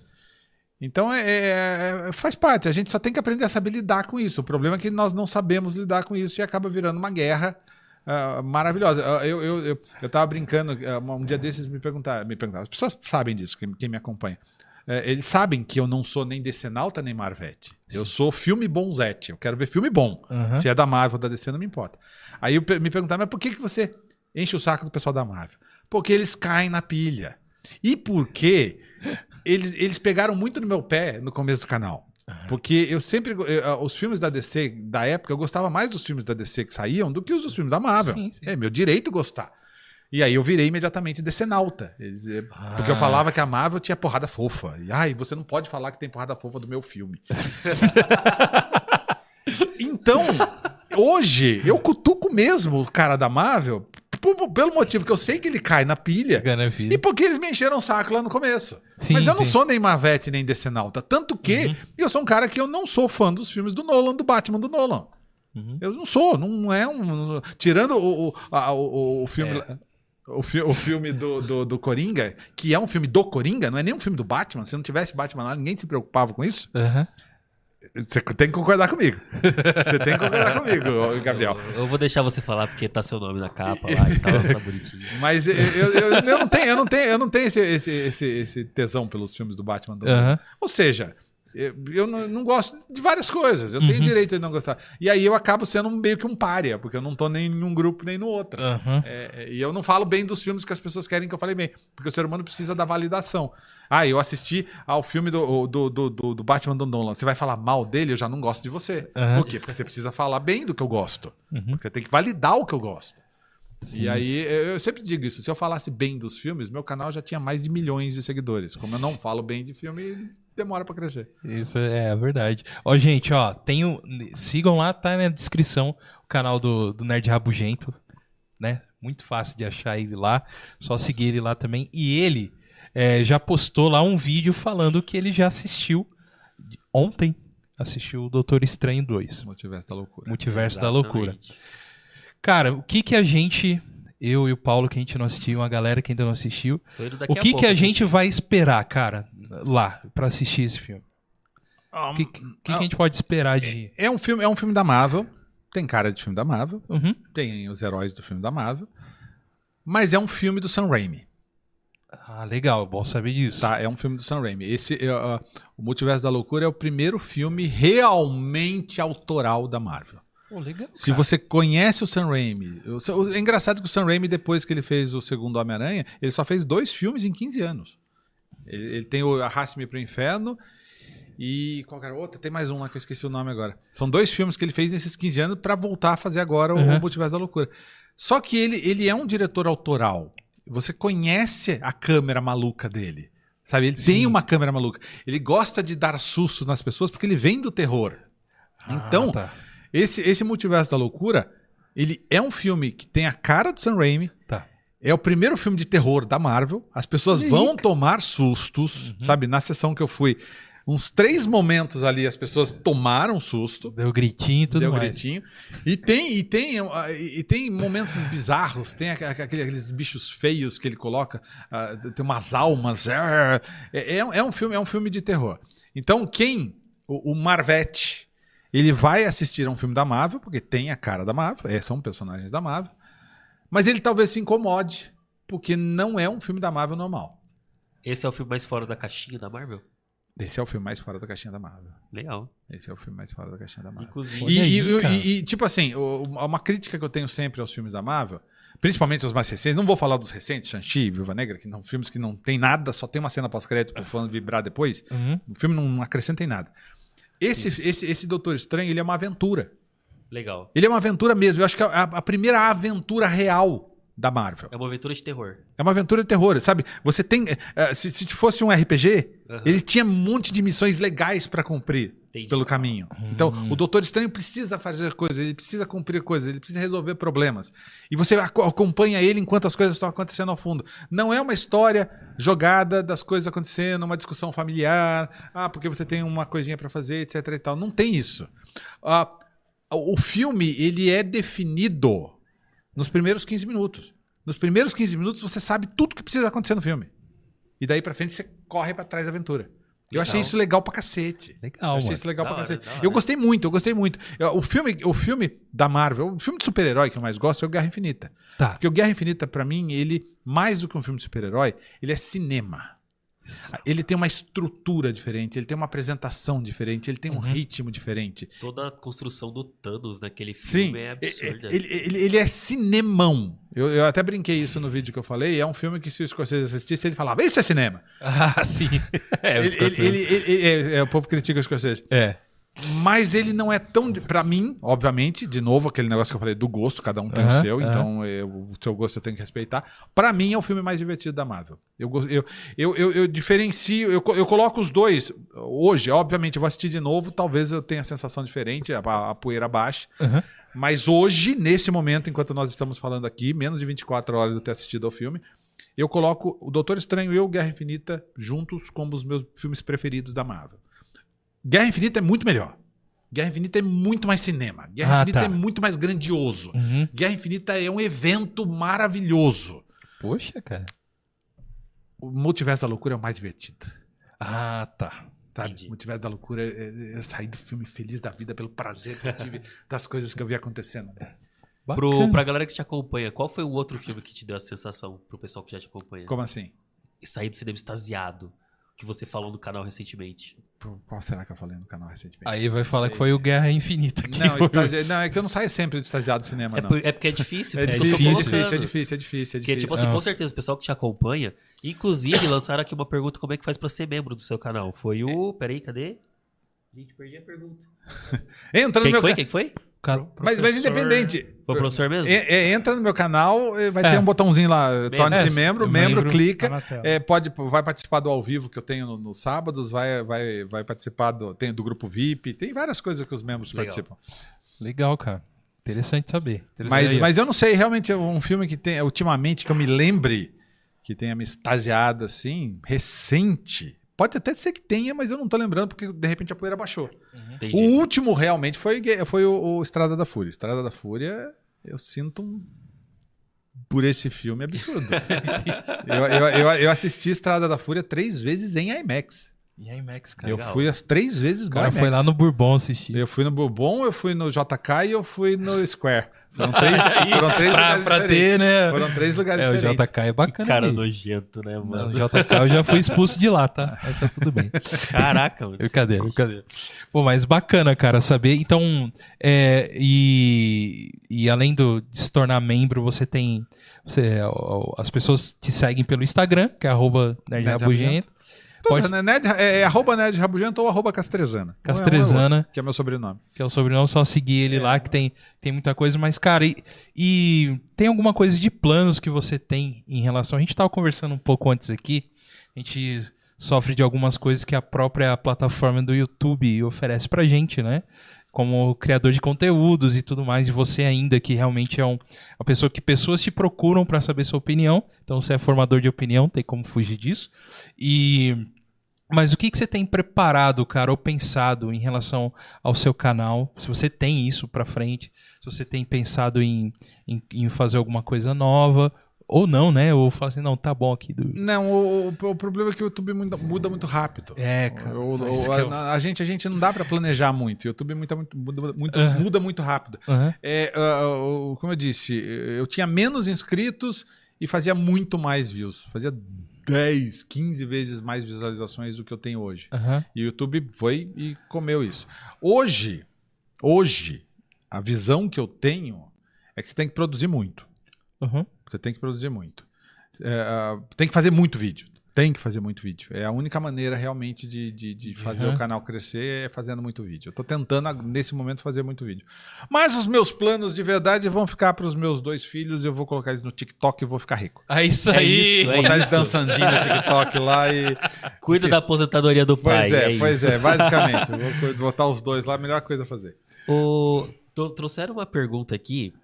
Então é, é- é- faz parte, a gente só tem que aprender a saber lidar com isso. O problema é que nós não sabemos lidar com isso e acaba virando uma guerra ah, maravilhosa. Ah, Eu, eu, eu, eu tava brincando, ah, um dia desses me perguntaram, me perguntaram, as pessoas sabem disso, quem, quem me acompanha. Eh, eles sabem que eu não sou nem Decenalta nem Marvete. Eu sou filme bonzete. Eu quero ver filme bom. Uhum. Se é da Marvel ou da DC, não me importa. Aí me perguntaram, mas por que, que você enche o saco do pessoal da Marvel? Porque eles caem na pilha. E porque eles, eles pegaram muito no meu pé no começo do canal. Porque eu sempre. eu, os filmes da DC da época, eu gostava mais dos filmes da DC que saíam do que os dos filmes da Marvel. Sim, sim. É meu direito gostar. E aí eu virei imediatamente decenalta. Eles, é, Porque eu Ah. falava que a Marvel tinha porrada fofa. E ai, você não pode falar que tem porrada fofa do meu filme. então, hoje, eu cutuco mesmo o cara da Marvel p- pelo motivo que eu sei que ele cai na pilha. E porque eles me encheram o saco lá no começo. Sim, Mas eu não sim. sou nem Marvete nem Decenalta. Tanto que Uhum. eu sou um cara que eu não sou fã dos filmes do Nolan, do Batman do Nolan. Uhum. Eu não sou, não é um. Tirando o, o, a- o, o filme. É. O, fi- o filme do, do, do Coringa, que é um filme do Coringa, não é nem um filme do Batman. Se não tivesse Batman lá, ninguém se preocupava com isso. Uhum. Você tem que concordar comigo. Você tem que concordar comigo, Gabriel. Eu, eu vou deixar você falar porque tá seu nome na capa lá e tal, tá bonitinho. Mas eu, eu, eu- não tenho, eu não tenho, eu não tenho esse, esse, esse, esse tesão pelos filmes do Batman. Do. Ou seja, Eu, não, não gosto de várias coisas. Eu tenho Uhum. direito de não gostar. E aí eu acabo sendo meio que um pária, porque eu não tô nem em um grupo nem no outro. É, é, e eu não falo bem dos filmes que as pessoas querem que eu fale bem, porque o ser humano precisa da validação. Ah, eu assisti ao filme do, do, do, do- do Batman do Nolan. Você vai falar mal dele, eu já não gosto de você. Aham. Por quê? Porque você precisa falar bem do que eu gosto. Uhum. Você tem que validar o que eu gosto. Sim. E aí, eu sempre digo isso. Se eu falasse bem dos filmes, meu canal já tinha mais de milhões de seguidores. Como eu não falo bem de filme, demora pra crescer. Isso é a verdade. Ó, gente, ó, tem o- sigam lá, tá na descrição o canal do, do Nerd Rabugento, né? Muito fácil de achar ele lá. Só seguir ele lá também. E ele é, já postou lá um vídeo falando que ele já assistiu ontem. Assistiu o Doutor Estranho 2, Multiverso da loucura. Multiverso da Loucura. Exatamente. Cara, o que que a gente, eu e o Paulo, que a gente não assistiu, uma galera que ainda não assistiu, o que pouco que a gente assistir. vai esperar, cara, lá, pra assistir esse filme? O que, que, que a gente pode esperar de... É um filme, é um filme da Marvel. Tem cara de filme da Marvel. Uhum. Tem os heróis do filme da Marvel. Mas é um filme do Sam Raimi. Ah, legal, bom saber disso. Tá, é um filme do Sam Raimi. Esse, ó, o Multiverso da Loucura é o primeiro filme realmente autoral da Marvel. Pô, legal. Se você conhece o Sam Raimi, é engraçado que o Sam Raimi depois que ele fez o segundo Homem-Aranha, ele só fez dois filmes em 15 anos. Ele, ele tem o Arraste-me pro Inferno e qual era o outro? Tem mais um lá que eu esqueci o nome agora. São dois filmes que ele fez nesses 15 anos pra voltar a fazer agora o, Uhum. o Multiverso da Loucura. Só que ele, ele é um diretor autoral. Você conhece a câmera maluca dele. Sabe? Ele tem Sim. uma câmera maluca. Ele gosta de dar susto nas pessoas porque ele vem do terror. Então, Ah, tá. esse, esse Multiverso da Loucura, ele é um filme que tem a cara do Sam Raimi. Tá. É o primeiro filme de terror da Marvel. As pessoas vão tomar sustos, Uhum. sabe? Na sessão que eu fui, uns três momentos ali as pessoas tomaram susto. Deu gritinho e tudo Deu mais. gritinho. E tem, e, tem, e tem momentos bizarros, tem aqu- aqu- aqueles bichos feios que ele coloca, ah, tem umas almas. É, é um- é um filme, é um filme de terror. Então, quem, o, o Marvete, ele vai assistir a um filme da Marvel, porque tem a cara da Marvel, é, são personagens da Marvel, mas ele talvez se incomode, porque não é um filme da Marvel normal. Esse é o filme mais fora da caixinha da Marvel? Esse é o filme mais fora da caixinha da Marvel. Legal. Esse é o filme mais fora da caixinha da Marvel. Inclusive, E, aí, e- e- tipo assim, uma crítica que eu tenho sempre aos filmes da Marvel, principalmente os mais recentes, não vou falar dos recentes, Shang-Chi, Viúva Negra, que são filmes que não tem nada, só tem uma cena pós-crédito pro fã vibrar depois. Uhum. O filme não acrescenta em nada. Esse, esse, esse Doutor Estranho, ele é uma aventura. legal. Ele é uma aventura mesmo. Eu acho que é a, a primeira aventura real da Marvel. É uma aventura de terror. É uma aventura de terror, sabe? Você tem. eh, se, se fosse um RPG, Aham. ele tinha um monte de missões legais pra cumprir Entendi. pelo caminho. Então, o Doutor Estranho precisa fazer coisas, ele precisa cumprir coisas, ele precisa resolver problemas. E você aco- acompanha ele enquanto as coisas estão acontecendo ao fundo. Não é uma história jogada das coisas acontecendo, uma discussão familiar, ah, porque você tem uma coisinha pra fazer, etc e tal. Não tem isso. Ah, o filme, ele é definido nos primeiros 15 minutos. Nos primeiros 15 minutos você sabe tudo que precisa acontecer no filme. E daí pra frente você corre pra trás da aventura. Eu achei Legal. isso legal pra cacete. Legal, Eu achei mano. isso legal Da pra hora, cacete. Eu gostei muito, eu gostei muito. Eu- O filme, o filme da Marvel, o filme de super-herói que eu mais gosto é o Guerra Infinita. Tá. Porque o Guerra Infinita, pra mim, ele, mais do que um filme de super-herói, ele é cinema. Ele tem uma estrutura diferente, ele tem uma apresentação diferente, ele tem um Uhum. ritmo diferente. Toda a construção do Thanos naquele Sim, filme é absurda. ele, ele, ele é cinemão. Eu, eu até brinquei isso no vídeo que eu falei. É um filme que, se o Scorsese assistisse, ele falava: Isso é cinema. Ah, sim. É, os Ele- ele- ele- é, é, o povo critica o Scorsese. É. Mas ele não é tão. Pra mim, obviamente, de novo, aquele negócio que eu falei do gosto, cada um tem Aham, o seu, aham. então eu- o seu gosto eu tenho que respeitar. Pra mim, é o filme mais divertido da Marvel. Eu, eu, eu, eu, eu diferencio, eu, eu coloco os dois. Hoje, obviamente, eu vou assistir de novo, talvez eu tenha a sensação diferente, a, a poeira baixa. Uhum. Mas hoje, nesse momento, enquanto nós estamos falando aqui, menos de 24 horas de eu ter assistido ao filme, eu coloco o Doutor Estranho e o Guerra Infinita juntos como os meus filmes preferidos da Marvel. Guerra Infinita é muito melhor. Guerra Infinita é muito mais cinema. Guerra Ah, Infinita tá. é muito mais grandioso. Uhum. Guerra Infinita é um evento maravilhoso. Poxa, cara. O Multiverso da Loucura é o mais divertido. Ah, tá. Sabe? Entendi. Multiverso da Loucura, é- é- eu saí do filme feliz da vida pelo prazer que eu tive das coisas que eu vi acontecendo. Pro, Bacana. pra galera que te acompanha, qual foi o outro filme que te deu essa sensação pro pessoal que já te acompanha? Como assim? E sair do cinema extasiado. que você falou no canal recentemente? Qual será que eu falei no canal recentemente? Aí vai falar que foi o Guerra Infinita aqui. Não, extasi- não, é que eu não saio sempre de estagiado do cinema, É, não. por- é porque é difícil. É por isso que eu tô difícil, é difícil, é difícil, é difícil, é tipo assim, Não. com certeza, o pessoal que te acompanha, inclusive, lançaram aqui uma pergunta como é que faz pra ser membro do seu canal. Foi o... Peraí, cadê? Gente, perdi a pergunta. Entra no Quem meu foi? ca- Quem foi? Cara, Mas, mas independente. Foi professor mesmo? É- é, entra no meu canal, é, vai É. ter um botãozinho lá, torne-se É, membro, membro, membro. clica. Tá. É, pode, vai participar do ao vivo que eu tenho no- nos sábados, vai, vai, vai participar do, tem, do grupo VIP, tem várias coisas que os membros Legal. participam. legal, cara. Interessante saber. Interessante. Mas, Aí, mas eu não sei, realmente é um filme que tem, ultimamente, que eu me lembre, que tenha me extasiado assim, recente. Pode até ser que tenha, mas eu não tô lembrando, porque de repente a poeira baixou. Entendi. O último realmente foi, foi o, o Estrada da Fúria. Estrada da Fúria, eu sinto um. Por esse filme absurdo. eu, eu, eu, eu assisti Estrada da Fúria três vezes em IMAX. E aí, Max, cara? Eu Legal. fui as três vezes no cara IMAX. foi lá no Bourbon assistir. Eu fui no Bourbon, eu fui no JK e eu fui no Square. Foram três, foram três pra, lugares pra ter, né? Foram três lugares É, o diferentes. JK é bacana. Cara aí. nojento, né, Não, mano? o JK eu já fui expulso de lá, tá? Aí tá tudo bem. Caraca, mano. Brincadeira, brincadeira. Pô, mas bacana, cara, saber. Então, é, e, e além do, de se tornar membro, você tem. Você, as pessoas te seguem pelo Instagram, que é arroba Nerd Nerd Pode- né? Nerd- é, é arroba Nerd Rabugento ou arroba Castrezana. Castrezana. É que é meu sobrenome. que é o sobrenome, só seguir ele lá, que tem, tem muita coisa. Mas, cara, e, e tem alguma coisa de planos que você tem em relação. A gente tava conversando um pouco antes aqui. A gente sofre de algumas coisas que a própria plataforma do YouTube oferece pra gente, né? Como criador de conteúdos e tudo mais, e você ainda que realmente é um, uma pessoa que pessoas te procuram pra saber sua opinião. Então você é formador de opinião, tem como fugir disso. E mas o que, que você tem preparado, cara, ou pensado em relação ao seu canal? Se você tem isso pra frente, se você tem pensado em, em, em fazer alguma coisa nova, ou não, né? Ou falar assim, não, tá bom aqui. Do... Não, o, o- o problema é que o YouTube muda, muda muito rápido. É, cara. O- o- a, eu- a gente, a gente não dá pra planejar muito. O YouTube muda muito, muda, muito, Aham. muda muito rápido. Aham. É, o- como eu disse, eu tinha menos inscritos e fazia muito mais views. Fazia 10, 15 vezes mais visualizações do que eu tenho hoje. Aham. E o YouTube foi e comeu isso. Hoje, hoje, a visão que eu tenho é que você tem que produzir muito. Aham. Você tem que produzir muito. É, tem que fazer muito vídeo. Tem que fazer muito vídeo. É a única maneira realmente de, de, de fazer Uhum. o canal crescer é fazendo muito vídeo. Eu tô tentando, nesse momento, fazer muito vídeo. Mas os meus planos de verdade vão ficar para os meus dois filhos. Eu vou colocar eles no TikTok e vou ficar rico. É isso É aí. isso, é botar eles isso. dançandinho no TikTok lá e. Cuida da aposentadoria do pai. Pois é, é pois isso. é, basicamente. Vou botar os dois lá, a melhor coisa a fazer. O... tro- Trouxeram uma pergunta aqui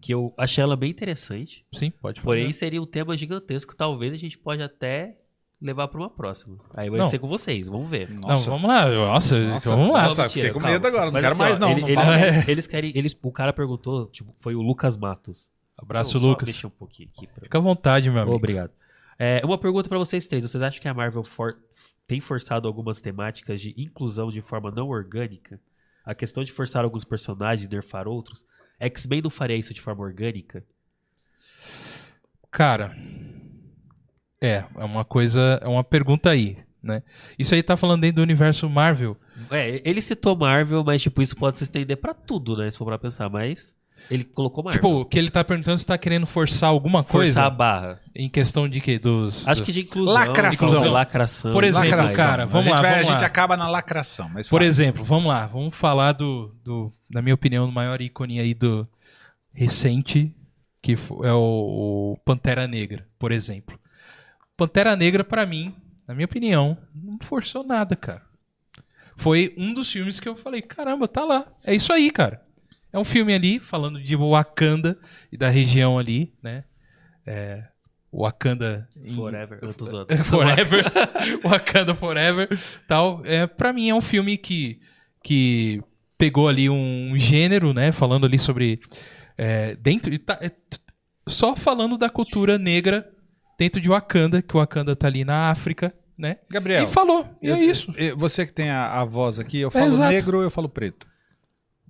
que eu achei ela bem interessante. Sim, pode Porém, falar. seria um tema gigantesco. Talvez a gente pode até levar para uma próxima. Aí vai Não. ser com vocês, vamos ver. Não, vamos lá. Nossa, Nossa, vamos lá. nossa, fiquei com calma. medo agora, não Mas quero assim, mais não. ele- não eles, eles querem. Eles, o cara perguntou, tipo, foi o Lucas Matos. Abraço, Vou só Lucas. mexer um pouquinho aqui. Pra... Fica à vontade, meu amigo. Obrigado. É, uma pergunta pra vocês três. Vocês acham que a Marvel for- tem forçado algumas temáticas de inclusão de forma não orgânica? A questão de forçar alguns personagens e nerfar outros? X-Men não faria isso de forma orgânica? Cara, é, é uma coisa, é uma pergunta aí, né? Isso aí tá falando dentro do universo Marvel. É, ele citou Marvel, mas tipo, isso pode se estender pra tudo, né? Se for pra pensar, mas ele colocou Marvel. Tipo, o que ele tá perguntando se tá querendo forçar alguma coisa forçar a barra. em questão de quê? Dos, Acho do- que de inclusão. Lacração. inclusão, lacração. Por exemplo, Lacração. cara, vamos a gente lá, vai- vamos A gente acaba na lacração, mas Por fala. exemplo, vamos lá, vamos falar do, do, na minha opinião, do maior ícone aí do recente, que fo- é o, o Pantera Negra, por exemplo. Pantera Negra, pra mim, na minha opinião, não forçou nada, cara. Foi um dos filmes que eu falei, caramba, tá lá. É isso aí, cara. É um filme ali, falando de Wakanda e da região ali, né? É, Wakanda... em- Forever. Eu tô zoando. Forever, Wakanda Forever, tal. É, para mim é um filme que, que pegou ali um gênero, né, falando ali sobre é, dentro tá- é, só falando da cultura negra dentro de Wakanda, que o Wakanda tá ali na África, né? Gabriel, E falou. E eu- é isso. eu- você que tem a, a voz aqui, eu falo exato. negro ou eu falo preto?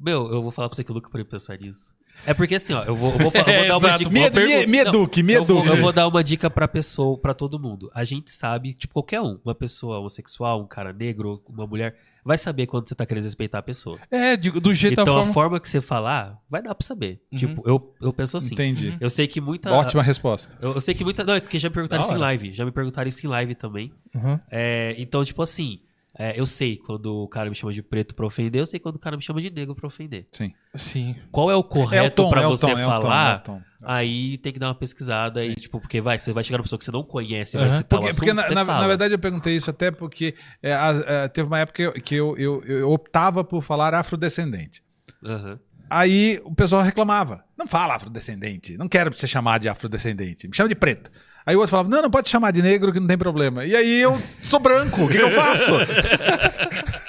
Meu, eu vou falar pra você que nunca parei pra pensar nisso. É porque assim, ó, eu vou, eu vou, fa- eu vou dar uma dica. Me, me, me eduque, me eu vou, eduque. eu vou dar uma dica pra pessoa, pra todo mundo. A gente sabe, tipo, qualquer um, uma pessoa homossexual, um cara negro, uma mulher, vai saber quando você tá querendo respeitar a pessoa. É, de- do jeito da Então a forma. forma que você falar, vai dar pra saber. Uhum. Tipo, eu, eu penso assim. Entendi. Eu sei que muita. Ótima resposta. Eu, eu sei que muita. Não, é porque já me perguntaram isso em live. Já me perguntaram isso em live também. Uhum. É, então, tipo assim, é, eu sei quando o cara me chama de preto pra ofender, eu sei quando o cara me chama de negro pra ofender. Sim. Sim. Qual é o É o correto tom, pra é o você tom, é o tom, é o falar? tom. Aí tem que dar uma pesquisada aí, tipo, porque vai, você vai chegar numa pessoa que você não conhece, vai Aham. citar o Porque, assunto, porque na, você na- fala. na verdade eu perguntei isso até porque é, a- é, teve uma época que eu, que eu, eu- eu optava por falar afrodescendente. Aham. Aí o pessoal reclamava. Não fala afrodescendente. Não quero ser chamado de afrodescendente. Me chama de preto. Aí o outro falava, não, não pode chamar de negro que não tem problema. E aí eu sou branco, o que, que eu faço?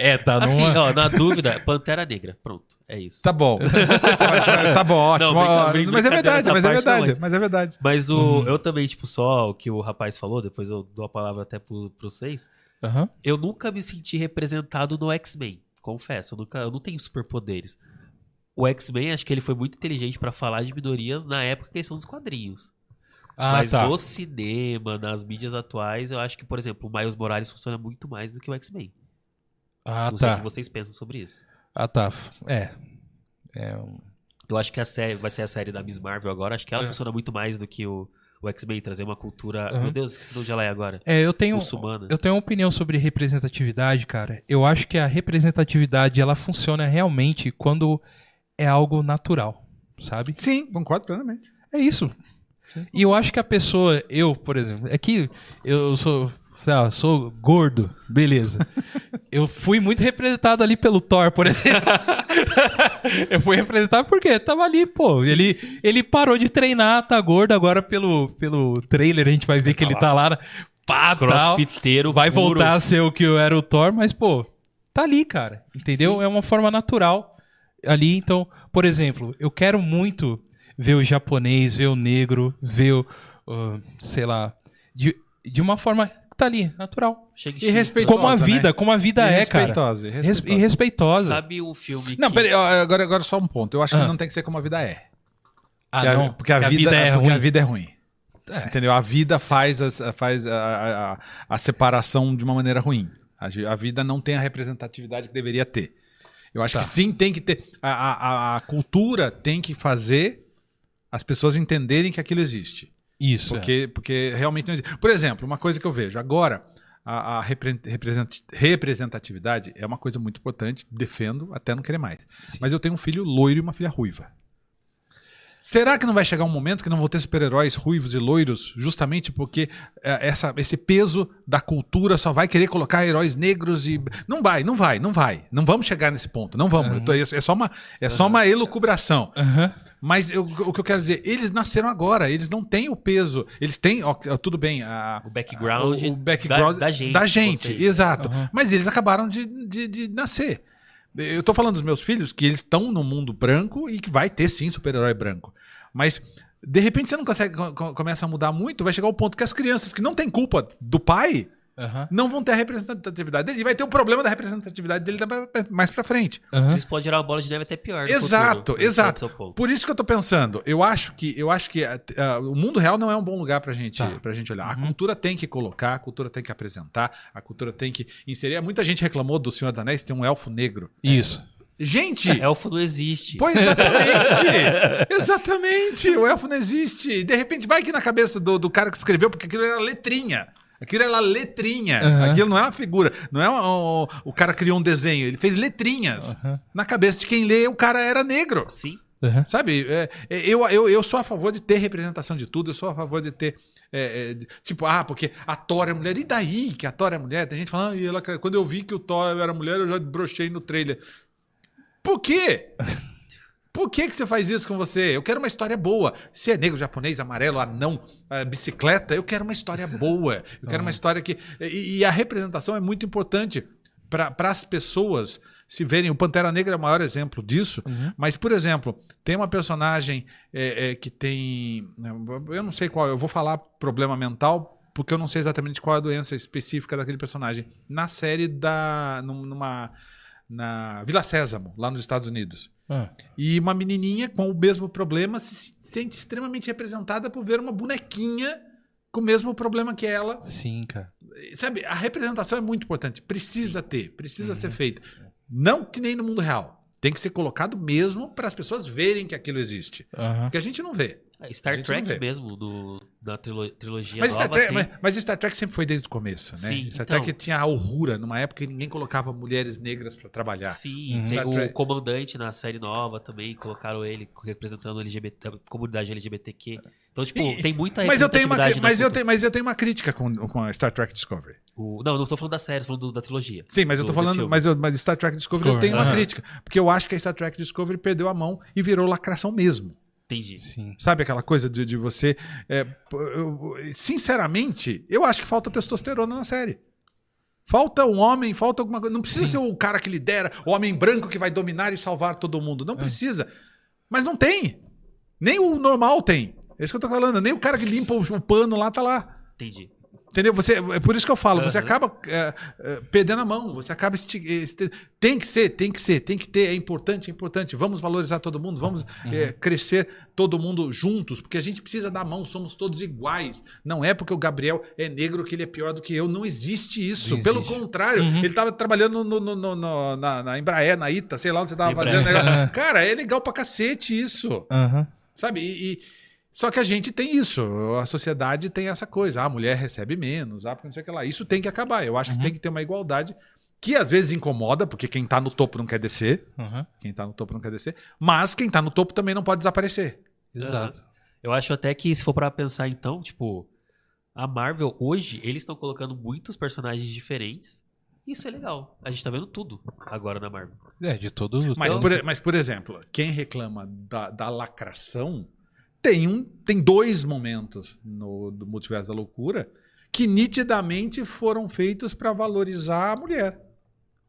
É, tá Assim, numa... ó, na dúvida, Pantera Negra. Pronto, é isso. Tá bom. tá bom, ótimo. Não, brinca- mas é brincadeira verdade, mas é parte, não, verdade, mas- mas é verdade. Mas o, eu também, tipo, só o que o rapaz falou, depois eu dou a palavra até pro, pro vocês. Aham. Eu nunca me senti representado no X-Men, confesso. Eu, nunca, eu não tenho superpoderes. O X-Men, acho que ele foi muito inteligente pra falar de minorias na época que eles são dos quadrinhos. Ah, Mas tá. no cinema, nas mídias atuais, eu acho que, por exemplo, o Miles Morales funciona muito mais do que o X-Men. Ah, não sei o tá. que vocês pensam sobre isso. Ah, tá. É. É um... Eu acho que a série vai ser a série da Miss Marvel agora. Acho que ela É. funciona muito mais do que o, o X-Men, trazer uma cultura. Uhum. Meu Deus, esqueci de onde ela é agora. É, eu tenho, Muçulmana. eu tenho uma opinião sobre representatividade, cara. Eu acho que a representatividade ela funciona realmente quando é algo natural, sabe? Sim, concordo plenamente. É isso. E eu acho que a pessoa, eu, por exemplo, é que eu sou, lá, sou gordo, beleza. Eu fui muito representado ali pelo Thor, por exemplo. eu fui representado porque tava ali, pô. ele, ele parou de treinar, tá gordo, agora pelo, pelo trailer a gente vai ver que ele tá lá, pá, tal. Crossfiteiro. Vai puro. voltar a ser o que eu era o Thor, mas, pô, tá ali, cara. Entendeu? Sim. É uma forma natural ali. Então, por exemplo, eu quero muito ver o japonês, ver o negro, ver o, uh, sei lá, de, de uma forma que tá ali, natural. Chega E respeitosa, Como a né? vida, como a vida é, cara. respeitosa, e Res- respeitosa. E respeitosa. Sabe um filme Não, que... peraí, agora, agora só um ponto. Eu acho que Ah. não tem que ser como a vida é. Ah, Porque a- não. Porque a, que vida, é porque ruim. a vida é ruim. É. Entendeu? A vida faz, as- faz a, a- a- a separação de uma maneira ruim. A, a vida não tem a representatividade que deveria ter. Eu acho Tá. que sim, tem que ter. A, a- a- a cultura tem que fazer as pessoas entenderem que aquilo existe. Isso. é. Porque, porque realmente não existe. Por exemplo, uma coisa que eu vejo agora, a, a repre- represent- representatividade é uma coisa muito importante, defendo até não querer mais. Sim. Mas eu tenho um filho loiro e uma filha ruiva. Será que não vai chegar um momento que não vou ter super-heróis ruivos e loiros, justamente porque é, essa, esse peso da cultura só vai querer colocar heróis negros e. Não vai, não vai, não vai. Não vamos chegar nesse ponto. Não vamos. Eu tô- é só uma, é só uma elucubração. Aham. Mas eu- o que eu quero dizer, eles nasceram agora, eles não têm o peso. Eles têm, ó, tudo bem, a, O background, o, o background da, da gente. Da gente, vocês. exato. Mas eles acabaram de, de, de nascer. Eu tô falando dos meus filhos que eles estão no mundo branco e que vai ter sim super-herói branco. Mas de repente você não consegue co- co- começa a mudar muito, vai chegar o ponto que as crianças que não têm culpa do pai Aham. não vão ter a representatividade dele. E vai ter o problema da representatividade dele mais pra frente. Aham. Isso pode gerar uma bola de neve até pior. Exato, futuro. Exato. Por isso que eu tô pensando, eu acho que eu acho que ah, o mundo real não é um bom lugar pra gente, Tá. pra gente olhar. A Uhum. cultura tem que colocar, a cultura tem que apresentar, a cultura tem que inserir. Muita gente reclamou do Senhor dos Anéis tem um elfo negro. Isso. Gente, Elfo não existe. Pois exatamente! exatamente! O elfo não existe. De repente vai aqui na cabeça do, do cara que escreveu, porque aquilo era letrinha. Aquilo era letrinha. Aham. Aquilo não é uma figura. Não é um- um- o cara criou um desenho. Ele fez letrinhas. Aham. Na cabeça de quem lê, o cara era negro. Sim. Aham. Sabe? É, é, eu, eu, eu sou a favor de ter representação de tudo. Eu sou a favor de ter. é, é, de- tipo, ah, porque a Thor é mulher. E daí que a Thor é mulher? Tem gente falando, ah, e ela, quando eu vi que o Thor era mulher, eu já brochei no trailer. Por quê? Por que, que você faz isso com você? Eu quero uma história boa. Se é negro, japonês, amarelo, anão, eh, bicicleta, eu quero uma história boa. Eu quero uma história que. E, e a representação é muito importante para as pessoas se verem. O Pantera Negra é o maior exemplo disso. Uhum. Mas, por exemplo, tem uma personagem eh, eh, que tem. Eu não sei qual, eu vou falar problema mental, porque eu não sei exatamente qual é a doença específica daquele personagem. Na série da. num- numa. Na Vila Sésamo, lá nos Estados Unidos. Ah, E uma menininha com o mesmo problema se se sente extremamente representada por ver uma bonequinha com o mesmo problema que ela. sim, cara. Sabe, a representação é muito importante. Precisa ter, precisa Uhum. ser feita. Não que nem no mundo real. Tem que ser colocado mesmo para as pessoas verem que aquilo existe. Aham. Porque a gente não vê. Star Trek mesmo, do, da trilo- trilogia Mas nova, Star, Trek, tem... mas, mas Star Trek sempre foi desde o começo, né? Sim, Star então. Trek tinha a horrura numa época que ninguém colocava mulheres negras para trabalhar. Sim, Uhum. tem Star o Trek. comandante na série nova também, colocaram ele representando LGBT, a comunidade LGBTQ. Então, tipo, E- tem muita Mas eu tenho uma, mas eu tenho, mas eu tenho uma crítica com, com a Star Trek Discovery. O- Não, não tô falando da série, tô falando do- da trilogia. Sim, mas eu Do- tô do falando, mas, eu, mas Star Trek Discovery, eu Discovery, tenho uma crítica, porque eu acho que a Star Trek Discovery perdeu a mão e virou lacração mesmo. Entendi. Sim. Sabe aquela coisa de, de você. é, eu- sinceramente, eu acho que falta testosterona na série. Falta um homem, falta alguma coisa. Não precisa Sim. ser o cara que lidera, o homem branco que vai dominar e salvar todo mundo. Não precisa. Mas não tem. Nem o normal tem. É isso que eu tô falando. Nem o cara que limpa o, o pano lá tá lá. Entendi. Entendeu? Você, é por isso que eu falo, você Aham. acaba é, é, perdendo a mão, você acaba tem que ser, tem que ser, tem que ter, é importante, é importante. Vamos valorizar todo mundo, vamos é, crescer todo mundo juntos, porque a gente precisa dar mão, somos todos iguais. Não é porque o Gabriel é negro que ele é pior do que eu, não existe isso. Não Pelo existe. contrário, Uhum. ele estava trabalhando no- no- no- na, na Embraer, na ITA, sei lá onde você estava fazendo. negócio. Cara, é legal pra cacete isso. Sabe? E, e- só que a gente tem isso. A sociedade tem essa coisa. Ah, a mulher recebe menos, ah, porque não sei o que lá. Isso tem que acabar. Eu acho que Uhum. tem que ter uma igualdade que às vezes incomoda, porque quem tá no topo não quer descer. Aham. Quem tá no topo não quer descer. Mas quem tá no topo também não pode desaparecer. Exato. Eu acho até que, se for pra pensar então, tipo, a Marvel, hoje, eles estão colocando muitos personagens diferentes. Isso é legal. A gente tá vendo tudo agora na Marvel. É, de todo. Mas, todo- por, mas, por exemplo, quem reclama da, da lacração tem, um, tem dois momentos no do Multiverso da Loucura que nitidamente foram feitos para valorizar a mulher.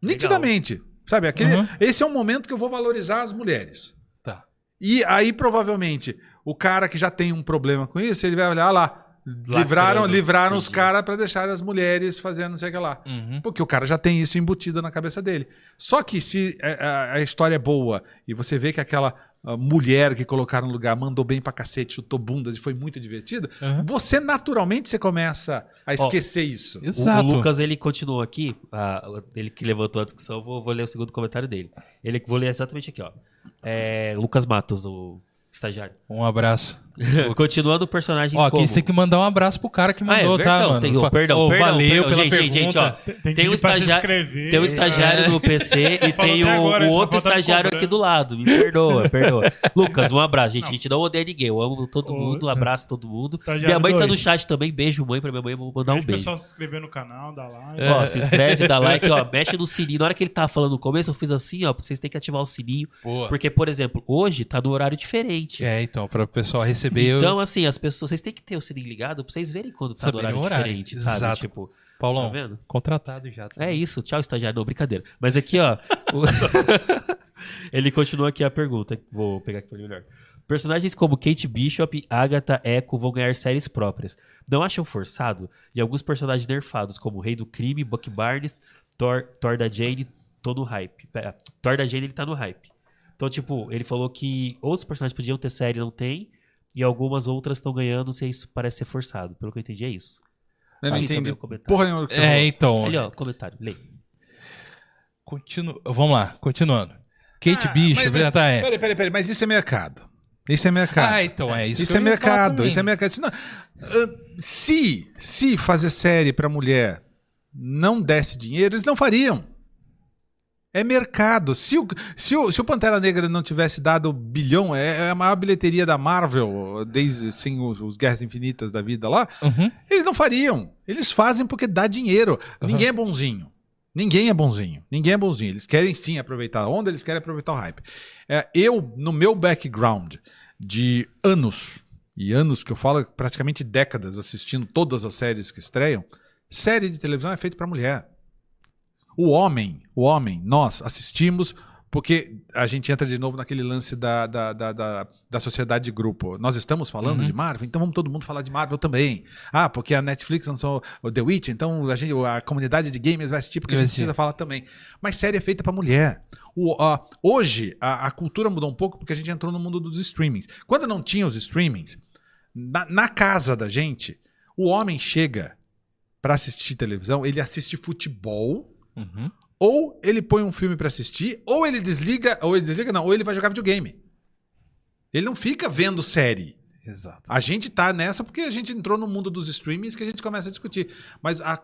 Nitidamente. Sabe? Aquele, Uhum. Esse é um momento que eu vou valorizar as mulheres. Tá. E aí, provavelmente, o cara que já tem um problema com isso, ele vai olhar "Ah lá. Livraram, Lacrando, livraram os entendi. caras para deixar as mulheres fazendo não sei o que lá. Uhum. Porque o cara já tem isso embutido na cabeça dele. Só que se a, a- a história é boa e você vê que aquela mulher que colocaram no lugar mandou bem pra cacete, chutou bunda, foi muito divertida, Aham. você naturalmente você começa a esquecer isso. O- Exato. O, Lucas, ele continuou aqui, ah, ele que levantou a discussão, eu vou, vou ler o segundo comentário dele. Ele vou ler exatamente aqui, ó. É, Lucas Matos, o estagiário. Um abraço. Continuando personagens Ó, aqui você tem que mandar um abraço pro cara que Ah, é mandou, tá, mano? Tem- Fa- perdão, Ô, perdão, valeu perdão. pela Gente, gente, gente, pergunta. ó. Tem, tem um pra estagiário-. Tem o estagiário no PC e Falou tem o, agora, o outro estagiário aqui do lado. Me perdoa, perdoa. Lucas, um abraço, gente. Não. A gente não odeia ninguém. Eu amo todo mundo, um abraço todo mundo. Estagiário Minha mãe tá no chat também. Beijo, mãe, pra minha mãe. Vou mandar um Deixa o beijo. pessoal se inscrever no canal, dá like. É. Ó, se inscreve, dá like, ó, mexe no sininho. Na hora que ele tava falando no começo, eu fiz assim, ó, porque vocês têm que ativar o sininho. Boa. Porque, por exemplo, hoje tá no horário diferente. É, então, para o pessoal receber. Eu- Então, assim, as pessoas, vocês têm que ter o sininho ligado pra vocês verem quando tá no Saberem horário, horário. diferente, sabe? Exato. Tipo, Paulão, tá vendo? contratado já. tá? É isso, tchau, estagiário. Não, brincadeira. Mas aqui, ó. o- Ele continua aqui a pergunta. Vou pegar aqui pra ele melhor. Personagens como Kate Bishop, Agatha, Echo vão ganhar séries próprias. Não acham forçado? E alguns personagens nerfados, como o Rei do Crime, Buck Barnes, Thor, Thor da Jane, tô no hype. Pera, Thor da Jane, ele tá no hype. Então, tipo, ele falou que outros personagens podiam ter série, não tem. E algumas outras estão ganhando, se isso parece ser forçado. Pelo que eu entendi, é isso. Eu não Ali entendi também o comentário. porra nenhuma que você É, falou. então. Ali, ó, comentário. Lê. Continu... Vamos lá, continuando. Kate Ah, Bishop, mas- já tá, é. Peraí, peraí, peraí, mas isso é mercado. Isso é mercado. Ah, então, é isso Isso, que é mercado, isso é mercado. Não- Ah, se, se fazer série pra mulher não desse dinheiro, eles não fariam. É mercado. Se o, se o, se o Pantera Negra não tivesse dado bilhão, é, é a maior bilheteria da Marvel, desde assim, os, os Guerras Infinitas da vida lá, Uhum. eles não fariam. Eles fazem porque dá dinheiro. Uhum. Ninguém é bonzinho. Ninguém é bonzinho. Ninguém é bonzinho. Eles querem sim aproveitar a onda, eles querem aproveitar o hype. É, eu, no meu background de anos, e anos que eu falo praticamente décadas assistindo todas as séries que estreiam, série de televisão é feita para mulher. O homem, o homem, nós assistimos Porque a gente entra de novo naquele lance da, da, da, da, da sociedade de grupo. Nós estamos falando Uhum. de Marvel, então vamos todo mundo falar de Marvel também. Ah, porque a Netflix lançou o The Witch, então a, gente, a comunidade de gamers vai assistir porque a Vai gente assistir. precisa falar também. Mas série é feita pra mulher. O, a- hoje, a, a cultura mudou um pouco porque a gente entrou no mundo dos streamings. Quando não tinha os streamings, na, na casa da gente, o homem chega pra assistir televisão, ele assiste futebol Uhum. ou ele põe um filme pra assistir, ou ele desliga, ou ele desliga não, ou ele vai jogar videogame. Ele não fica vendo série. Exato. A gente tá nessa porque a gente entrou no mundo dos streamings que a gente começa a discutir. Mas a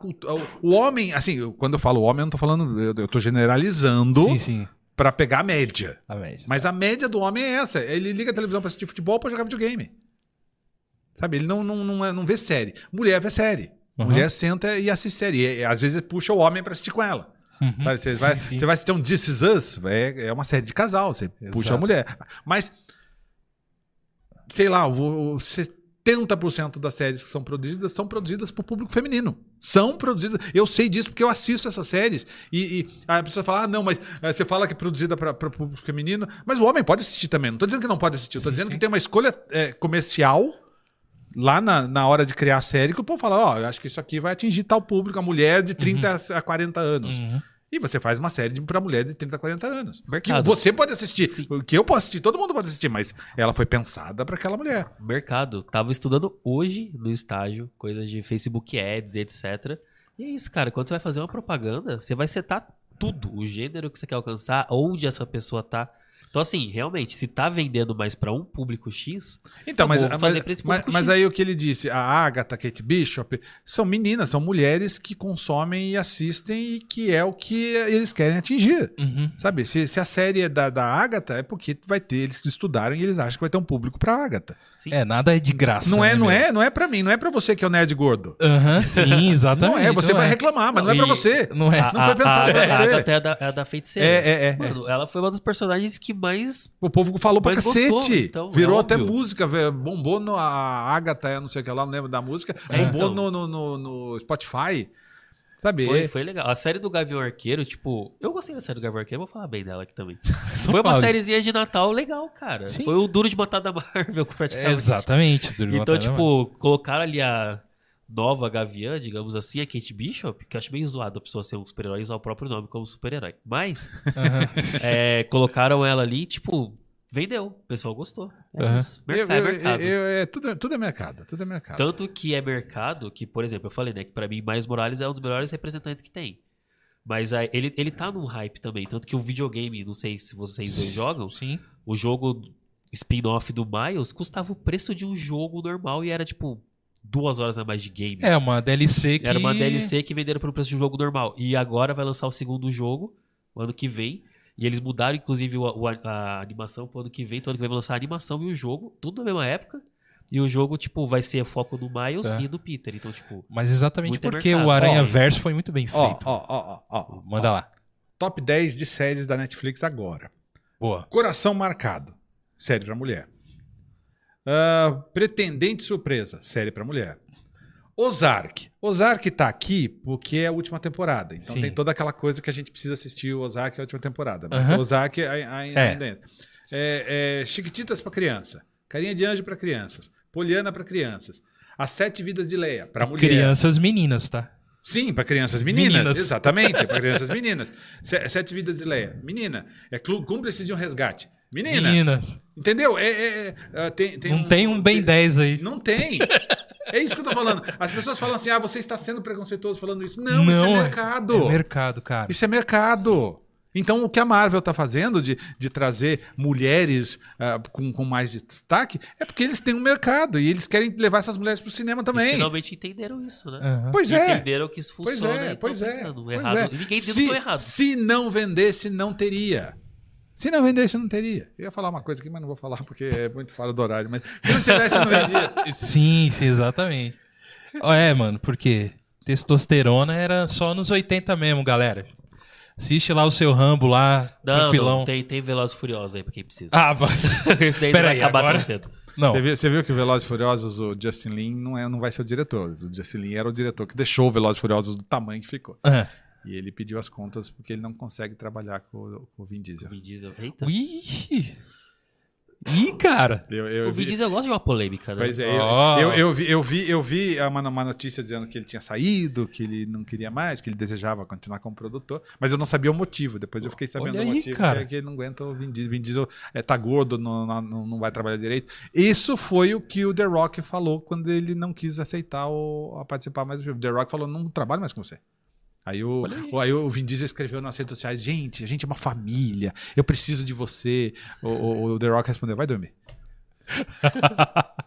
o, o homem, assim, eu- quando eu falo homem, eu não tô falando, eu, eu tô generalizando Sim, sim. pra pegar a média. A média. Mas a média do homem é essa. Ele liga a televisão pra assistir futebol pra jogar videogame. Sabe? Ele não, não, não, é- não vê série. Mulher vê série. Uhum. Mulher senta e assiste série. E, às vezes puxa o homem pra assistir com ela. Uhum. Sabe? Você, Sim, vai, sim. você vai assistir um This Is Us, é, é uma série de casal, você puxa a Exato. mulher. Mas, sei lá, o, o 70% das séries que são produzidas são produzidas por público feminino. São produzidas. Eu sei disso porque eu assisto essas séries. E, e a pessoa fala, ah, não, mas eh, você fala que é produzida para público feminino. Mas o homem pode assistir também. Não tô dizendo que não pode assistir. Eu tô Sim, dizendo sim. que tem uma escolha eh, comercial lá na, na hora de criar a série que o povo fala, ó, eu acho que isso aqui vai atingir tal público, a mulher de 30 a 40 anos. Uhum. E você faz uma série para mulher de 30 a 40 anos. Mercado. Que você pode assistir. Sim. Que eu posso assistir, todo mundo pode assistir, mas ela foi pensada para aquela mulher. Mercado. Tava estudando hoje no estágio, coisas de Facebook Ads, etc. E é isso, cara. Quando você vai fazer uma propaganda, você vai setar tudo. O gênero que você quer alcançar, onde essa pessoa tá. Então, assim, realmente, se tá vendendo mais pra um público X, Então, Eu mas, vou mas, fazer pra esse mas, público mas X. aí o que ele disse, a Agatha, a Kate Bishop, são meninas, são mulheres que consomem e assistem e que é o que eles querem atingir. Uhum. Sabe, se, se a série é da, da Agatha, é porque vai ter, eles estudaram e eles acham que vai ter um público pra Agatha. sim. É, nada é de graça. não é, né, não meu? é, não é para mim, não é pra você que é o nerd gordo. Aham, sim, exatamente. Não é, você não vai é. reclamar, mas não é pra você. Não é. A- Não foi a- pensado a, pra a você. Agatha é a da, é a da feiticeira. É, é, é. Mano, ela foi uma dos personagens que mais. O povo falou pra cacete. gostou, então, Virou é até música, velho, bombou no a Agatha, é, não sei o que lá, não lembro da música. É, bombou então. no, no, no- no Spotify. Sabe? Foi, É- foi legal. A série do Gavião Arqueiro, tipo, eu gostei da série do Gavião Arqueiro, vou falar bem dela aqui também. Foi uma sériezinha de Natal legal, cara. Sim. Foi o duro de matar da Marvel, praticamente. Exatamente. Durma Então, Matar, tipo, colocaram ali a nova Gaviã, digamos assim, a Kate Bishop, que eu acho meio zoado a pessoa ser um super-herói e usar o próprio nome como super-herói. Mas, Aham. é, colocaram ela ali, tipo, vendeu. O pessoal gostou. É Aham. isso. Eu- Mercado, eu- é mercado. eu- é, tudo, é- tudo é mercado, tudo é mercado. Tanto que é mercado que, por exemplo, eu falei, né, que pra mim Miles Morales é um dos melhores representantes que tem. Mas aí, ele, ele tá num hype também. Tanto que o videogame, não sei se vocês dois jogam, Sim. o jogo spin-off do Miles custava o preço de um jogo normal e era tipo duas horas a mais de game. É uma DLC que. Era uma DLC que venderam pelo preço de um jogo normal. E agora vai lançar o segundo jogo, o ano que vem. E eles mudaram, inclusive, o- o- a, a animação pro ano que vem. Então, ano que vem vai lançar a animação e o jogo, tudo na mesma época. E o jogo, tipo, vai ser foco no Miles Tá. e no Peter. Então, tipo, Mas exatamente é porque mercado. o Aranha. Verso foi muito bem Ó, feito. ó, ó, ó, ó. Manda ó. lá. Top 10 de séries da Netflix agora. Boa. Coração Marcado, série pra mulher. Ah, Pretendente Surpresa, série pra mulher. Ozark. Ozark tá aqui porque é a última temporada. Então Sim. tem toda aquela coisa que a gente precisa assistir o Ozark é a última temporada. Mas o Ozark ai- É. ainda entra. É, é, Chiquititas pra criança. Carinha de Anjo pra crianças. Poliana pra crianças. As Sete Vidas de Leia pra mulher. Crianças meninas, tá? Sim, para crianças meninas. Meninas. Exatamente, para crianças meninas. Se- Sete Vidas de Leia. Menina. É cúmplices de um resgate. Menina. Meninas. Entendeu? É, é- é, tem, tem não tem um Ben 10 aí. Não tem. É isso que eu tô falando. As pessoas falam assim: ah, você está sendo preconceituoso falando isso. Não, isso Não, é é- mercado. É mercado, cara. Isso é mercado. Então, o que a Marvel tá fazendo de, de trazer mulheres ah, com, com mais destaque é porque eles têm um mercado e eles querem levar essas mulheres pro cinema e também. finalmente entenderam isso, né? Aham. Pois E é. Entenderam que isso Pois funciona. é, e pois é. pois errado. é. E ninguém se, errado. Se não vendesse, não teria. Se não vendesse, não teria. Eu ia falar uma coisa aqui, mas não vou falar porque é muito fora do horário. Mas se não tivesse, não vendia. Sim, sim, exatamente. É, mano, porque testosterona era só nos 80 mesmo, galera. Assiste lá o seu Rambo lá, Não, tranquilão. não, tem, tem Velozes e Furiosos aí pra quem precisa. Ah, mas... Esse daí não Pera vai aí, acabar agora- tão cedo. não. Você viu, você viu que o Velozes e Furiosos, o Justin Lin, não, é, não vai ser o diretor. O Justin Lin era o diretor que deixou o Velozes e Furiosos do tamanho que ficou. Ah, E ele pediu as contas porque ele não consegue trabalhar com, com o Vin Diesel. Vin Diesel. Eita. Ixi. Ih, cara. Eu, eu O Vin vi- Diesel gosta de uma polêmica, né? Pois é, eu, Ó. eu, eu vi, eu vi, eu vi uma, uma notícia dizendo que ele tinha saído, que ele não queria mais, que ele desejava continuar como produtor, mas eu não sabia o motivo. Depois eu fiquei sabendo Olha o aí, motivo, cara. que é que ele não aguenta o Vin Diesel. Vin Diesel é, tá gordo, não, não, não vai trabalhar direito. Isso foi o que o The Rock falou quando ele não quis aceitar o, a participar mais do filme. The Rock falou, não trabalho mais com você. Aí o, aí. o- aí o Vin Diesel escreveu nas redes sociais, gente, a gente é uma família, eu preciso de você. O, o- o The Rock respondeu, vai dormir.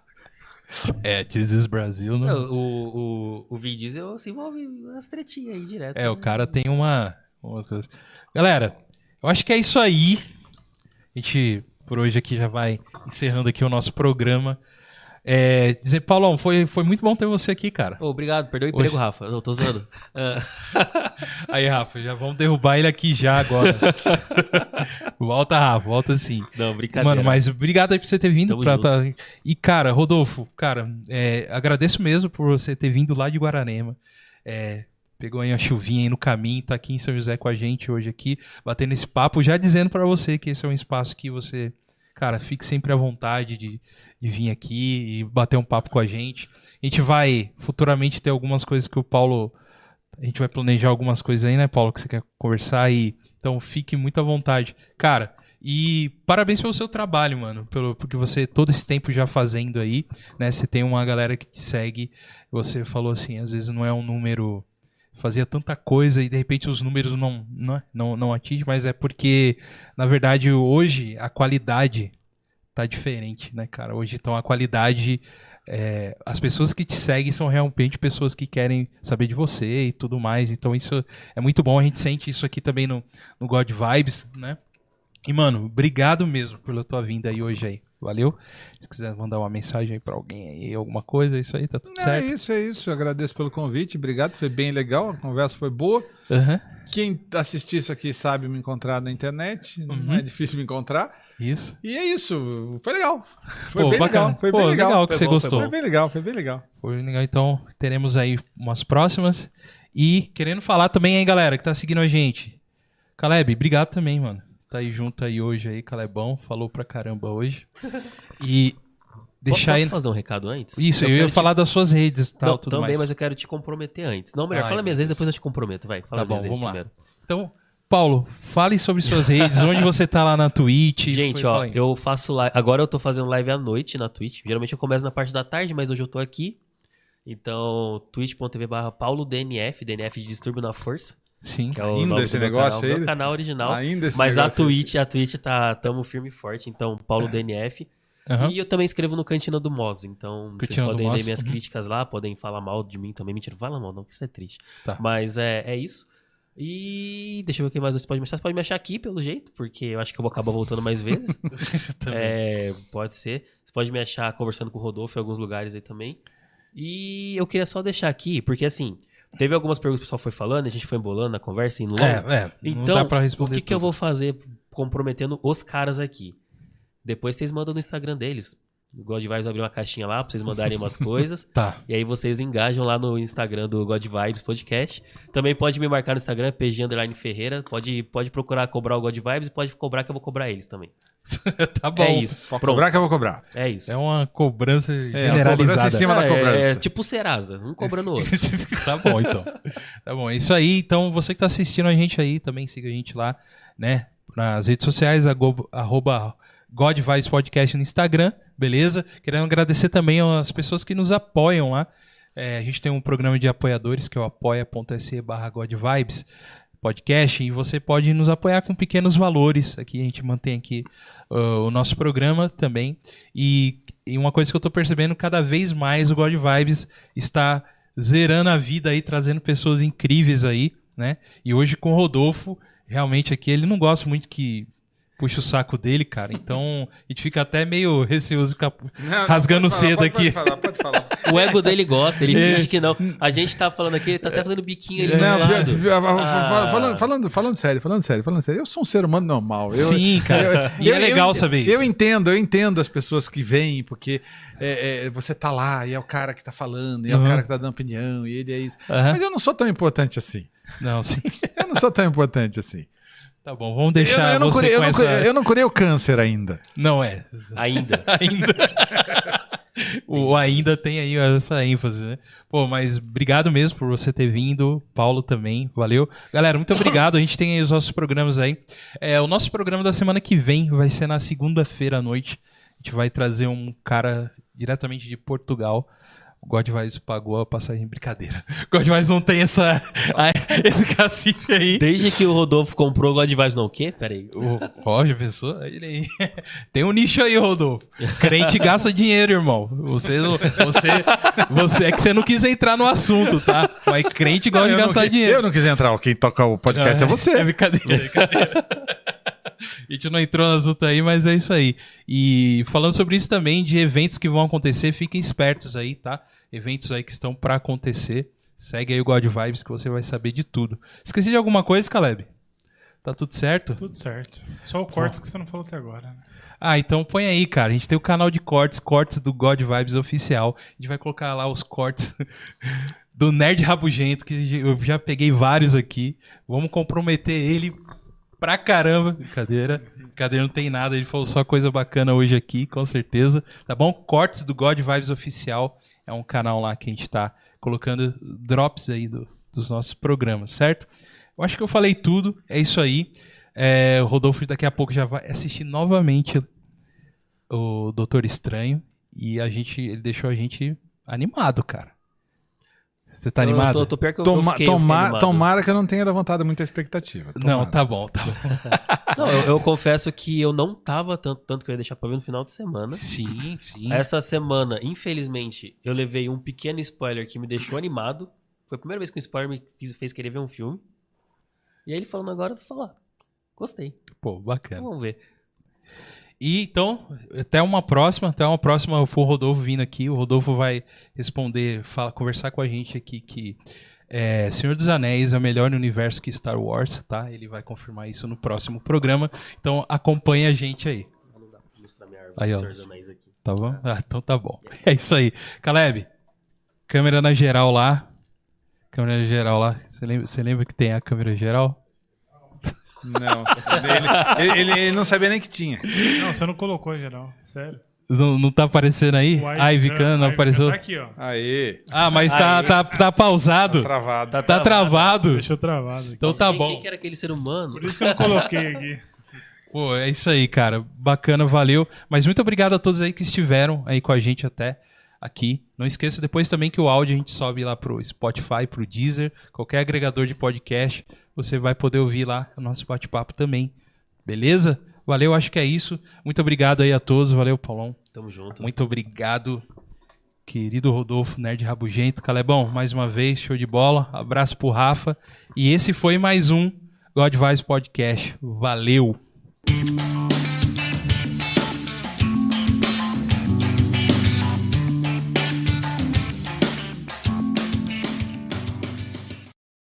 É, is Brasil, Não, né? o, o, o Vin Diesel se envolve nas tretinhas aí direto. É, o né? cara tem uma. Galera, eu acho que é isso aí. A gente, por hoje aqui, já vai encerrando aqui o nosso programa. É, dizer, Paulão, foi, foi muito bom ter você aqui, cara. Obrigado, perdeu o emprego, Hoje- Rafa. Não, tô zoando. Ah, Aí, Rafa, já vamos derrubar ele aqui já agora. volta, Rafa, volta sim. não, brincadeira. Mano, mas obrigado aí por você ter vindo. Tamo Pra tá... E, cara, Rodolfo, cara, é, agradeço mesmo por você ter vindo lá de Guararema. É, pegou aí uma chuvinha aí no caminho, tá aqui em São José com a gente hoje aqui, batendo esse papo, já dizendo pra você que esse é um espaço que você, cara, fique sempre à vontade de, de vir aqui e bater um papo com a gente. A gente vai futuramente ter algumas coisas que o Paulo. A gente vai planejar algumas coisas aí, né, Paulo, que você quer conversar e então fique muito à vontade. Cara, e parabéns pelo seu trabalho, mano, pelo porque você todo esse tempo já fazendo aí, né? Você tem uma galera que te segue. Você falou assim, às vezes não é um número fazia tanta coisa e de repente os números não não não, não atinge, mas é porque na verdade hoje a qualidade tá diferente, né, cara? Hoje então a qualidade é, as pessoas que te seguem são realmente pessoas que querem saber de você e tudo mais. Então isso é muito bom. A gente sente isso aqui também no, no God Vibes, né? E, mano, obrigado mesmo pela tua vinda aí hoje aí. Valeu? Se quiser mandar uma mensagem aí pra alguém aí, alguma coisa, é isso aí, tá tudo É certo. isso, é isso. Eu agradeço pelo convite. Obrigado, foi bem legal. A conversa foi boa. Aham, Quem assistir isso aqui sabe me encontrar na internet. Não Uhum. é difícil me encontrar. Isso. E é isso. Foi legal. Foi Pô, bem bacana. legal. Foi Pô, bem legal. legal que Foi você bom, gostou. Foi bem legal, foi bem legal. Foi legal. Então, teremos aí umas próximas. E querendo falar também, hein, galera, que tá seguindo a gente. Caleb, obrigado também, mano. Tá aí junto aí hoje aí, Calebão. Falou pra caramba hoje. E deixar Posso aí. fazer um recado antes? Isso, eu, ia quero te- falar das suas redes e tal, Não, tudo também, mais. mas eu quero te comprometer antes. Não, melhor, Ai, fala minhas redes, Deus. depois eu te comprometo. Vai, fala Tá bom, minhas redes vamos lá. primeiro. Então, Paulo, fale sobre suas redes, onde você tá lá na Twitch. Gente, Foi- ó, eu faço live. Agora eu tô fazendo live à noite na Twitch. Geralmente eu começo na parte da tarde, mas hoje eu tô aqui. Então, twitch.tv barra paulodnf, DNF de Distúrbio na Força. Sim. Que é o Ainda esse negócio canal, aí? Meu canal original. Ainda esse mas a negócio aí. Twitch, a Twitch tá tamo firme e forte, então Paulo DNF. Aham. E eu também escrevo no Cantina do Moz, então vocês Cantina do podem ler minhas uhum. críticas lá, podem falar mal de mim também. Mentira, fala mal não, que isso é triste. Tá. Mas é, é isso. E deixa eu ver o que mais você pode me achar. Você pode me achar aqui, pelo jeito, porque eu acho que eu vou acabar voltando mais vezes. É, pode ser. Você pode me achar conversando com o Rodolfo em alguns lugares aí também. E eu queria só deixar aqui, porque assim, teve algumas perguntas que o pessoal foi falando, a gente foi embolando na conversa, indo longe. É, é, Então, o que, que eu vou fazer comprometendo os caras aqui? Depois vocês mandam no Instagram deles. O God Vibes vai abrir uma caixinha lá pra vocês mandarem umas coisas. Tá. E aí vocês engajam lá no Instagram do God Vibes Podcast. Também pode me marcar no Instagram, PG Underline Ferreira. Pode, pode procurar cobrar o God Vibes e pode cobrar que eu vou cobrar eles também. tá bom. É isso. Pode Pronto. cobrar que eu vou cobrar. É isso. É uma cobrança É, generalizada. cobrança em cima da É, cobrança. é tipo Serasa, um cobrando o outro. tá bom, então. Tá bom, é isso aí. Então, você que tá assistindo a gente aí, também siga a gente lá, né? Nas redes sociais, arroba God Vibes Podcast no Instagram, beleza? Querendo agradecer também às pessoas que nos apoiam lá. É, a gente tem um programa de apoiadores que é o apoia.se barra God Vibes podcast e você pode nos apoiar com pequenos valores. Aqui a gente mantém aqui uh, o nosso programa também. E, e uma coisa que eu tô percebendo, cada vez mais o God Vibes está zerando a vida aí, trazendo pessoas incríveis aí, né? E hoje com o Rodolfo, realmente aqui ele não gosta muito que puxa o saco dele, cara. Então, a gente fica até meio receoso de ficar Não, rasgando cedo aqui. Pode falar, pode falar. O ego dele gosta, ele É. finge que não. A gente tá falando aqui, ele tá até fazendo biquinho ali do Não, lado. Ah. falando, falando, falando sério, falando sério, falando sério. Eu sou um ser humano normal. Eu, Sim, cara. E é legal saber isso. Eu entendo, eu entendo as pessoas que vêm, porque é, é, você tá lá e é o cara que tá falando, e é Uhum. o cara que tá dando opinião, e ele é isso. Aham. Mas eu não sou tão importante assim. Não, sim. Eu não sou tão importante assim. Tá bom, vamos Eu, deixar eu não você curei, eu, com não essa... curei, eu não curei o câncer ainda. Não é. Ainda. Ainda. o ainda tem aí essa ênfase, né? Pô, mas obrigado mesmo por você ter vindo. Paulo também, valeu. Galera, muito obrigado. A gente tem aí os nossos programas aí. É, o nosso programa da semana que vem vai ser na segunda-feira à noite. A gente vai trazer um cara diretamente de Portugal. O Godvice pagou a passagem. Brincadeira. O Godvice não tem essa, a- esse cacife aí. Desde que o Rodolfo comprou o God Vibes, não, o quê? Pera aí. O Roger, pessoa, ele aí. Tem um nicho aí, Rodolfo. Crente gasta dinheiro, irmão. Você, não- você, você é que você não quis entrar no assunto, tá? Mas crente gosta eu, de não, gastar qui- dinheiro. eu não quis entrar, quem toca o podcast é, você. É brincadeira, é brincadeira. A gente não entrou no assunto aí, mas é isso aí. E falando sobre isso também, de eventos que vão acontecer, fiquem espertos aí, tá? Eventos aí que estão pra acontecer. Segue aí o God Vibes que você vai saber de tudo. Esqueci de alguma coisa, Caleb? Tá tudo certo? Tudo certo. Só o cortes que você não falou até agora. Né? Ah, então põe aí, cara. A gente tem o canal de cortes, cortes do God Vibes oficial. A gente vai colocar lá os cortes do Nerd Rabugento, que eu já peguei vários aqui. Vamos comprometer ele pra caramba. Brincadeira. Brincadeira, não tem nada. Ele falou só coisa bacana hoje aqui, com certeza. Tá bom? Cortes do God Vibes oficial. É um canal lá que a gente tá colocando drops aí do- dos nossos programas, certo? Eu acho que eu falei tudo. É isso aí. É, o Rodolfo daqui a pouco já vai assistir novamente o Doutor Estranho. E a gente, ele deixou a gente animado, cara. Você tá Eu animado? tô, tô pior que eu, Toma- eu fiquei, eu toma- tomara que eu não tenha levantado muita expectativa. Não, Tomara. tá bom, tá bom. Não, eu, eu confesso que eu não tava tanto, tanto que eu ia deixar pra ver no final de semana. Sim, sim. Essa semana, infelizmente, eu levei um pequeno spoiler que me deixou animado. Foi a primeira vez que um spoiler me fiz- fez querer ver um filme. E aí ele falando agora, eu vou falar. Gostei. Pô, Então, bacana. vamos ver. E então, até uma próxima, até uma próxima for o Rodolfo vindo aqui. O Rodolfo vai responder, fala, conversar com a gente aqui que é, Senhor dos Anéis é melhor universo que Star Wars, tá? Ele vai confirmar isso no próximo programa. Então acompanhe a gente aí, mostrar minha árvore Aí, ó. Senhor dos Anéis aqui. tá bom? Ah, então tá bom. É isso aí. Caleb, câmera na geral lá. Câmera geral lá. Você lembra, você lembra que tem a câmera geral? Não. Ele, ele- ele- ele não sabia nem que tinha. Não, você não colocou em geral. Sério. Não, não tá aparecendo aí? A Ivy Khan não apareceu? Tá aqui, ó. Aê. Ah, mas tá, tá, tá pausado. Travado. Tá travado. Deixou travado aqui. Então tá bom. Quem que era aquele ser humano? Por isso que eu não coloquei aqui. Pô, é isso aí, cara. Bacana, valeu. Mas muito obrigado a todos aí que estiveram aí com a gente até aqui. Não esqueça depois também que o áudio a gente sobe lá pro Spotify, pro Deezer, qualquer agregador de podcast. Você vai poder ouvir lá o nosso bate-papo também. Beleza? Valeu, acho que é isso. Muito obrigado aí a todos. Valeu, Paulão. Tamo junto. Muito obrigado, querido Rodolfo Nerd Rabugento. Calebão, mais uma vez, show de bola. Abraço pro Rafa. E esse foi mais um God Vibes Podcast. Valeu!